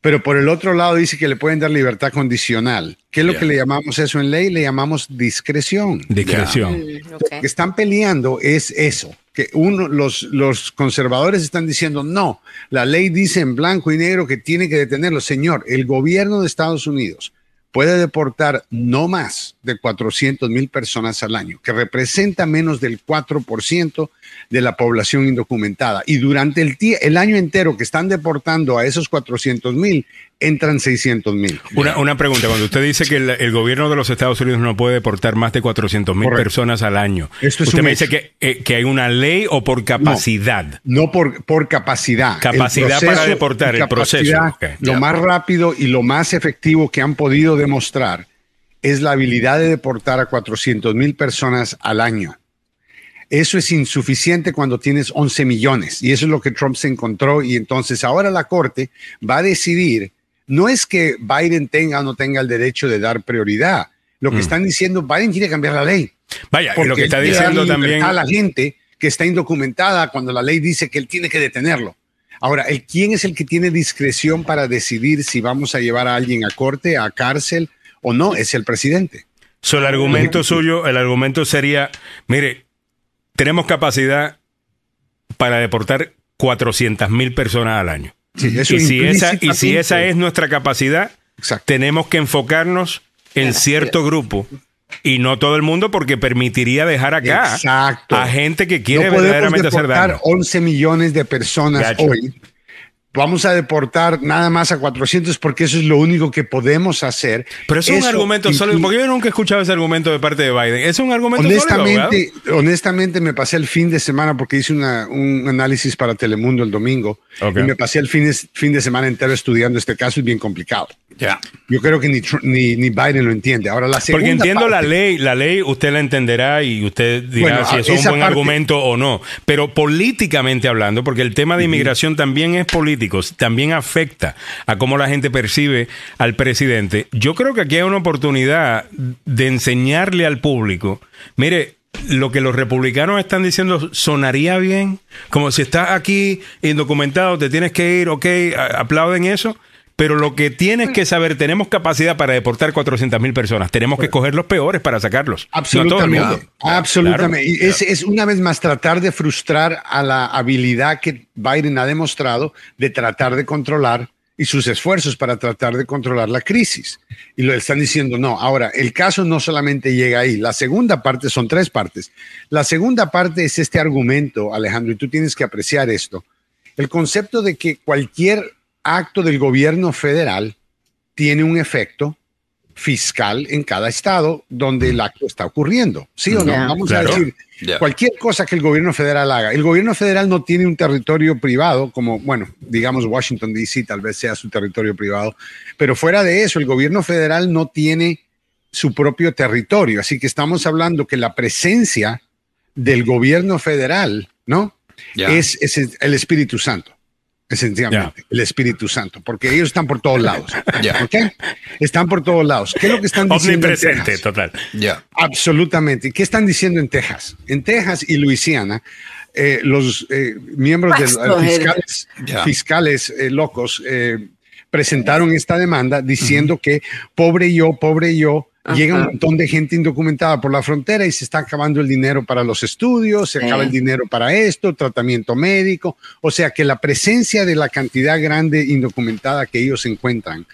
pero por el otro lado dice que le pueden dar libertad condicional. ¿Qué es lo que le llamamos eso en ley? Le llamamos discreción. Discreción. Lo que están peleando es eso, que uno, los, los conservadores están diciendo, no, la ley dice en blanco y negro que tiene que detenerlo. Señor, el gobierno de Estados Unidos puede deportar no más de 400 mil personas al año, que representa menos del 4% de la población indocumentada. Y durante el, el año entero que están deportando a esos 400 mil, entran 600 mil. Una, una, pregunta, cuando usted dice que el, gobierno de los Estados Unidos no puede deportar más de 400 mil personas al año, usted me dice que, eh, que, hay una ley o por capacidad. No, por, por capacidad. Capacidad para deportar, el proceso. lo más rápido y lo más efectivo que han podido demostrar es la habilidad de deportar a 400 mil personas al año. Eso es insuficiente cuando tienes 11 millones y eso es lo que Trump se encontró y entonces ahora la Corte va a decidir, no es que Biden tenga o no tenga el derecho de dar prioridad, lo que mm. están diciendo, Biden quiere cambiar la ley. Vaya, y lo que está diciendo también... A la gente que está indocumentada cuando la ley dice que él tiene que detenerlo. Ahora, ¿el, ¿quién es el que tiene discreción para decidir si vamos a llevar a alguien a corte, a cárcel o no? Es el presidente. So, el argumento suyo, el argumento sería, mire, tenemos capacidad para deportar 400 mil personas al año. Y, si esa, y si esa es nuestra capacidad, tenemos que enfocarnos en cierto grupo. Y no todo el mundo porque permitiría dejar acá a gente que quiere verdaderamente hacer daño. 11 millones de personas hoy vamos a deportar nada más a 400 porque eso es lo único que podemos hacer. Pero es un argumento sólido, porque yo nunca he escuchado ese argumento de parte de Biden. Es un argumento honestamente, Honestamente, me pasé el fin de semana porque hice un análisis para Telemundo el domingo y me pasé el fin de, fin de semana entero estudiando este caso, es bien complicado. Ya. Yo creo que ni, ni, Biden lo entiende. Ahora, la Porque entiendo la ley, la ley usted la entenderá y usted dirá si es un buen argumento o no. Pero políticamente hablando, porque el tema de inmigración también es político, también afecta a cómo la gente percibe al presidente. Yo creo que aquí hay una oportunidad de enseñarle al público, mire, lo que los republicanos están diciendo sonaría bien, como si estás aquí indocumentado, te tienes que ir, ok, aplauden eso pero lo que tienes que saber, tenemos capacidad para deportar 400 mil personas, tenemos que coger los peores para sacarlos. Absolutamente. absolutamente. Y es, es una vez más tratar de frustrar a la habilidad que Biden ha demostrado de tratar de controlar y sus esfuerzos para tratar de controlar la crisis. Y lo están diciendo, no, ahora, el caso no solamente llega ahí, la segunda parte son tres partes. La segunda parte es este argumento, Alejandro, y tú tienes que apreciar esto, el concepto de que cualquier acto del gobierno federal tiene un efecto fiscal en cada estado donde el acto está ocurriendo. ¿Sí o no? Vamos a decir, cualquier cosa que el gobierno federal haga. El gobierno federal no tiene un territorio privado, como, bueno, digamos Washington, D.C., tal vez sea su territorio privado, pero fuera de eso, el gobierno federal no tiene su propio territorio. Así que estamos hablando que la presencia del gobierno federal, ¿no? Es, es el Espíritu Santo esencialmente, el Espíritu Santo, porque ellos están por todos lados. Están por todos lados. ¿Qué es lo que están diciendo? Omnipresente, total. Absolutamente. ¿Qué están diciendo en Texas? En Texas y Luisiana, eh, los eh, miembros de los fiscales, fiscales eh, locos presentaron esta demanda diciendo que pobre yo, pobre yo, Llega un montón de gente indocumentada por la frontera y se está acabando el dinero para los estudios, se acaba el dinero para esto, tratamiento médico. O sea que la presencia de la cantidad grande indocumentada que ellos encuentran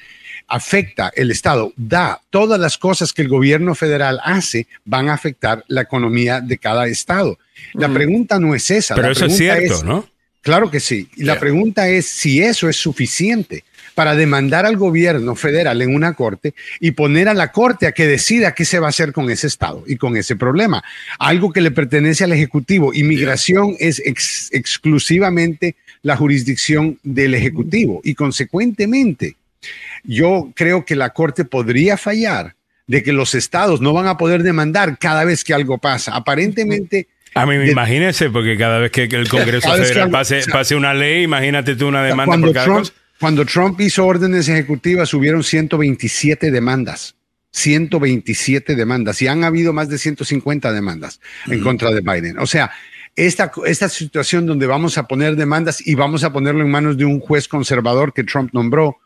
afecta el Estado, da todas las cosas que el gobierno federal hace, van a afectar la economía de cada Estado. La pregunta no es esa. Pero eso es cierto, ¿no? Claro que sí. Y la pregunta es si eso es suficiente para demandar al gobierno federal en una corte y poner a la corte a que decida qué se va a hacer con ese estado y con ese problema. Algo que le pertenece al Ejecutivo. Inmigración es exclusivamente la jurisdicción del Ejecutivo y consecuentemente yo creo que la corte podría fallar de que los estados no van a poder demandar cada vez que algo pasa. Aparentemente... A mí, imagínese, porque cada vez que el Congreso Federal pase, pase, una ley, imagínate tú una demanda por cada cosa. Cuando Trump hizo órdenes ejecutivas, hubieron 127 demandas. 127 demandas y han habido más de 150 demandas en contra de Biden. O sea, esta, esta situación donde vamos a poner demandas y vamos a ponerlo en manos de un juez conservador que Trump nombró,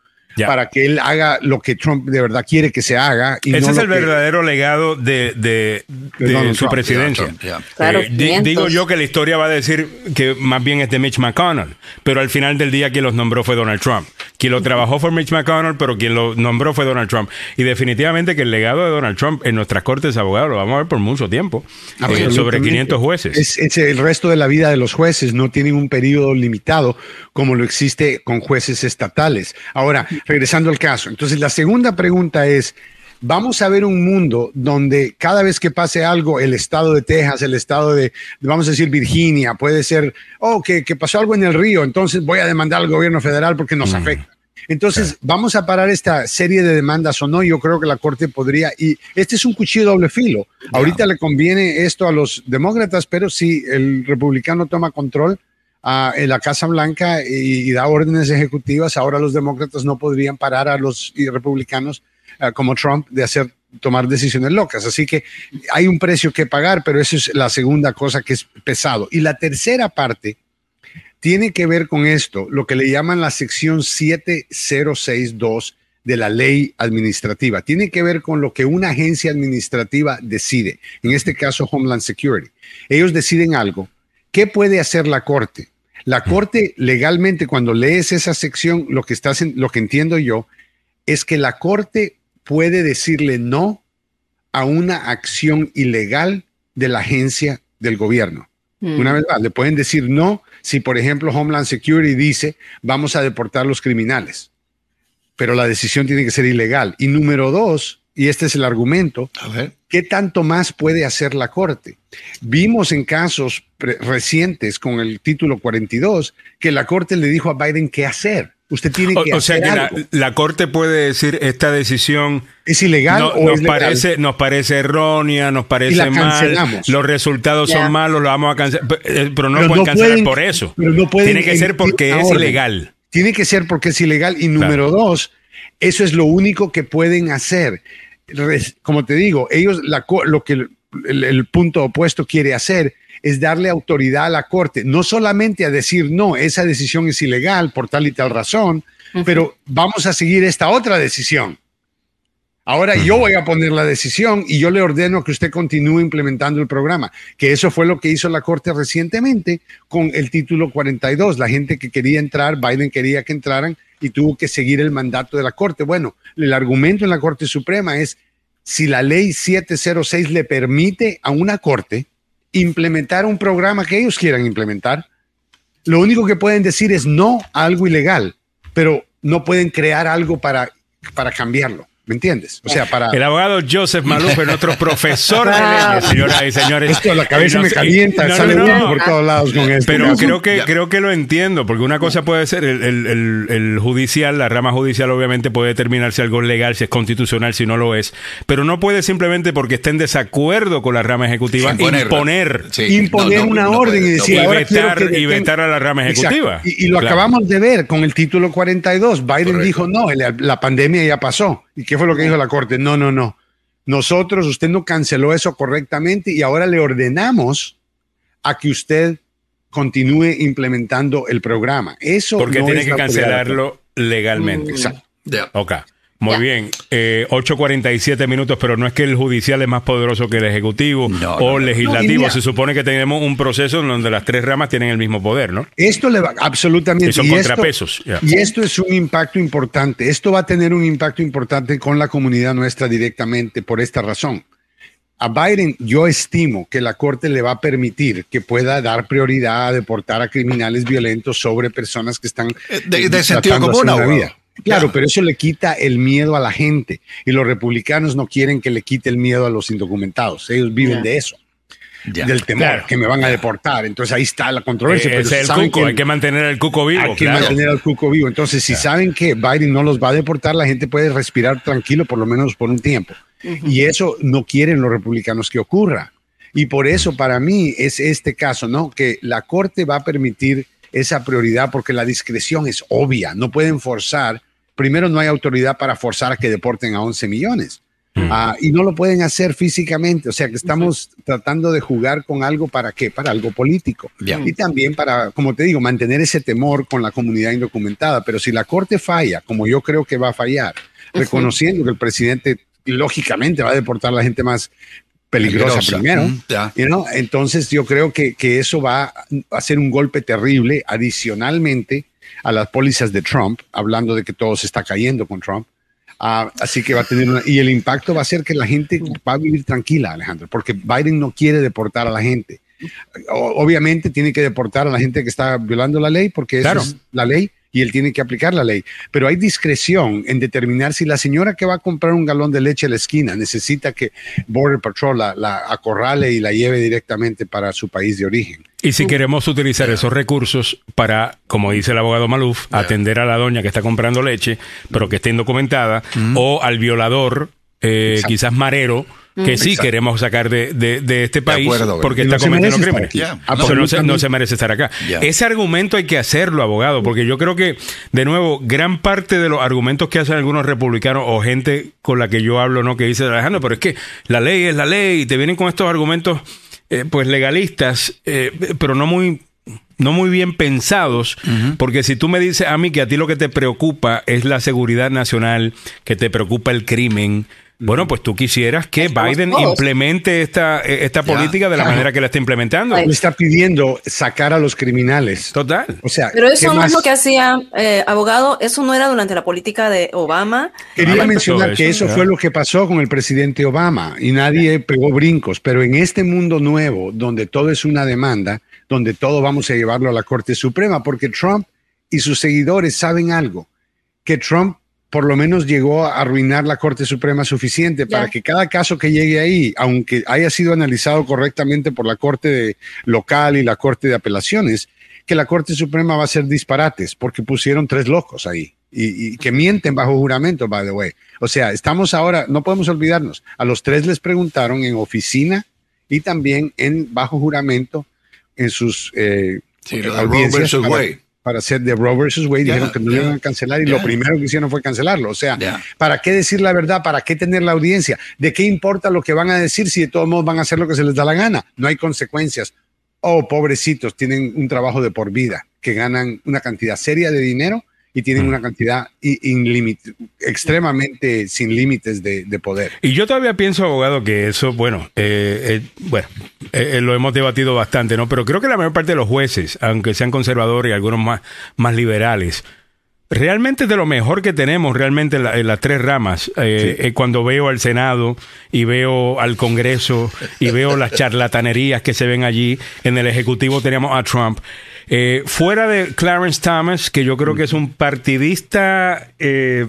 para que él haga lo que Trump de verdad quiere que se haga. Y Ese es el verdadero legado de, de, su presidencia. Eh, digo yo que la historia va a decir que más bien es de Mitch McConnell, pero al final del día quien los nombró fue Donald Trump. Quien lo trabajó fue Mitch McConnell, pero quien lo nombró fue Donald Trump. Y definitivamente que el legado de Donald Trump en nuestras cortes de abogados lo vamos a ver por mucho tiempo. Eh, sobre 500 jueces. Es, es el resto de la vida de los jueces, no tienen un periodo limitado como lo existe con jueces estatales. Ahora, regresando al caso. Entonces, la segunda pregunta es, vamos a ver un mundo donde cada vez que pase algo, el estado de Texas, el estado de, vamos a decir, Virginia, puede ser, oh, que, pasó algo en el río, entonces voy a demandar al gobierno federal porque nos mm. afecta. Entonces, vamos a parar esta serie de demandas o no. Yo creo que la Corte podría, y este es un cuchillo doble filo. Ahorita le conviene esto a los demócratas, pero si el republicano toma control, en la Casa Blanca y, da órdenes ejecutivas, ahora los demócratas no podrían parar a los republicanos eh, como Trump de hacer tomar decisiones locas. Así que hay un precio que pagar, pero esa es la segunda cosa que es pesado. Y la tercera parte tiene que ver con esto, lo que le llaman la sección 7062 de la ley administrativa. Tiene que ver con lo que una agencia administrativa decide, en este caso Homeland Security. Ellos deciden algo. ¿Qué puede hacer la Corte? La Corte legalmente, cuando lees esa sección, lo que, estás lo que entiendo yo es que la Corte puede decirle no a una acción ilegal de la agencia del gobierno. Mm. Una vez más, le pueden decir no si, por ejemplo, Homeland Security dice vamos a deportar los criminales, pero la decisión tiene que ser ilegal. Y número dos, y este es el argumento, a ver. ¿qué tanto más puede hacer la Corte? Vimos en casos recientes con el título 42 que la Corte le dijo a Biden qué hacer. Usted tiene que o, sea que La, Corte puede decir esta decisión es ilegal o nos es parece nos parece errónea, nos parece mal, los resultados son malos, lo vamos a cancelar, eh, pero no, pueden cancelar por eso. tiene que ser porque es ilegal. Tiene que ser porque es ilegal y número dos, eso es lo único que pueden hacer. Como te digo, ellos lo que el, punto opuesto quiere hacer es darle autoridad a la Corte, no solamente a decir, no, esa decisión es ilegal por tal y tal razón, pero vamos a seguir esta otra decisión. Ahora yo voy a poner la decisión y yo le ordeno que usted continúe implementando el programa, que eso fue lo que hizo la Corte recientemente con el título 42. La gente que quería entrar, Biden quería que entraran y tuvo que seguir el mandato de la Corte. Bueno, el argumento en la Corte Suprema es si la ley 706 le permite a una Corte implementar un programa que ellos quieran implementar, lo único que pueden decir es no a algo ilegal, pero no pueden crear algo para, para cambiarlo. ¿Me entiendes? O sea, para. El abogado Joseph Maluf, nuestro profesor de leyes, señoras y señores. Esto la cabeza me calienta, no, sale no, por todos lados con esto. Pero creo que, creo que lo entiendo, porque una cosa puede ser el, el- el- el judicial, la rama judicial obviamente puede determinar si algo es legal, si es constitucional, si no lo es, pero no puede simplemente porque esté en desacuerdo con la rama ejecutiva imponer, Sí, imponer no, no, una no orden puede, y decir y ahora quiero vetar, que y vetar a la rama ejecutiva. Y, y lo Claro. acabamos de ver con el título 42. Biden Correcto. dijo, no, la pandemia ya pasó. ¿Y qué fue lo que dijo la Corte? No, no, no. Nosotros, usted no canceló eso correctamente y ahora le ordenamos a que usted continúe implementando el programa. Eso Porque no tiene es que cancelarlo legalmente. Exacto. Ya. Ok. Muy Ya. bien, eh, 8.47 minutos, pero no es que el judicial es más poderoso que el ejecutivo No, o no, legislativo. No, Se supone que tenemos un proceso en donde las tres ramas tienen el mismo poder, ¿no? Esto le va absolutamente. Y son esto- contrapesos, ya. Y esto es un impacto importante. Esto va a tener un impacto importante con la comunidad nuestra directamente por esta razón. A Biden yo estimo que la Corte le va a permitir que pueda dar prioridad a deportar a criminales violentos sobre personas que están Eh, de- eh, de sentido tratando común, Claro, pero eso le quita el miedo a la gente y los republicanos no quieren que le quite el miedo a los indocumentados. Ellos viven de eso, Ya. del temor Claro. que me van a deportar. Entonces ahí está la controversia. Eh, pero ese si es el saben cuco, que- hay que mantener el cuco vivo. hay que claro. mantener al cuco vivo. Entonces, si saben que Biden no los va a deportar, la gente puede respirar tranquilo, por lo menos por un tiempo. Y eso no quieren los republicanos que ocurra. Y por eso, para mí, es este caso, ¿no? Que la Corte va a permitir esa prioridad porque la discreción es obvia. No pueden forzar. Primero, no hay autoridad para forzar a que deporten a 11 millones. Ah, y no lo pueden hacer físicamente. O sea, que estamos tratando de jugar con algo para qué? Para algo político. Y también para, como te digo, mantener ese temor con la comunidad indocumentada. Pero si la Corte falla, como yo creo que va a fallar, reconociendo que el presidente lógicamente va a deportar a la gente más peligrosa, Peligrosa. primero, Mm, ya. you know, entonces yo creo que, que eso va a ser un golpe terrible adicionalmente a las pólizas de Trump, hablando de que todo se está cayendo con Trump. Ah, así que va a tener una, y el impacto va a ser que la gente va a vivir tranquila, Alejandro, porque Biden no quiere deportar a la gente. O- obviamente tiene que deportar a la gente que está violando la ley, porque esa es la ley y él tiene que aplicar la ley. Pero hay discreción en determinar si la señora que va a comprar un galón de leche a la esquina necesita que Border Patrol la, la acorrale y la lleve directamente para su país de origen. Y si queremos utilizar esos recursos para, como dice el abogado Maluf, atender a la doña que está comprando leche, pero que esté indocumentada, o al violador, eh, quizás marero, que sí Exacto. queremos sacar de, de- de este país acuerdo, porque no está cometiendo crímenes. Porque no se, no Absolutamente. se merece estar acá. Ese argumento hay que hacerlo, abogado, porque yo creo que, de nuevo, gran parte de los argumentos que hacen algunos republicanos o gente con la que yo hablo, ¿no? Que dice, Alejandro, pero es que la ley es la ley y te vienen con estos argumentos, eh, pues legalistas, eh, pero no muy no muy bien pensados, porque si tú me dices a mí que a ti lo que te preocupa es la seguridad nacional, que te preocupa el crimen, bueno, pues tú quisieras que Estamos Biden todos. implemente esta, eh, esta Ya. política de la manera que la está implementando. Le está pidiendo sacar a los criminales. Total. O sea, Pero ¿qué eso no es lo que hacía eh, abogado, eso no era durante la política de Obama. Quería Ah, mencionar que eso, eso ya. fue lo que pasó con el presidente Obama y nadie pegó brincos, pero en este mundo nuevo, donde todo es una demanda, donde todo vamos a llevarlo a la Corte Suprema, porque Trump y sus seguidores saben algo, que Trump por lo menos llegó a arruinar la Corte Suprema suficiente para que cada caso que llegue ahí, aunque haya sido analizado correctamente por la Corte de- local y la Corte de Apelaciones, que la Corte Suprema va a hacer disparates porque pusieron tres locos ahí y, y que mienten bajo juramento, by the way. O sea, estamos ahora, no podemos olvidarnos, a los tres les preguntaron en oficina y también en bajo juramento en sus eh, Sí, audiencias Roe versus para- Wade. Para hacer de Roe versus Wade, dijeron que no lo iban a cancelar y lo primero que hicieron fue cancelarlo. O sea. ¿para qué decir la verdad? ¿Para qué tener la audiencia? ¿De qué importa lo que van a decir si de todos modos van a hacer lo que se les da la gana? No hay consecuencias. Oh, pobrecitos, tienen un trabajo de por vida, que ganan una cantidad seria de dinero y tienen una cantidad extremadamente sin límites de, de poder. Y yo todavía pienso, abogado, que eso, bueno, eh, eh, bueno, eh, eh, lo hemos debatido bastante, ¿no? Pero creo que la mayor parte de los jueces, aunque sean conservadores y algunos más, más liberales, realmente es de lo mejor que tenemos realmente en, la- en las tres ramas. Eh, eh, cuando veo al Senado y veo al Congreso y veo las charlatanerías que se ven allí, en el Ejecutivo teníamos a Trump. Eh, fuera de Clarence Thomas, que yo creo que es un partidista... eh,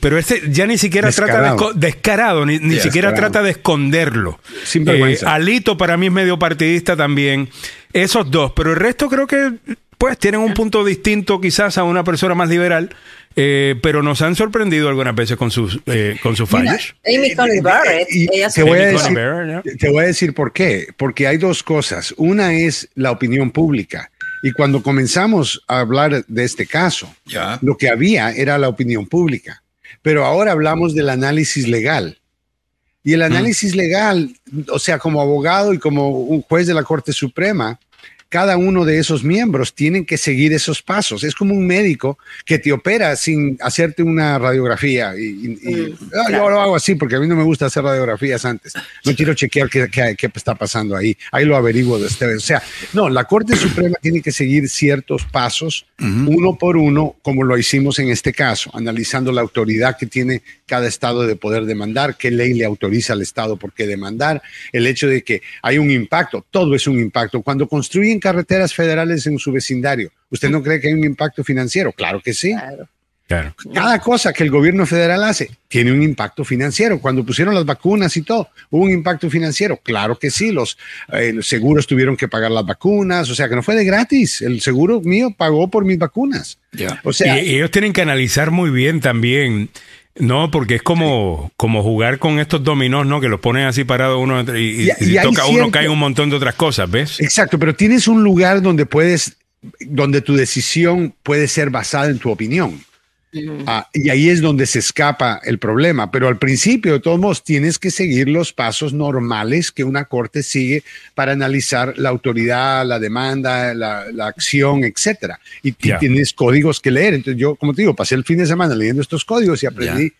pero este ya ni siquiera trata de Descarado. ni, ni siquiera descarado. trata de esconderlo. Sin Eh, vergüenza. Alito para mí es medio partidista también. Esos dos, pero el resto creo que pues tienen un punto distinto quizás a una persona más liberal, eh, pero nos han sorprendido algunas veces con sus eh, con sus Mira, fallos. Amy Coney Barrett, te voy, a Amy decir, Coney Barrett, ¿no? te voy a decir por qué. Porque hay dos cosas. Una es la opinión pública. Y cuando comenzamos a hablar de este caso, Ya. lo que había era la opinión pública. Pero ahora hablamos del análisis legal. Y el análisis legal, o sea, como abogado y como un juez de la Corte Suprema, cada uno de esos miembros tienen que seguir esos pasos. Es como un médico que te opera sin hacerte una radiografía. Y, y- y- ah, Yo lo hago así porque a mí no me gusta hacer radiografías antes. No quiero chequear qué, qué- qué está pasando ahí. Ahí lo averiguo de ustedes. O sea, no, la Corte Suprema tiene que seguir ciertos pasos, uno por uno, como lo hicimos en este caso, analizando la autoridad que tiene cada estado de poder demandar, qué ley le autoriza al estado por qué demandar, el hecho de que hay un impacto, todo es un impacto. Cuando construyen carreteras federales en su vecindario, ¿usted no cree que hay un impacto financiero? Claro que sí. Claro. Cada cosa que el gobierno federal hace tiene un impacto financiero. Cuando pusieron las vacunas y todo, hubo un impacto financiero. Claro que sí, los, eh, los seguros tuvieron que pagar las vacunas, o sea que no fue de gratis. El seguro mío pagó por mis vacunas. O sea, y, y ellos tienen que analizar muy bien también. No, porque es como, como jugar con estos dominós, ¿no? Que los ponen así parados uno y, y- toca uno, cae un montón de otras cosas, ¿ves? Exacto, pero tienes un lugar donde puedes, donde tu decisión puede ser basada en tu opinión. Ah, y ahí es donde se escapa el problema. Pero al principio, de todos modos, tienes que seguir los pasos normales que una corte sigue para analizar la autoridad, la demanda, la, la acción, etcétera. Y tienes códigos que leer. Entonces, yo, como te digo, pasé el fin de semana leyendo estos códigos y aprendí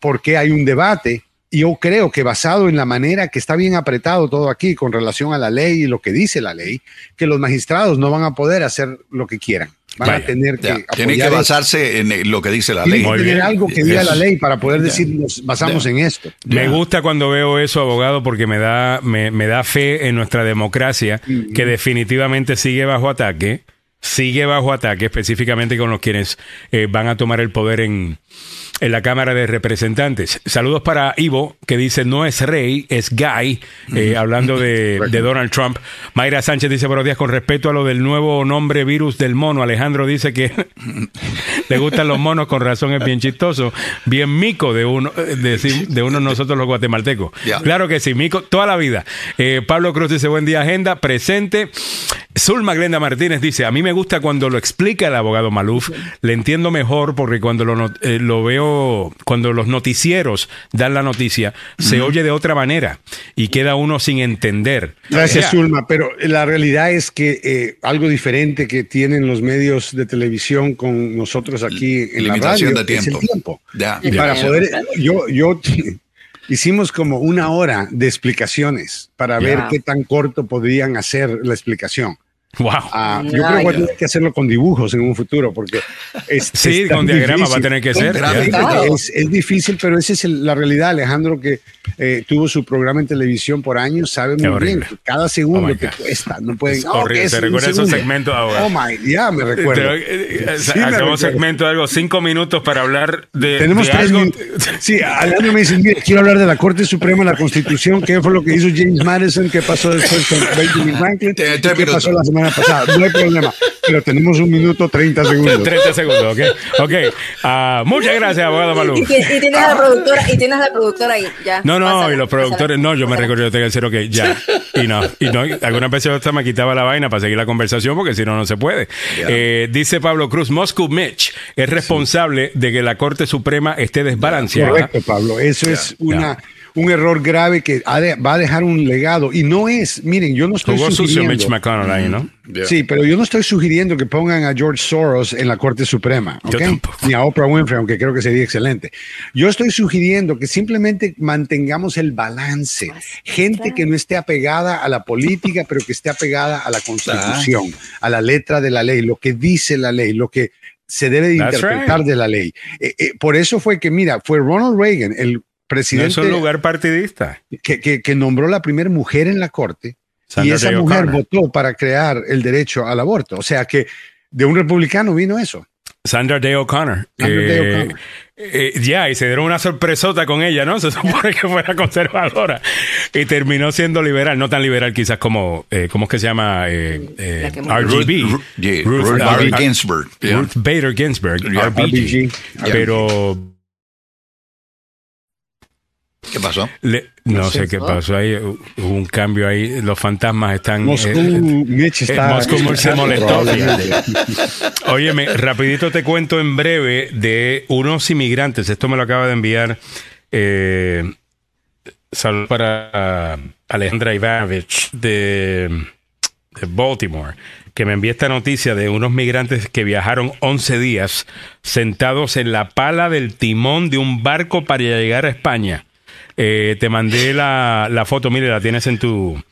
por qué hay un debate. Y yo creo que basado en la manera que está bien apretado todo aquí con relación a la ley y lo que dice la ley, que los magistrados no van a poder hacer lo que quieran. Van a tener que. Tiene que basarse en eh, lo que dice la ley. que tener algo que diga Eso. la ley para poder decir nos basamos Ya. en esto. Me gusta cuando veo eso, abogado, porque me da, me, me da fe en nuestra democracia, que definitivamente sigue bajo ataque, sigue bajo ataque, específicamente con los quienes eh, van a tomar el poder en, en la Cámara de Representantes. Saludos para Ivo, que dice no es rey, es Guy, eh, hablando de, de Donald Trump. Mayra Sánchez dice buenos días con respecto a lo del nuevo nombre virus del mono. Alejandro dice que le gustan los monos, con razón es bien chistoso. Bien mico de uno de, de uno de nosotros los guatemaltecos. Claro que sí, mico toda la vida. Eh, Pablo Cruz dice buen día, agenda, presente. Zulma Glenda Martínez dice, a mí me gusta cuando lo explica el abogado Maluf, le entiendo mejor porque cuando lo, eh, lo veo, cuando los noticieros dan la noticia, se oye de otra manera y queda uno sin entender. Gracias. Zulma. Pero la realidad es que eh, algo diferente que tienen los medios de televisión con nosotros aquí en la Limitación radio de es el tiempo. tiempo. Ya. Y Ya. para poder, yo, yo hicimos como una hora de explicaciones para ver qué tan corto podrían hacer la explicación. Wow. Ah, yo creo que voy a tener que hacerlo con dibujos en un futuro porque es, Sí, es con diagrama difícil. va a tener que ser. Es, es difícil, pero esa es el- la realidad. Alejandro, que eh, tuvo su programa en televisión por años, sabe muy horrible. bien que cada segundo Oh que cuesta. No pueden. Es "Oh, horrible. ¿Te recuerdas esos segundo". segmentos ahora? Oh my, ya me recuerdo. Eh, eh, Sí, hagamos recuerdo. segmento de algo, cinco minutos para hablar de, Tenemos de tres algo. minutos. Sí, Alejandro me dice, mire, quiero hablar de la Corte Suprema, la Constitución, qué fue lo que hizo James Madison, qué pasó después con Benjamin Franklin, qué pasó la semana pasada. No hay problema, pero tenemos un minuto 30 segundos. 30 segundos, ok. Ok. Ah, muchas gracias, abogado Malú. Y, ti- y tienes a la productora, y tienes a la productora ahí, ya. No, no, Pásala, y los productores, no, yo me recuerdo, yo tengo que decir, ok, ya. Y no, y no, algunas veces hasta me quitaba la vaina para seguir la conversación porque si no, no se puede. Eh, dice Pablo Cruz, Moscow Mitch es responsable de que la Corte Suprema esté desbalanceada. Correcto, Pablo. Eso es una, un error grave que va a dejar un legado. Y no es, miren, yo no estoy Jugó sugiriendo. Mitch McConnell ahí, ¿no? Sí, pero yo no estoy sugiriendo que pongan a George Soros en la Corte Suprema. Ni a Oprah Winfrey, aunque creo que sería excelente. Yo estoy sugiriendo que simplemente mantengamos el balance. Gente que no esté apegada a la política, pero que esté apegada a la Constitución, a la letra de la ley, lo que dice la ley, lo que se debe de interpretar right. de la ley. Eh, eh, por eso fue que, mira, fue Ronald Reagan, el No presidente es un lugar partidista. que, que- que nombró la primera mujer en la corte y esa mujer votó para crear el derecho al aborto. O sea que de un republicano vino eso. Sandra Day O'Connor. Sandra Day Eh, O'Connor. eh, ya, y se dieron una sorpresota con ella, ¿no? Se supone que fuera conservadora. Y terminó siendo liberal, no tan liberal quizás como, eh, ¿cómo es que se llama? Eh, eh. RGB. Ruth- Ruth, Ruth Bader Ginsburg, yeah. Ruth Bader Ginsburg, Yeah, RBG. RBG. Pero ¿Qué pasó? le- no No sé sé, qué pasó ahí, hu- hubo un cambio ahí, los fantasmas están... Moscú, eh, eh, está. Moscú se molestó. Óyeme, rapidito te cuento en breve de unos inmigrantes. Esto me lo acaba de enviar. Eh, salud para ah, Alejandra Ivanovich de, de Baltimore, que me envía esta noticia de unos migrantes que viajaron 11 días sentados en la pala del timón de un barco para llegar a España. Eh, te mandé la, la foto, mire, la tienes en tu,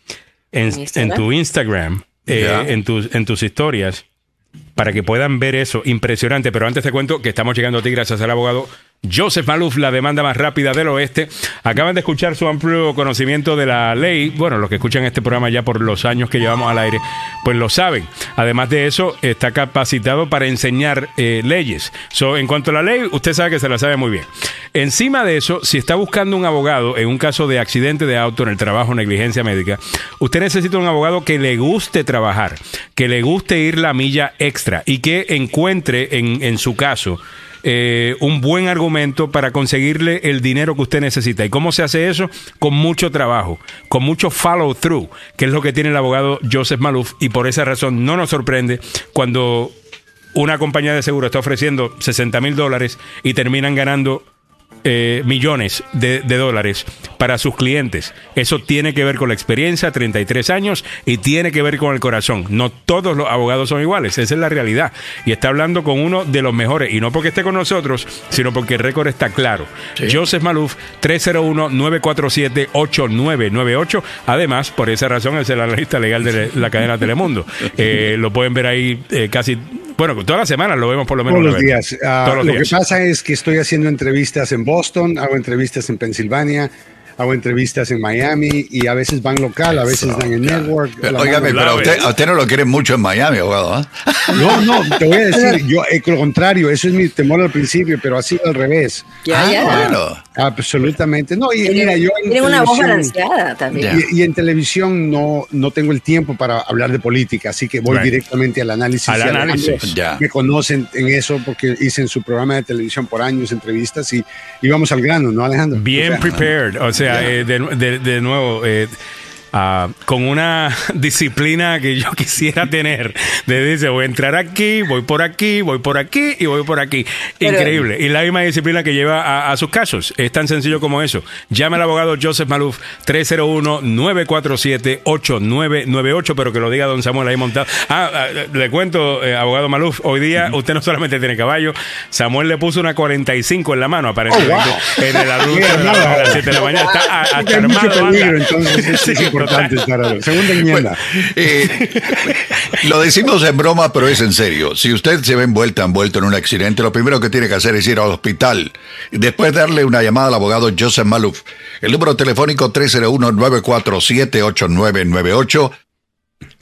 en, ¿En Instagram? en tu Instagram, eh, en, tus, en tus historias para que puedan ver eso. Impresionante. Pero antes te cuento que estamos llegando a ti gracias al abogado Joseph Maluf, la demanda más rápida del oeste. Acaban de escuchar su amplio conocimiento de la ley. Bueno, los que escuchan este programa ya por los años que llevamos al aire, pues lo saben. Además de eso, está capacitado para enseñar eh, leyes. So, en cuanto a la ley, usted sabe que se la sabe muy bien. Encima de eso, si está buscando un abogado en un caso de accidente de auto en el trabajo, negligencia médica, usted necesita un abogado que le guste trabajar, que le guste ir la milla extra y que encuentre en, en su caso eh, un buen argumento para conseguirle el dinero que usted necesita. ¿Y cómo se hace eso? Con mucho trabajo, con mucho follow through, que es lo que tiene el abogado Joseph Maluf y por esa razón no nos sorprende cuando una compañía de seguro está ofreciendo 60 mil dólares y terminan ganando eh, millones de, de dólares para sus clientes. Eso tiene que ver con la experiencia, 33 años, y tiene que ver con el corazón. No todos los abogados son iguales, esa es la realidad. Y está hablando con uno de los mejores, y no porque esté con nosotros, sino porque el récord está claro. Joseph Maluf, 301-947-8998. Además, por esa razón, es el analista legal de la cadena Telemundo. Eh, lo pueden ver ahí eh, casi, bueno, todas las semanas lo vemos por lo menos. Todos los días. Ah, Todos los lo días. que pasa es que estoy haciendo entrevistas en Boston, hago entrevistas en Pensilvania, hago entrevistas en Miami y a veces van local, a veces dan en network. la Óigame, mano- pero a usted, a usted no lo quieren mucho en Miami, abogado. ¿ah? No, no, te voy a decir, yo, eh, lo contrario, eso es mi temor al principio, pero ha sido al revés. Ya, Ah, ya. bueno. Absolutamente. No, y mira, yo en Tiene una voz televisión- balanceada también. Y, y en televisión no, no tengo el tiempo para hablar de política, así que voy Right. directamente al análisis. Al análisis, ya. Me conocen en eso porque hice en su programa de televisión por años entrevistas y íbamos al grano, ¿no, Alejandro? Bien O sea, prepared, o sea, eh, de, de- de nuevo, eh, ah, con una disciplina que yo quisiera tener. De dice, voy a entrar aquí, voy por aquí, voy por aquí y voy por aquí. Pero- Increíble. Y la misma disciplina que lleva a, a sus casos. Es tan sencillo como eso. Llame al abogado Joseph Maluf, 301-947-8998, pero que lo diga don Samuel ahí montado. Ah, ah, le cuento, eh, abogado Maluf, hoy día usted no solamente tiene caballo, Samuel le puso una 45 en la mano, aparentemente, Oh, wow. en el adulto a las 7 de la mañana. Está a- hasta armado, peligro, entonces es, es Sí, importante. Segunda enmienda. Eh, lo decimos en broma, pero es en serio. Si usted se ve envuelta, envuelto en un accidente, lo primero que tiene que hacer es ir al hospital y después darle una llamada al abogado Joseph Maluf. El número telefónico 301-947-8998.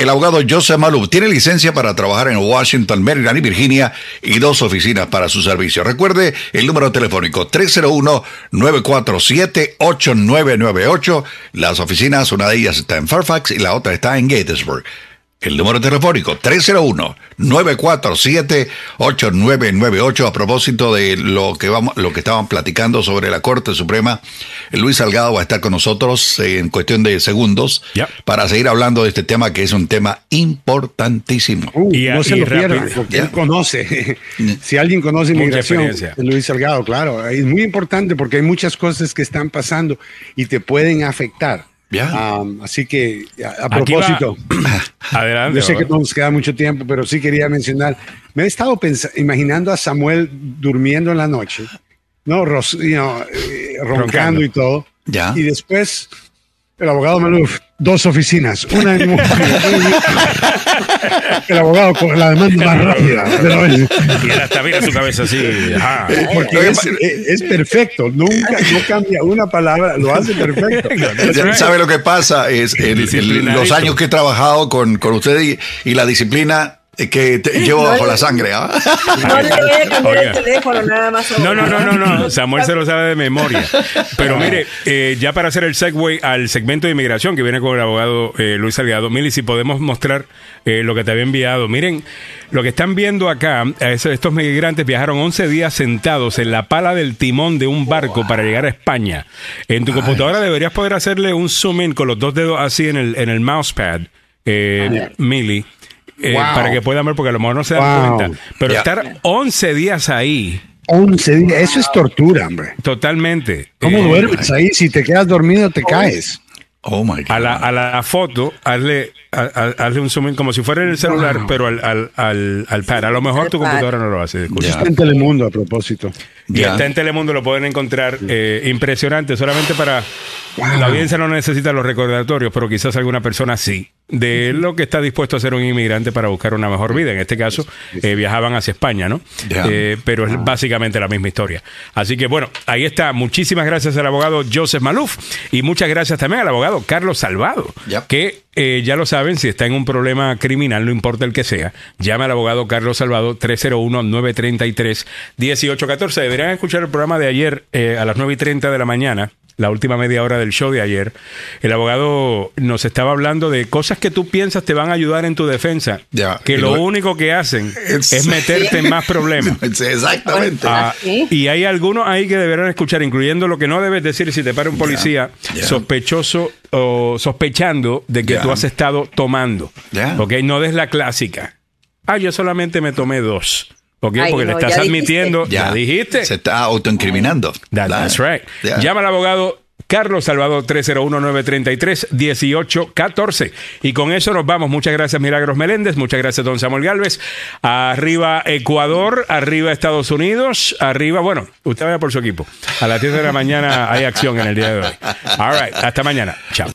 El abogado Joseph Maluf tiene licencia para trabajar en Washington, Maryland y Virginia y dos oficinas para su servicio. Recuerde el número telefónico 301-947-8998. Las oficinas, una de ellas está en Fairfax y la otra está en Gettysburg. El número telefónico 301-947-8998 a propósito de lo que vamos, lo que estaban platicando sobre la Corte Suprema. Luis Salgado va a estar con nosotros en cuestión de segundos para seguir hablando de este tema que es un tema importantísimo. Uh, Y- no se y lo pierdan, porque él conoce. si alguien conoce inmigración, experiencia. es Luis Salgado, claro. Es muy importante porque hay muchas cosas que están pasando y te pueden afectar. Um, así que, a, a propósito, Adelante. yo sé que no nos queda mucho tiempo, pero sí quería mencionar, me he estado imaginando a Samuel durmiendo en la noche, ¿no? Ros- you know, eh, roncando, Roncando. y todo. Y después, el abogado Maluf, dos oficinas, una en El abogado con la demanda más rápida. Y él hasta mira su cabeza así. ajá. porque es, perfecto, nunca no cambia una palabra, lo hace perfecto. Ya ¿Sabe lo que pasa? Es el- el- Disciplinadito. los años que he trabajado con, con usted y, y la disciplina que te- llevo No bajo le- la sangre. ¿ah? No le voy a cambiar Oiga. el teléfono nada más. No, no, no, no, no. Samuel se lo sabe de memoria. Pero mire, eh, ya para hacer el segue al segmento de inmigración que viene con el abogado eh, Luis Salgado, Mili, si podemos mostrar eh, lo que te había enviado. Miren, lo que están viendo acá, es- estos migrantes viajaron 11 días sentados en la pala del timón de un barco para llegar a España. En tu computadora deberías poder hacerle un zoom in con los dos dedos así en el, en el mousepad, eh, Mili. Eh, Wow. Para que puedan ver, porque a lo mejor no se dan Wow. cuenta. Pero estar 11 días ahí, 11 días, eso es tortura, hombre. Totalmente. ¿Cómo Eh, duermes ahí? Si te quedas dormido, te caes. Oh my God. A la, a la foto, hazle, a- a- hazle un zoom in como si fuera en el celular, pero al, al, al, al pad. A lo mejor tu computadora no lo hace. disculpa. Ya. Está en Telemundo a propósito. Y Ya. está en Telemundo, lo pueden encontrar eh, impresionante. Solamente para. La audiencia no necesita los recordatorios, pero quizás alguna persona sí. De lo que está dispuesto a ser un inmigrante para buscar una mejor vida. En este caso, eh, viajaban hacia España, ¿no? Eh, pero es básicamente la misma historia. Así que bueno, ahí está. Muchísimas gracias al abogado Joseph Maluf y muchas gracias también al abogado Carlos Salvado, que eh, ya lo saben, si está en un problema criminal, no importa el que sea, llame al abogado Carlos Salvado 301-933-1814. Deberían escuchar el programa de ayer a las 9 y 30 de la mañana. La última media hora del show de ayer, el abogado nos estaba hablando de cosas que tú piensas te van a ayudar en tu defensa, que Y lo lo- único que hacen Es- es meterte en más problemas. Exactamente. Ah, ¿Sí? y hay algunos ahí que deberán escuchar, incluyendo lo que no debes decir si te para un policía sospechoso o sospechando de que tú has estado tomando. Ya. Ok, no des la clásica. Ah, yo solamente me tomé dos. Ok, Ay, porque le estás ya admitiendo, ya, dijiste. Se está autoincriminando. That- that's right. Llama al abogado Carlos Salvador 301-933-1814. Y con eso nos vamos. Muchas gracias, Milagros Meléndez. Muchas gracias, don Samuel Galvez. Arriba Ecuador, arriba Estados Unidos, arriba, bueno, usted vaya por su equipo. A las 10 de la mañana hay acción en el día de hoy. All right, hasta mañana. Chao.